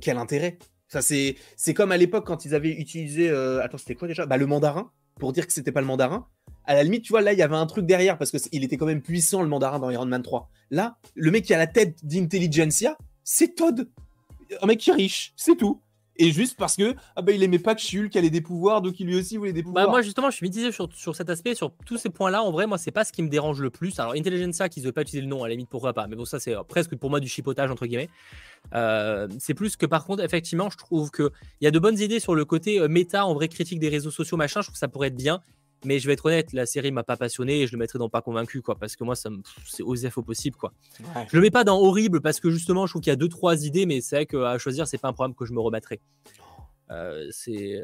quel intérêt c'est comme à l'époque quand ils avaient utilisé. Euh, attends, c'était quoi déjà? Bah, Le mandarin, pour dire que c'était pas le mandarin. À la limite, tu vois, là, il y avait un truc derrière parce qu'il était quand même puissant, le mandarin, dans Iron Man 3. Là, le mec qui a la tête d'Intelligentsia, c'est Todd. Un mec qui est riche, c'est tout. Et juste parce que ah bah, il aimait pas que Shulk allait des pouvoirs, donc il lui aussi voulait des bah, pouvoirs. Bah moi justement, je suis mitigé sur, sur cet aspect, sur tous ces points-là. En vrai, moi, c'est pas ce qui me dérange le plus. Alors Intelligentsia, qu'ils ne veulent pas utiliser le nom, à la limite, pourquoi pas. Mais bon, ça c'est euh, presque pour moi du chipotage entre guillemets. Euh, c'est plus que par contre, effectivement, je trouve qu'il y a de bonnes idées sur le côté euh, méta, en vrai critique des réseaux sociaux, machin. Je trouve que ça pourrait être bien. Mais je vais être honnête, la série m'a pas passionné et je le mettrai dans pas convaincu, quoi, parce que moi, ça c'est osef au possible, quoi. Je le mets pas dans horrible parce que justement, je trouve qu'il y a deux trois idées, mais c'est vrai qu'à choisir, c'est pas un programme que je me remettrai. Euh, c'est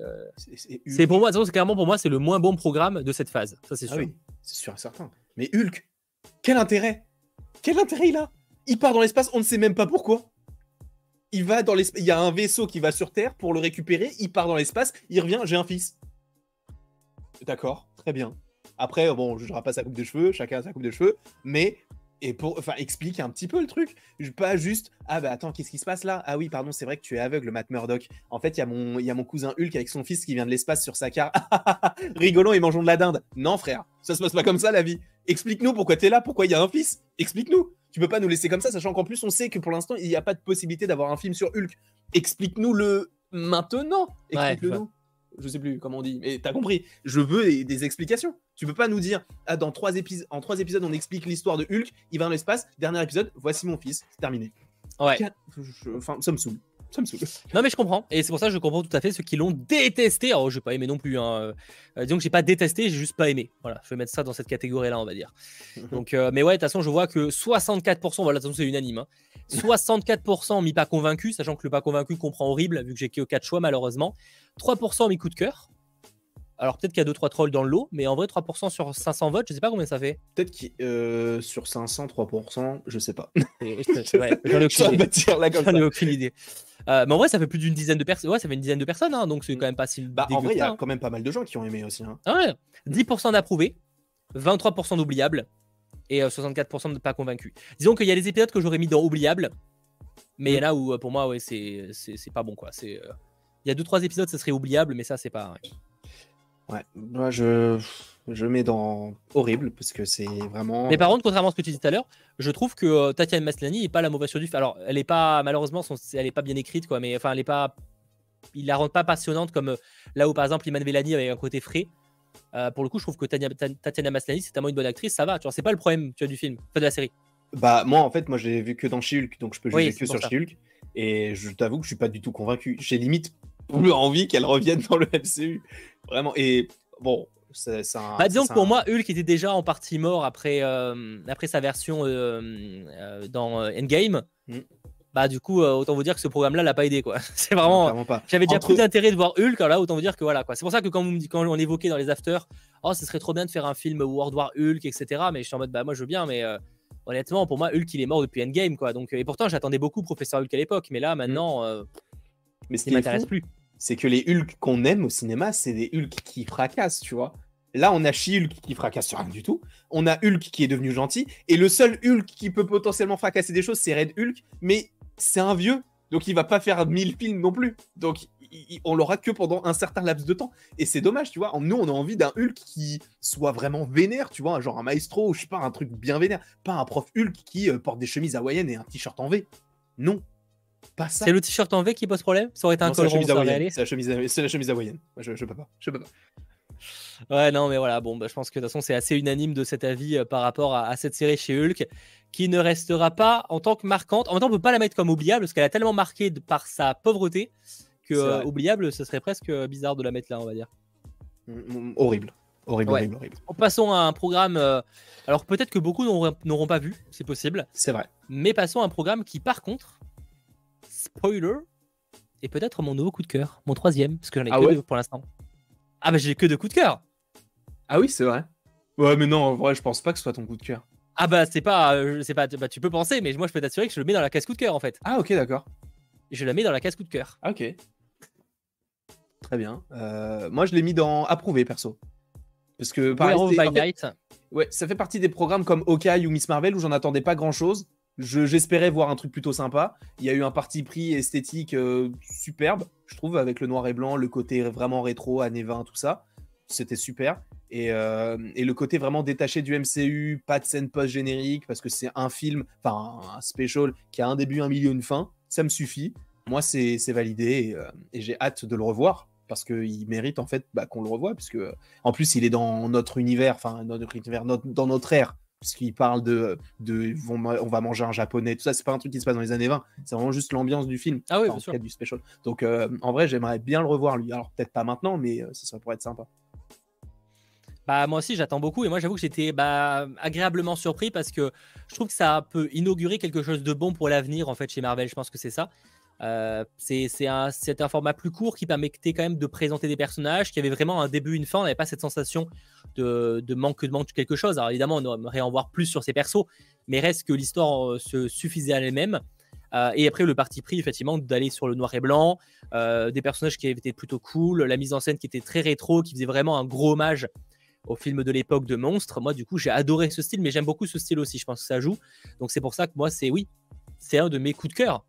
pour moi, c'est clairement pour moi, c'est le moins bon programme de cette phase. Ça, c'est ah sûr. oui, c'est sûr et certain. Mais Hulk, quel intérêt? Quel intérêt il a? Il part dans l'espace, on ne sait même pas pourquoi. Il va dans l'espace. Il y a un vaisseau qui va sur Terre pour le récupérer. Il part dans l'espace. Il revient. J'ai un fils. D'accord, très bien. Après, bon, je ne pas sa coupe de cheveux. Chacun a sa coupe de cheveux. Mais et pour enfin explique un petit peu le truc pas juste ah bah attends qu'est-ce qui se passe là? Ah oui pardon c'est vrai que tu es aveugle Matt Murdock en fait il y a mon il mon cousin Hulk avec son fils qui vient de l'espace sur sa carte rigolons et mangeons de la dinde non frère ça se passe pas comme ça la vie explique-nous pourquoi tu es là pourquoi il y a un fils explique-nous tu peux pas nous laisser comme ça sachant qu'en plus on sait que pour l'instant il n'y a pas de possibilité d'avoir un film sur Hulk explique-nous le maintenant explique-le-nous je sais plus comment on dit, mais t'as compris. Je veux des, explications. Tu peux pas nous dire, ah, dans trois épisodes, en trois épisodes, on explique l'histoire de Hulk, il va dans l'espace, dernier épisode, voici mon fils, c'est terminé. Ouais. enfin, ça me saoule. Ça me saoule. Non, mais je comprends. Et c'est pour ça que je comprends tout à fait ceux qui l'ont détesté. Alors, j'ai pas aimé non plus. Hein. Euh, disons que j'ai pas détesté, j'ai juste pas aimé. Voilà, je vais mettre ça dans cette catégorie-là, on va dire. Donc, euh, mais ouais, de toute façon, je vois que 64%, voilà, de toute façon, c'est unanime. 64% hein. mis pas convaincu, sachant que le pas convaincu comprend horrible, vu que j'ai que 4 choix, malheureusement. 3% mis coup de cœur. Alors peut-être qu'il y a 2-3 trolls dans le lot, mais en vrai 3% sur 500 votes, je sais pas combien ça fait. Peut-être que euh, sur 500, 3%, je sais pas. j'en ai aucune idée. Euh, mais en vrai, ça fait plus d'une dizaine de personnes. Ouais, ça fait une dizaine de personnes, hein, donc c'est mm. quand même pas si. Bah, en vrai, il y a quand même pas mal de gens qui ont aimé aussi. Hein. Ah ouais. 10% d'approuvés, 23% d'oubliables et 64% euh, de pas convaincus. Disons qu'il y a des épisodes que j'aurais mis dans oubliables, mais il y en a où pour moi, ouais, c'est pas bon quoi. Il y a 2-3 épisodes, ça serait oubliable, mais ça, c'est pas. Ouais, moi je, je mets dans horrible parce que c'est vraiment. Mais par contre, contrairement à ce que tu disais tout à l'heure, je trouve que euh, Tatiana Maslany n'est pas la mauvaise chose du Alors, elle est pas, malheureusement, elle est pas bien écrite, quoi, mais enfin, elle est pas. Il la rend pas passionnante comme euh, là où par exemple Iman Vellani avait un côté frais. Euh, pour le coup, je trouve que Tatiana Maslany, c'est tellement une bonne actrice, ça va. Tu vois, c'est pas le problème tu vois, du film, enfin de la série. Bah, moi, en fait, moi, j'ai vu que dans She-Hulk, donc je peux juger que sur She-Hulk. Et je t'avoue que je suis pas du tout convaincu. J'ai limite plus envie qu'elle revienne dans le MCU. Vraiment. Et bon, c'est un. Bah, disons que pour moi, Hulk était déjà en partie mort après, euh, après sa version euh, euh, dans Endgame. Mm. Bah, du coup, autant vous dire que ce programme-là l'a pas aidé, quoi. C'est vraiment. J'avais déjà plus d'intérêt de voir Hulk, alors là, autant vous dire que voilà, quoi. C'est pour ça que quand, vous, quand on évoquait dans les afters, oh, ce serait trop bien de faire un film World War Hulk, etc. Mais je suis en mode, bah, moi, je veux bien, mais honnêtement, pour moi, Hulk, il est mort depuis Endgame, quoi. Donc, et pourtant, j'attendais beaucoup Professeur Hulk à l'époque, mais là, maintenant, mais ce qui m'intéresse plus c'est que les Hulk qu'on aime au cinéma, c'est des Hulk qui fracassent, tu vois. Là, on a She-Hulk qui fracasse rien du tout. On a Hulk qui est devenu gentil. Et le seul Hulk qui peut potentiellement fracasser des choses, c'est Red Hulk. Mais c'est un vieux. Donc il va pas faire mille films non plus. Donc on l'aura que pendant un certain laps de temps. Et c'est dommage, tu vois. Nous, on a envie d'un Hulk qui soit vraiment vénère, tu vois. Genre un maestro, je sais pas, un truc bien vénère. Pas un prof Hulk qui euh, porte des chemises hawaïennes et un t-shirt en V. Non, c'est le t-shirt en V qui pose problème Ça aurait été un col rond, C'est la chemise, c'est la chemise hawaïenne. Je, je peux pas. Je peux pas. Ouais, non, mais voilà, bon, bah, je pense que de toute façon, c'est assez unanime de cet avis par rapport à, cette série chez Hulk, qui ne restera pas en tant que marquante. En même temps, on peut pas la mettre comme oubliable, parce qu'elle a tellement marqué par sa pauvreté que oubliable, ce serait presque bizarre de la mettre là, on va dire. Mm, mm, horrible. Horrible, horrible, horrible. Passons à un programme. alors peut-être que beaucoup n'auront pas vu, c'est possible. C'est vrai. Mais passons à un programme qui, par contre, spoiler, est peut-être mon nouveau coup de cœur, mon troisième, parce que j'en ai ah que deux pour l'instant. Ah bah j'ai que deux coups de cœur. Ah oui, c'est vrai. Ouais, mais non, en vrai, je pense pas que ce soit ton coup de cœur. Ah bah c'est pas, euh, c'est pas, bah, tu peux penser, mais moi je peux t'assurer que je le mets dans la case coup de cœur en fait. Ah ok, d'accord. Je la mets dans la case coup de cœur. Ah, ok. Très bien. Euh, moi je l'ai mis dans approuvé perso. Parce que par by Night. Ouais, ça fait partie des programmes comme Hawkeye ou Miss Marvel où j'en attendais pas grand chose. J'espérais voir un truc plutôt sympa. Il y a eu un parti pris esthétique euh, superbe, je trouve, avec le noir et blanc, le côté vraiment rétro, années 20, tout ça. C'était super. Euh, et, le côté vraiment détaché du MCU, pas de scène post-générique, parce que c'est un film, enfin un special qui a un début, un milieu, une fin, ça me suffit. Moi, c'est validé euh, et, j'ai hâte de le revoir parce qu'il mérite en fait bah, qu'on le revoie, puisque en plus il est dans notre univers, enfin notre univers, dans notre ère, puisqu'il parle de, de on va manger un japonais, tout ça, c'est pas un truc qui se passe dans les années 20, c'est vraiment juste l'ambiance du film, ah oui, en du special. Donc euh, en vrai, j'aimerais bien le revoir lui. Alors peut-être pas maintenant, mais ça pourrait être sympa. Bah, moi aussi, j'attends beaucoup. Et moi, j'avoue que j'étais bah, agréablement surpris parce que je trouve que ça peut inaugurer quelque chose de bon pour l'avenir, en fait, chez Marvel. Je pense que c'est ça. Euh, c'est un, format plus court qui permettait quand même de présenter des personnages qui avaient vraiment un début, une fin. On n'avait pas cette sensation de, de, manque de manque de quelque chose. Alors évidemment, on aimerait en voir plus sur ces persos, mais reste que l'histoire euh, se suffisait à elle-même. Euh, et après, le parti pris, effectivement, d'aller sur le noir et blanc, des personnages qui étaient plutôt cool, la mise en scène qui était très rétro, qui faisait vraiment un gros hommage au film de l'époque de Monstre. Moi, du coup, j'ai adoré ce style, mais j'aime beaucoup ce style aussi. Je pense que ça joue. Donc, c'est pour ça que moi, c'est oui, c'est un de mes coups de cœur.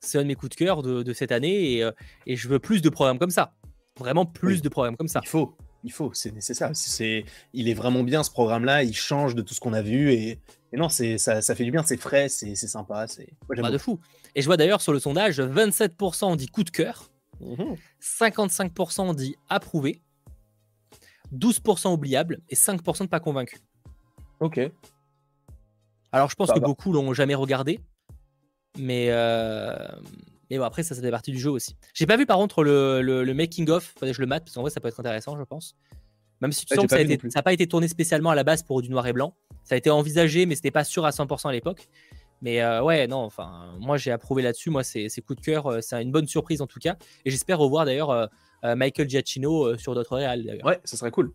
C'est un de mes coups de cœur de, cette année euh, et, je veux plus de programmes comme ça. Vraiment plus de programmes comme ça. Il faut, il faut, c'est nécessaire. C'est, il est vraiment bien ce programme-là. Il change de tout ce qu'on a vu et, non, c'est ça, ça, fait du bien. C'est frais, c'est sympa. C'est pas de fou. Et je vois d'ailleurs sur le sondage, 27% dit coup de cœur, 55% mmh dit approuvé 12% oubliable et 5% de pas convaincu. Ok. Alors je pense que beaucoup l'ont jamais regardé, mais, euh... bon, après ça, ça fait partie du jeu aussi. J'ai pas vu par contre le, le, making of, faudrait que je le mate parce qu'en vrai ça peut être intéressant, je pense. Même si tu sens que ça n'a pas été tourné spécialement à la base pour du noir et blanc, ça a été envisagé, mais c'était pas sûr à 100% à l'époque. Mais euh, ouais, non, enfin, moi j'ai approuvé là-dessus. Moi, c'est coup de cœur, euh, c'est une bonne surprise en tout cas. Et j'espère revoir d'ailleurs euh, Michael Giacchino sur d'autres réals. Ouais, ça serait cool.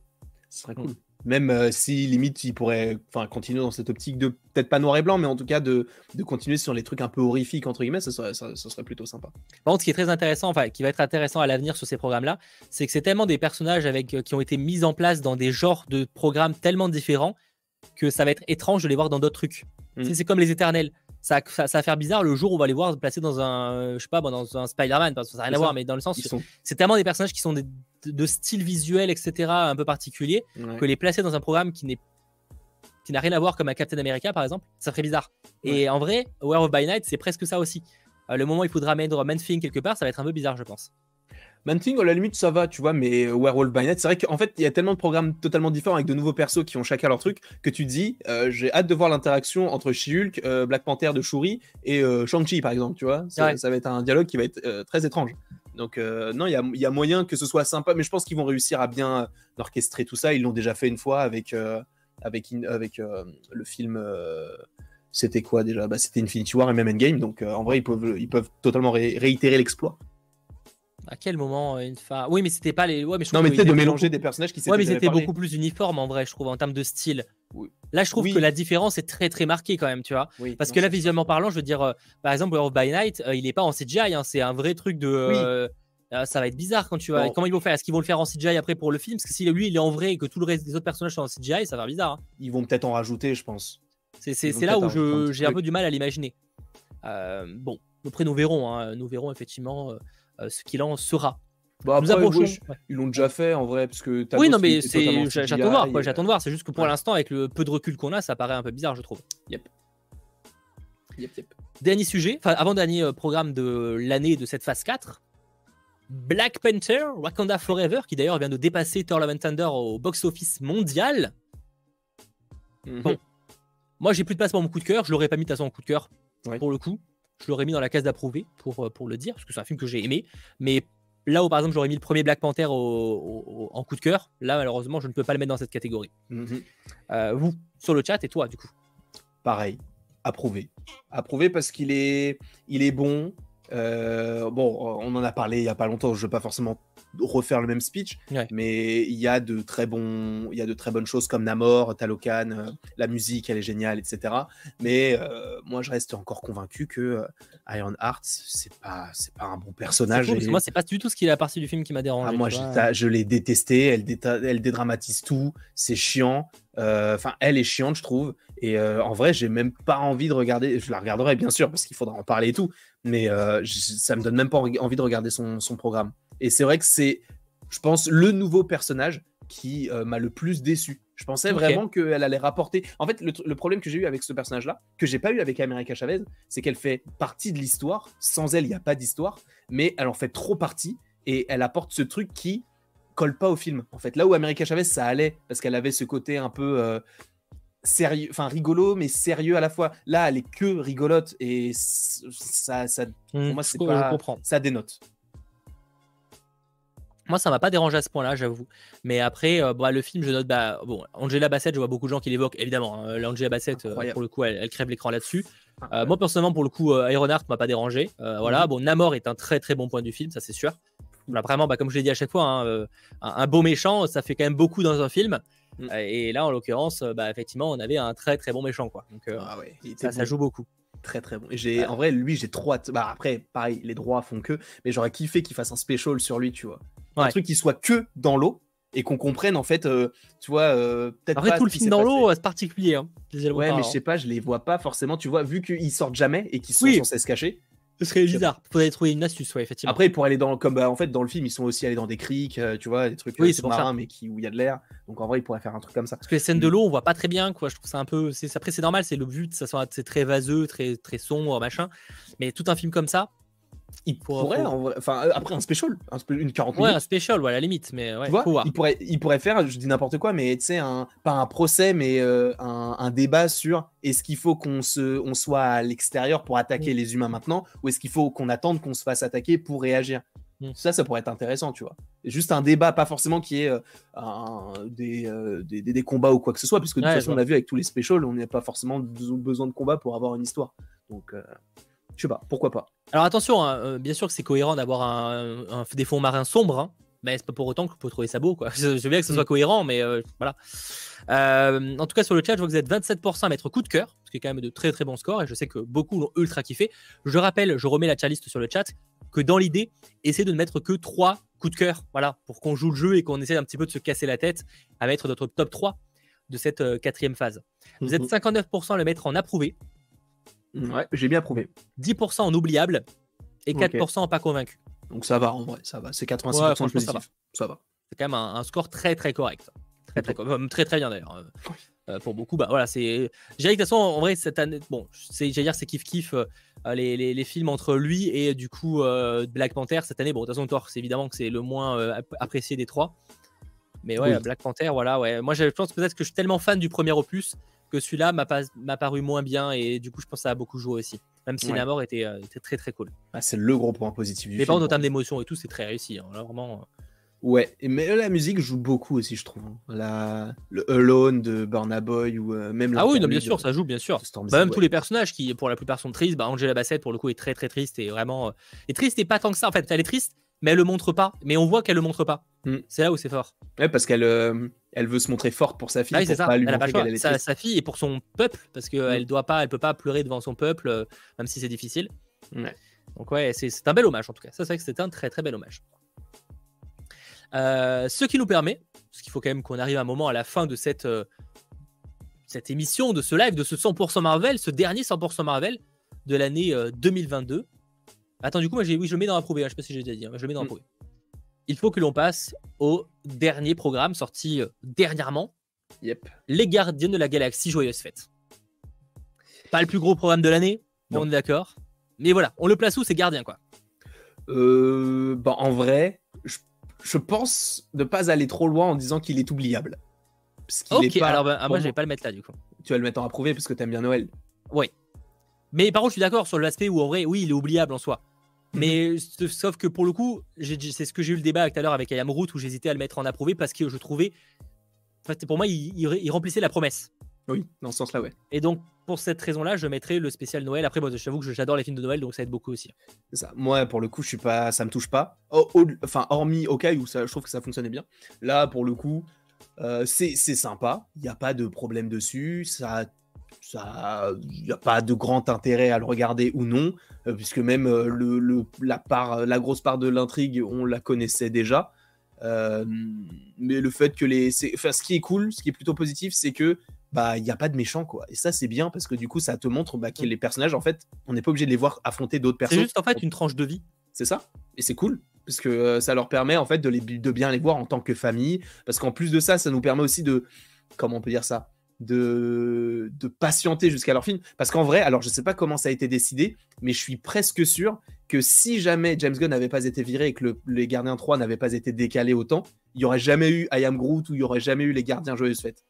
Ça serait cool. Même euh, si limite il pourrait continuer dans cette optique de peut-être pas noir et blanc, mais en tout cas de, de continuer sur les trucs un peu horrifiques entre guillemets, ça serait, ça, serait plutôt sympa. Par contre, ce qui est très intéressant, enfin qui va être intéressant à l'avenir sur ces programmes-là, c'est que c'est tellement des personnages avec qui ont été mis en place dans des genres de programmes tellement différents que ça va être étrange de les voir dans d'autres trucs. Mm. C'est comme les éternels ça, ça, va faire bizarre le jour où on va les voir placés dans un, je sais pas, dans un Spider-Man, parce que ça n'a rien à voir, mais dans le sens, c'est tellement des personnages qui sont de style visuel, etc., un peu particulier, que les placer dans un programme qui n'est qui n'a rien à voir comme un Captain America par exemple, ça ferait bizarre. Et en vrai, War of by Night, c'est presque ça aussi. Euh, le moment où il faudra mettre Man-Thing quelque part, ça va être un peu bizarre, je pense. Man-Thing, à la limite, ça va, tu vois, mais Werewolf by Night, c'est vrai qu'en fait, il y a tellement de programmes totalement différents avec de nouveaux persos qui ont chacun leur truc que tu te dis, euh, j'ai hâte de voir l'interaction entre She-Hulk, euh, Black Panther de Shuri et Shang-Chi, par exemple, tu vois. Ça, va être un dialogue qui va être très étrange. Donc, non, il y a, moyen que ce soit sympa, mais je pense qu'ils vont réussir à bien orchestrer tout ça. Ils l'ont déjà fait une fois avec, avec, avec le film c'était quoi déjà? Bah, C'était Infinity War et même Endgame, donc en vrai ils peuvent, ils peuvent totalement réitérer l'exploit. À quel moment euh, une femme Oui, mais c'était pas les. Ouais, mais je non, mais peut-être de mélanger des personnages qui Ouais, mais c'était beaucoup plus uniforme en vrai, je trouve, en termes de style. Là, je trouve que la différence est très très marquée quand même, tu vois. Parce que là, visuellement parlant, je veux dire, euh, par exemple, of by Night, euh, il est pas en CGI, hein, c'est un vrai truc de. ça va être bizarre quand tu vas. Comment ils vont faire? Est-ce qu'ils vont le faire en CGI après pour le film? Parce que si lui il est en vrai et que tout le reste des autres personnages sont en CGI, ça va faire bizarre. Hein. Ils vont peut-être en rajouter, je pense. C'est là où j'ai un peu du mal à l'imaginer. bon, après nous verrons, hein. nous verrons effectivement ce qu'il en sera. Bah après, ils l'ont déjà fait en vrai, parce que Oui, non, mais c'est, j'attends de voir, quoi, j'attends de voir. C'est juste que pour l'instant, avec le peu de recul qu'on a, ça paraît un peu bizarre, je trouve. Yep. Yep, yep. Dernier sujet, enfin avant dernier euh, programme de l'année de cette phase 4. Black Panther, Wakanda Forever, qui d'ailleurs vient de dépasser Thor Love and Thunder au box-office mondial. Mhm. Bon. Moi, j'ai plus de place pour mon coup de cœur. Je l'aurais pas mis de façon en coup de cœur, pour le coup. Je l'aurais mis dans la case d'approuvé, pour, euh, pour le dire, parce que c'est un film que j'ai aimé. Mais là où, par exemple, j'aurais mis le premier Black Panther au- au- au- en coup de cœur, là, malheureusement, je ne peux pas le mettre dans cette catégorie. Mhm. Euh, vous, sur le chat, et toi, du coup? Pareil, approuvé. Approuvé parce qu'il est, il est bon. Euh, bon, on en a parlé il y a pas longtemps. Je ne veux pas forcément refaire le même speech, Ouais. mais il y a de très bons, il y a de très bonnes choses comme Namor, Talocan, euh, la musique, elle est géniale, etc. Mais euh, moi, je reste encore convaincu que Iron Heart, c'est pas, c'est pas un bon personnage. fou, parce que Moi, c'est pas du tout ce qui est la partie du film qui m'a dérangé. ah, moi, tu je, vois. ta- je l'ai détesté. Elle, déta- elle dédramatise tout. C'est chiant. Enfin, elle est chiante, je trouve. Et euh, en vrai, j'ai même pas envie de regarder. Je la regarderai, bien sûr, parce qu'il faudra en parler et tout. Mais euh, j- ça me donne même pas envie de regarder son, son programme. Et c'est vrai que c'est, je pense, le nouveau personnage qui euh, m'a le plus déçu. Je pensais vraiment qu'elle allait rapporter. En fait, le problème que j'ai eu avec ce personnage-là, que j'ai pas eu avec America Chavez, c'est qu'elle fait partie de l'histoire. Sans elle, il n'y a pas d'histoire. Mais elle en fait trop partie et elle apporte ce truc qui colle pas au film. En fait, là où America Chavez, ça allait parce qu'elle avait ce côté un peu euh, sérieux, enfin rigolo, mais sérieux à la fois. Là, elle est que rigolote et ça, ça, Hmm, moi, c'est pas- ça dénote. Moi, ça m'a pas dérangé à ce point-là, j'avoue. Mais après, euh, bah, le film, je note, bah, bon, Angela Bassett, je vois beaucoup de gens qui l'évoquent, évidemment. hein, Angela Bassett, euh, pour le coup, elle, elle crève l'écran là-dessus. Euh, moi, personnellement, pour le coup, euh, Ironheart m'a pas dérangé. Voilà, Mhm. bon, Namor est un très très bon point du film, ça c'est sûr. Voilà, vraiment, bah, comme je l'ai dit à chaque fois, hein, un, un beau méchant, ça fait quand même beaucoup dans un film. Mhm. Euh, et là, en l'occurrence, euh, bah, effectivement, on avait un très très bon méchant, quoi. Donc, euh, Ah ouais, ça, joue beaucoup. très très bon. En vrai, lui, j'ai trop hâte. Bah après, pareil, les droits font que, mais j'aurais kiffé qu'il fasse un special sur lui, tu vois. Un truc qui soit que dans l'eau et qu'on comprenne en fait, euh, tu vois, euh, peut-être Après, pas tout le film dans l'eau, c'est particulier. Hein, Ouais, mais parlant. je sais pas, je les vois pas forcément. Tu vois, vu qu'ils sortent jamais et qu'ils sont Oui. censés se cacher. Ce serait bizarre. Faudrait trouver une astuce, ouais, effectivement. Après, pour aller dans, comme bah, en fait dans le film, ils sont aussi allés dans des criques, euh, tu vois, des trucs Oui, euh, c'est sous-marins, mais qui où il y a de l'air. Donc en vrai, ils pourraient faire un truc comme ça. Parce que les scènes de l'eau, on voit pas très bien, quoi. Je trouve ça un peu. Après, c'est normal, c'est le but, ça c'est très vaseux, très très sombre, machin. Mais tout un film comme ça, En vrai- enfin euh, après un special, un spe- une 40 ouais, minutes. un special, ouais, à la limite, mais ouais, tu vois, il pourrait, il pourrait faire, je dis n'importe quoi, mais tu sais, un, pas un procès, mais euh, un, un débat sur est-ce qu'il faut qu'on se, on soit à l'extérieur pour attaquer Mm. les humains maintenant, ou est-ce qu'il faut qu'on attende qu'on se fasse attaquer pour réagir? Mm. Ça, ça pourrait être intéressant, tu vois. Juste un débat, pas forcément qui est euh, un- des, euh, des, des- des combats ou quoi que ce soit, puisque de toute Ouais, façon, on a vu avec tous les specials, on n'a pas forcément besoin de combat pour avoir une histoire. Donc, je sais pas, pourquoi pas. Alors attention, hein, euh, bien sûr que c'est cohérent d'avoir un, un- des fonds marins sombres, hein, mais c'est pas pour autant que vous pouvez trouver ça beau. Quoi. Je, je veux bien que ce soit Mm. cohérent, mais euh, voilà. Euh, en tout cas, sur le chat, je vois que vous êtes 27% à mettre coup de cœur, ce qui est quand même de très très bons scores, et je sais que beaucoup l'ont ultra kiffé. Je rappelle, je remets la tier list sur le chat, que dans l'idée, essayez de ne mettre que 3 coups de cœur, voilà, pour qu'on joue le jeu et qu'on essaie un petit peu de se casser la tête à mettre notre top 3 de cette euh, quatrième phase. Vous êtes 59% à le mettre en approuvé. Ouais, j'ai bien approuvé. 10% en oubliable et Ok. 4% en pas convaincu. Donc ça va, en vrai, ça va. C'est 86% Ouais, de franchement, ça positif. Ça va. c'est quand même un, un score très très correct. Très très, co- très, très bien d'ailleurs. Euh, euh, pour beaucoup, bah voilà, c'est. Que de toute façon, en vrai, cette année, bon, c'est, j'allais dire, c'est kiff kiff euh, les, les, les films entre lui et du coup euh, Black Panther cette année. Bon, de toute façon, Thor, c'est évidemment que c'est le moins euh, ap- apprécié des trois. Mais ouais, Oui. Black Panther, voilà, ouais. Moi, je pense peut-être que je suis tellement fan du premier opus que celui-là m'a, pas, m'a paru moins bien et du coup, je pense que ça a beaucoup joué aussi. Même si Ouais. Namor était, euh, était très très cool. Ah, c'est le gros point positif du Mais film. par contre, en termes moi. d'émotion et tout, c'est très réussi. hein. Là, vraiment. euh, Ouais, mais la musique joue beaucoup aussi, je trouve. La... Le Alone de Burna Boy ou euh, même Ah oui, non, bien sûr, ça joue, bien sûr. Bah, même ouais. tous les personnages qui, pour la plupart, sont tristes. Bah, Angela Bassett, pour le coup, est très très triste et vraiment. euh, est triste et pas tant que ça. En fait, elle est triste, mais elle le montre pas. Mais on voit qu'elle le montre pas. Mm. C'est là où c'est fort. Ouais, parce qu'elle euh, elle veut se montrer forte pour sa fille, Ah oui, pour pas lui Elle a pas le choix. Sa, fille et pour son peuple, parce qu'elle doit pas, elle peut pas pleurer devant son peuple, euh, même si c'est difficile. Donc ouais, c'est un bel hommage en tout cas. Ça, c'est vrai que c'est un très très bel hommage. Euh, ce qui nous permet, parce qu'il faut quand même qu'on arrive à un moment à la fin de cette, cette émission, de ce live, de ce 100% Marvel, ce dernier 100% Marvel de l'année euh, 2022. Attends, du coup, moi, oui, je le mets dans approuvé. hein, je sais pas si j'ai déjà dit, hein, je le mets dans Mm. approuvé. Il faut que l'on passe au dernier programme sorti euh, dernièrement, Yep. Les Gardiens de la Galaxie, joyeuse fête. Pas le plus gros programme de l'année, on est d'accord. Mais voilà, on le place où C'est Gardien, quoi? euh, bah, En vrai, je, pense ne pas aller trop loin en disant qu'il est oubliable. ok, alors bah, moi je vais pas le mettre là du coup. Tu vas le mettre en approuvé parce que tu aimes bien Noël. Oui. Mais par contre, je suis d'accord sur l'aspect où en vrai, oui, il est oubliable en soi. Mhm. Mais sauf que pour le coup, c'est ce que j'ai eu le débat tout à l'heure avec Ayam Root où j'hésitais à le mettre en approuvé parce que je trouvais, pour moi, il remplissait la promesse. Oui, dans ce sens-là, ouais. Et donc, pour cette raison-là, je mettrais le spécial Noël. Après, moi, j'avoue que j'adore les films de Noël, donc ça aide beaucoup aussi. Ça. Moi, pour le coup, je suis pas, ça me touche pas. enfin, hormis au cas où ça, je trouve que ça fonctionnait bien. Là, pour le coup, euh, c'est sympa. Il n'y a pas de problème dessus. Ça, il n'y a pas de grand intérêt à le regarder ou non, euh, puisque même euh, le, la part, la grosse part de l'intrigue, on la connaissait déjà. mais le fait que les, enfin, ce qui est cool, ce qui est plutôt positif, c'est que bah il n'y a pas de méchants quoi. Et ça c'est bien parce que du coup ça te montre bah, que les personnages en fait on n'est pas obligé de les voir affronter d'autres personnes. C'est juste en fait une tranche de vie. C'est ça. Et c'est cool parce que euh, ça leur permet en fait de, les, de bien les voir en tant que famille. Parce qu'en plus de ça, ça nous permet aussi de comment on peut dire ça? De, de patienter jusqu'à leur film. Parce qu'en vrai, alors je sais pas comment ça a été décidé, mais je suis presque sûr que si jamais James Gunn n'avait pas été viré et que les Gardiens 3 n'avaient pas été décalés autant, il n'y aurait jamais eu I Am Groot ou il n'y aurait jamais eu les Gardiens Joyeuses Fêtes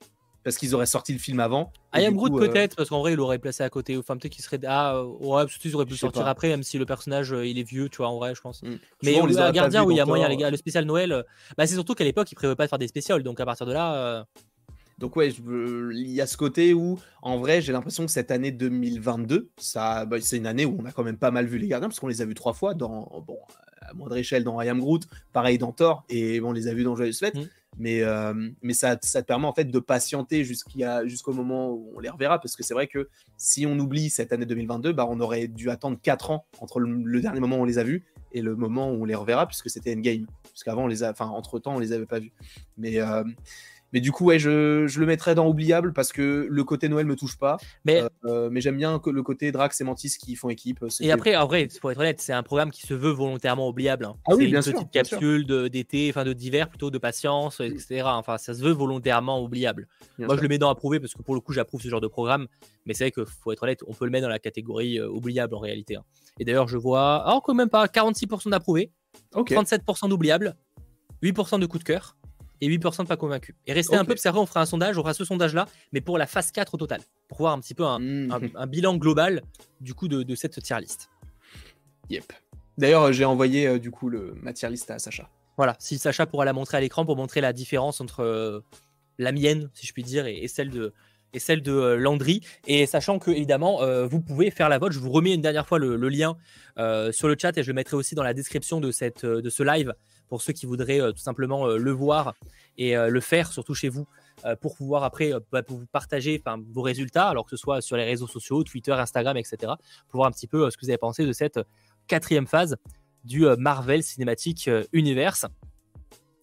parce qu'ils auraient sorti le film avant. I Am Groot peut-être, parce qu'en vrai, il l'aurait placé à côté. Enfin, peut-être qu'il serait. Ah, euh, ouais, qu'ils auraient pu le sortir après, même si le personnage, euh, il est vieux, tu vois, en vrai, je pense. Mm. Mais les Gardien, oui, il y a moyen, les gars. Le spécial Noël, euh, bah, c'est surtout qu'à l'époque, ils prévoyaient pas de faire des spéciales, donc à partir de là. Donc ouais, il y a ce côté où, en vrai, j'ai l'impression que cette année 2022, ça, bah, c'est une année où on a quand même pas mal vu les gardiens, parce qu'on les a vus trois fois dans, bon, à moindre échelle dans I Am Groot, pareil dans Thor, et on les a vus dans Joyeux Fête. Mm. Mais, euh, mais ça, ça, te permet en fait de patienter jusqu'au moment où on les reverra. Parce que c'est vrai que si on oublie cette année 2022, bah, on aurait dû attendre 4 ans entre le, dernier moment où on les a vus et le moment où on les reverra, puisque c'était Endgame. Puisqu'avant, on les a, enfin, entre temps, on les avait pas vus. Mais, euh, mais du coup, ouais, je, je, le mettrais dans oubliable parce que le côté Noël me touche pas. Mais, euh, mais j'aime bien le côté Drax et Mantis qui font équipe. Et après, en vrai, pour être honnête, c'est un programme qui se veut volontairement oubliable. Hein. Ah oui, c'est une petite capsule d'été, enfin de d'hiver plutôt, de patience, etc. Enfin, ça se veut volontairement oubliable. Moi, je le mets dans approuvé parce que pour le coup, j'approuve ce genre de programme. Mais c'est vrai qu'il faut être honnête, on peut le mettre dans la catégorie euh, oubliable en réalité. Hein. Et d'ailleurs, je vois, oh, quand même pas, 46% d'approuvé, 37% d'oubliable, 8% de coup de cœur et 8% de pas convaincus. Et restez un peu observé, on fera un sondage, on fera ce sondage-là, mais pour la phase 4 au total, pour voir un petit peu un, hmm. bilan global du coup de, cette tier list. Yep. D'ailleurs, j'ai envoyé euh, du coup le, ma tier list à Sacha. Voilà, si Sacha pourra la montrer à l'écran pour montrer la différence entre euh, la mienne, si je puis dire, et, celle de, et celle de euh, Landry. Et sachant que, évidemment, vous pouvez faire la vote. Je vous remets une dernière fois le, lien sur le chat et je le mettrai aussi dans la description de, cette, de ce live pour ceux qui voudraient euh, tout simplement euh, le voir et euh, le faire, surtout chez vous, pour pouvoir après bah, vous partager vos résultats, alors que ce soit sur les réseaux sociaux, Twitter, Instagram, etc., pour voir un petit peu ce que vous avez pensé de cette quatrième phase du Marvel Cinematic Universe.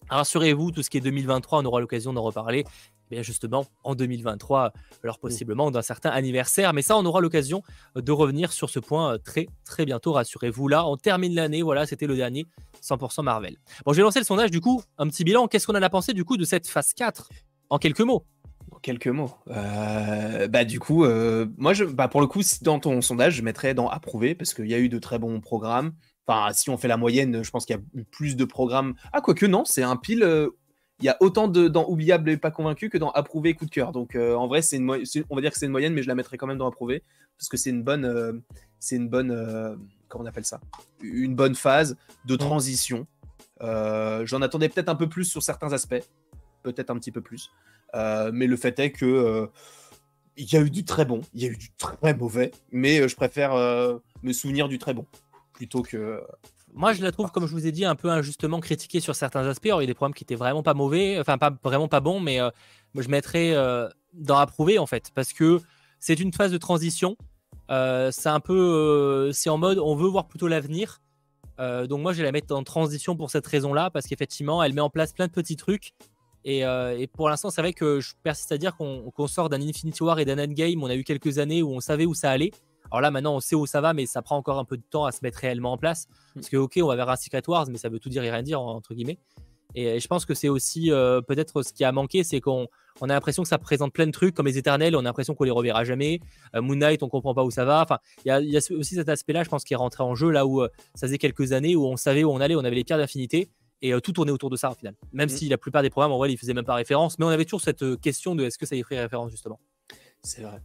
Rassurez-vous, tout ce qui est 2023, on aura l'occasion d'en reparler bien justement en 2023, alors mmh. possiblement d'un certain anniversaire. Mais ça, on aura l'occasion de revenir sur ce point très très bientôt, rassurez-vous. Là, on termine l'année, voilà, c'était le dernier 100% Marvel. Bon, je vais lancer le sondage du coup, un petit bilan. Qu'est-ce qu'on en a pensé du coup de cette phase 4 En quelques mots? En quelques mots. Euh, bah du coup, euh, moi, je, bah, pour le coup, dans ton sondage, je mettrais dans approuvé parce qu'il y a eu de très bons programmes. Enfin, si on fait la moyenne, je pense qu'il y a eu plus de programmes. Ah, quoique non, c'est un pile euh, il y a autant de, dans oubliable et pas convaincu que dans approuvé coup de cœur. Donc euh, en vrai, c'est une, on va dire que c'est une moyenne, mais je la mettrai quand même dans approuvé parce que c'est une bonne, euh, c'est une bonne, euh, comment on appelle ça, une bonne phase de transition. J'en attendais peut-être un peu plus sur certains aspects, peut-être un petit peu plus, mais le fait est que il y a eu du très bon, il y a eu du très mauvais, mais je préfère me souvenir du très bon plutôt que moi, je la trouve, comme je vous ai dit, un peu injustement critiquée sur certains aspects. il y a des programmes qui étaient vraiment pas mauvais, enfin, pas vraiment pas bons, mais euh, je mettrais euh, dans approuver, en fait, parce que c'est une phase de transition. Euh, c'est un peu. c'est en mode, on veut voir plutôt l'avenir. donc, moi, je vais la mettre en transition pour cette raison-là, parce qu'effectivement, elle met en place plein de petits trucs. Et, pour l'instant, c'est vrai que je persiste à dire qu'on sort d'un Infinity War et d'un Endgame. On a eu quelques années où on savait où ça allait. Alors là, maintenant, on sait où ça va, mais ça prend encore un peu de temps à se mettre réellement en place. Mm. Parce que, ok, on va vers un Secret Wars, mais ça veut tout dire et rien dire, entre guillemets. Et je pense que c'est aussi peut-être ce qui a manqué, c'est qu'on on a l'impression que ça présente plein de trucs comme les éternels, on a l'impression qu'on les reverra jamais. Moon Knight, on comprend pas où ça va. Enfin, il y, a, aussi cet aspect-là, je pense, qui est rentré en jeu là où ça faisait quelques années où on savait où on allait, on avait les pierres d'affinité et tout tournait autour de ça au final. Même mmh. si la plupart des programmes en vrai, ils faisaient même pas référence, mais on avait toujours cette question de est-ce que ça y ferait référence justement. C'est vrai.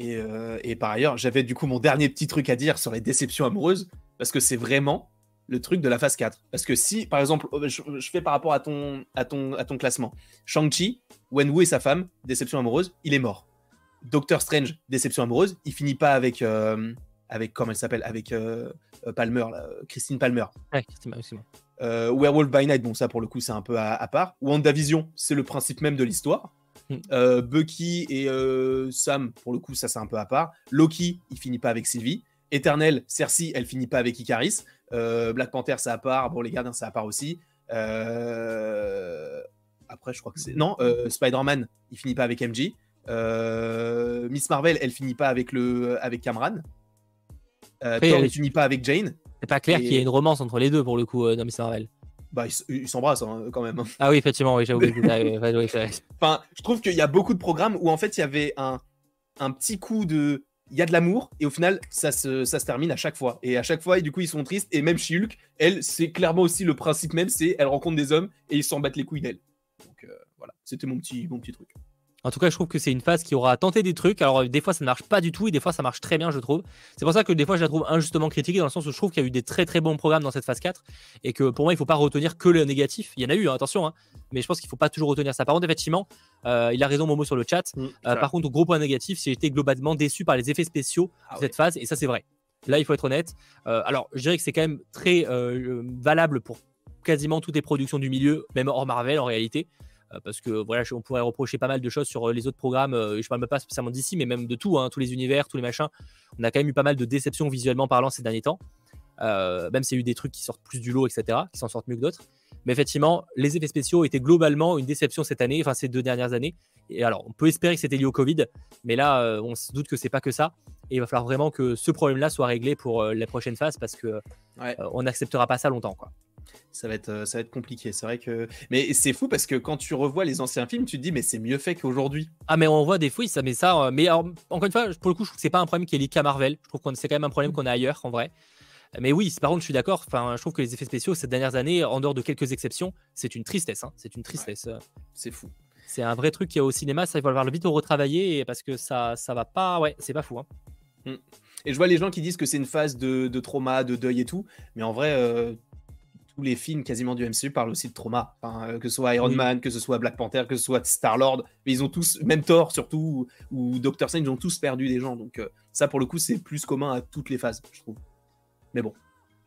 Et, et, par ailleurs, j'avais du coup mon dernier petit truc à dire sur les déceptions amoureuses, parce que c'est vraiment le truc de la phase 4. Parce que si, par exemple, euh, je, fais par rapport à ton, à ton, à ton classement, Shang-Chi, Wenwu et sa femme, déception amoureuse, il est mort. Doctor Strange, déception amoureuse, il finit pas avec, euh, avec comment elle s'appelle, avec euh, Palmer, Christine Palmer. Ouais, Christine, aussi. Werewolf by Night, bon ça pour le coup c'est un peu à, à part. WandaVision, c'est le principe même de l'histoire. Hmm. Bucky et Sam, pour le coup, ça c'est un peu à part. Loki, il finit pas avec Sylvie. Eternel, Cersei, elle finit pas avec Icaris. Euh, Black Panther, ça à part. Bon, les gardiens, ça à part aussi. Euh, après, je crois que c'est. Non, euh, Spider-Man, il finit pas avec MJ. Miss Marvel, elle finit pas avec, le... avec Cameron. Thor, elle... finit pas avec Jane. C'est pas clair qu'il y ait une romance entre les deux pour le coup dans Miss Marvel. Bah, ils s'embrassent hein, quand même. Hein. Ah oui, effectivement, oui, j'ai oublié. enfin, je trouve qu'il y a beaucoup de programmes où en fait il y avait un, un petit coup de il y a de l'amour et au final ça se, ça se termine à chaque fois et à chaque fois et du coup ils sont tristes et même Shulk elle c'est clairement aussi le principe même c'est elle rencontre des hommes et ils s'en battent les couilles d'elle donc euh, voilà c'était mon petit mon petit truc en tout cas, je trouve que c'est une phase qui aura tenté des trucs. Alors, des fois, ça ne marche pas du tout et des fois, ça marche très bien, je trouve. C'est pour ça que des fois, je la trouve injustement critiquée dans le sens où je trouve qu'il y a eu des très très bons programmes dans cette phase 4 et que pour moi, il ne faut pas retenir que le négatif. Il y en a eu, hein, attention, hein. mais je pense qu'il ne faut pas toujours retenir ça. Par contre, effectivement, euh, il a raison, Momo, sur le chat. Mm, euh, par contre, au gros point négatif, j'ai été globalement déçu par les effets spéciaux ah de cette phase et ça, c'est vrai. Là, il faut être honnête. Euh, alors, je dirais que c'est quand même très valable pour quasiment toutes les productions du milieu, même hors Marvel en réalité. Euh, parce que voilà, on pourrait reprocher pas mal de choses sur euh, les autres programmes. Euh, je parle même pas spécialement d'ici, mais même de tout, hein, tous les univers, tous les machins. On a quand même eu pas mal de déceptions visuellement parlant ces derniers temps. même s'il y a eu des trucs qui sortent plus du lot, etc., qui s'en sortent mieux que d'autres. Mais effectivement, les effets spéciaux étaient globalement une déception cette année, enfin ces deux dernières années. Et alors, on peut espérer que c'était lié au Covid, mais là, on se doute que c'est pas que ça. Et il va falloir vraiment que ce problème-là soit réglé pour la prochaine phase parce que on n'acceptera pas ça longtemps, quoi ça va être, euh, ça va être compliqué. C'est vrai que. Mais c'est fou parce que quand tu revois les anciens films, tu te dis, mais c'est mieux fait qu'aujourd'hui. Ah, mais on voit des fouilles, ça met ça. Euh, mais encore une fois, pour le coup, je trouve que c'est pas un problème qui est lié qu'à Marvel. Je trouve que c'est quand même un problème qu'on a ailleurs, en vrai. Mais oui, par contre, je suis d'accord. Enfin, je trouve que les effets spéciaux ces dernières années, en dehors de quelques exceptions, c'est une tristesse. Hein. C'est une tristesse. Euh. c'est fou. C'est un vrai truc qui est au cinéma. Ça, il va falloir le vite retravailler parce que ça, ça va pas. Ouais, c'est pas fou. Hein. Mmh. Et je vois les gens qui disent que c'est une phase de, trauma, de deuil et tout. Mais en vrai, les films quasiment du MCU parlent aussi de trauma. Euh, que ce soit Iron Man, que ce soit Black Panther, que ce soit Star-Lord. Mais ils ont tous, même Thor surtout, ou, Doctor Strange, ils ont tous perdu des gens. Donc euh, ça, pour le coup, c'est plus commun à toutes les phases, je trouve. Mais bon.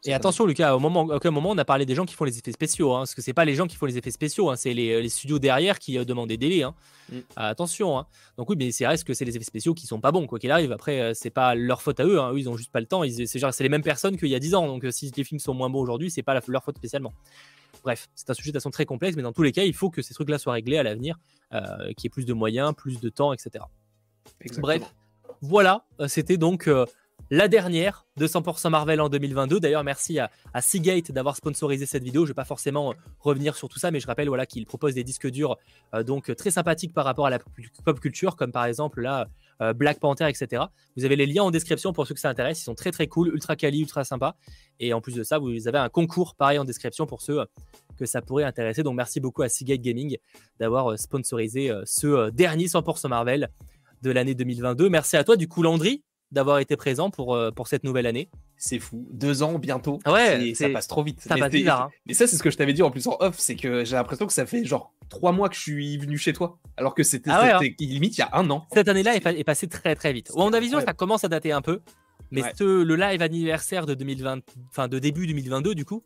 Et attention, Lucas, au moment, à moment on a parlé des gens qui font les effets spéciaux, hein, parce que c'est pas les gens qui font les effets spéciaux, hein, c'est les, studios derrière qui euh, demandent des délais. Hein. Mm. attention. Donc oui, mais c'est reste que c'est les effets spéciaux qui sont pas bons, quoi qu'il arrive. Après, euh, c'est pas leur faute à eux, eux ils ont juste pas le temps. C'est les mêmes personnes qu'il y a 10 ans, donc euh, si les films sont moins bons aujourd'hui, c'est pas leur faute spécialement. Bref, c'est un sujet de façon très complexe, mais dans tous les cas, il faut que ces trucs-là soient réglés à l'avenir, qu'il y ait plus de moyens, plus de temps, etc. Bref, voilà, c'était donc la dernière de 100% Marvel en 2022. D'ailleurs, merci à, Seagate d'avoir sponsorisé cette vidéo. Je ne vais pas forcément euh, revenir sur tout ça, mais je rappelle voilà, qu'il propose des disques durs euh, donc très sympathiques par rapport à la pop culture, comme par exemple là, euh, Black Panther, etc. Vous avez les liens en description pour ceux que ça intéresse. Ils sont très très cool, ultra quali, ultra sympa. Et en plus de ça, vous avez un concours pareil en description pour ceux que ça pourrait intéresser. Donc merci beaucoup à Seagate Gaming d'avoir sponsorisé ce dernier 100% Marvel de l'année 2022. Merci à toi, du coup, Landry, d'avoir été présent pour, euh, pour cette nouvelle année. C'est fou. Deux ans bientôt. Ouais. Ça passe trop vite. Ça passe bizarre. Hein. Mais ça, c'est ce que je t'avais dit en plus en off, c'est que j'ai l'impression que ça fait genre trois mois que je suis venu chez toi, alors que c'était ah hein. limite il y a un an. Cette année-là est, est passée très très vite. WandaVision, ça commence à dater un peu, mais le live anniversaire de 2020, enfin de début 2022 du coup,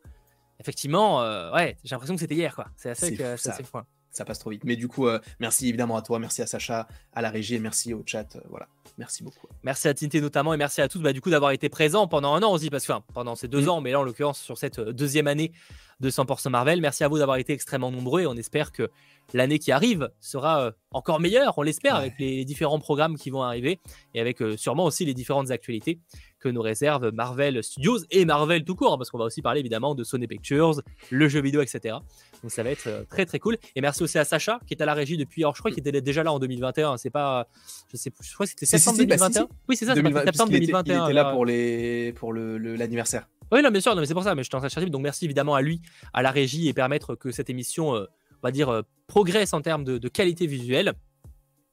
effectivement, euh, ouais, j'ai l'impression que c'était hier quoi. C'est assez, assez fou ça passe trop vite. Mais du coup, euh, merci évidemment à toi, merci à Sacha, à la régie et merci au chat. Euh, voilà, merci beaucoup. Merci à Tinté notamment et merci à tous bah, du coup d'avoir été présents pendant un an aussi, parce que pendant ces deux mm. ans, mais là en l'occurrence sur cette euh, deuxième année de 100% Marvel. Merci à vous d'avoir été extrêmement nombreux et on espère que l'année qui arrive sera encore meilleure, on l'espère, avec les différents programmes qui vont arriver et avec sûrement aussi les différentes actualités que nous réserve Marvel Studios et Marvel tout court, hein, parce qu'on va aussi parler évidemment de Sony Pictures, le jeu vidéo, etc. Donc ça va être euh, très très cool. Et merci aussi à Sacha qui est à la régie depuis. Alors je crois qu'il était déjà là en 2021. C'est pas, je sais plus. Je crois que c'était septembre 2021. Bah, oui c'est ça. septembre 2021. Il était là pour les pour le l'anniversaire. Oui, non, bien sûr, non, mais c'est pour ça, mais je t'en chercher. Donc merci évidemment à lui, à la régie et permettre que cette émission, euh, on va dire, euh, progresse en termes de, qualité visuelle.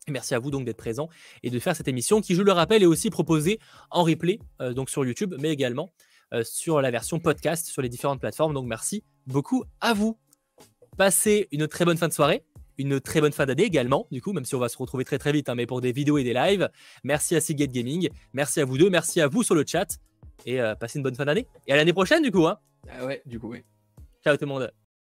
Merci à vous donc d'être présent et de faire cette émission qui, je le rappelle, est aussi proposée en replay, euh, donc sur YouTube, mais également sur la version podcast sur les différentes plateformes. Donc merci beaucoup à vous. Passez une très bonne fin de soirée une très bonne fin d'année également, du coup, même si on va se retrouver très très vite, hein, mais pour des vidéos et des lives. Merci à Seagate Gaming, merci à vous deux, merci à vous sur le chat et euh, passez une bonne fin d'année. Et à l'année prochaine, du coup. Hein. Ah ouais, du coup, oui. Ciao tout le monde.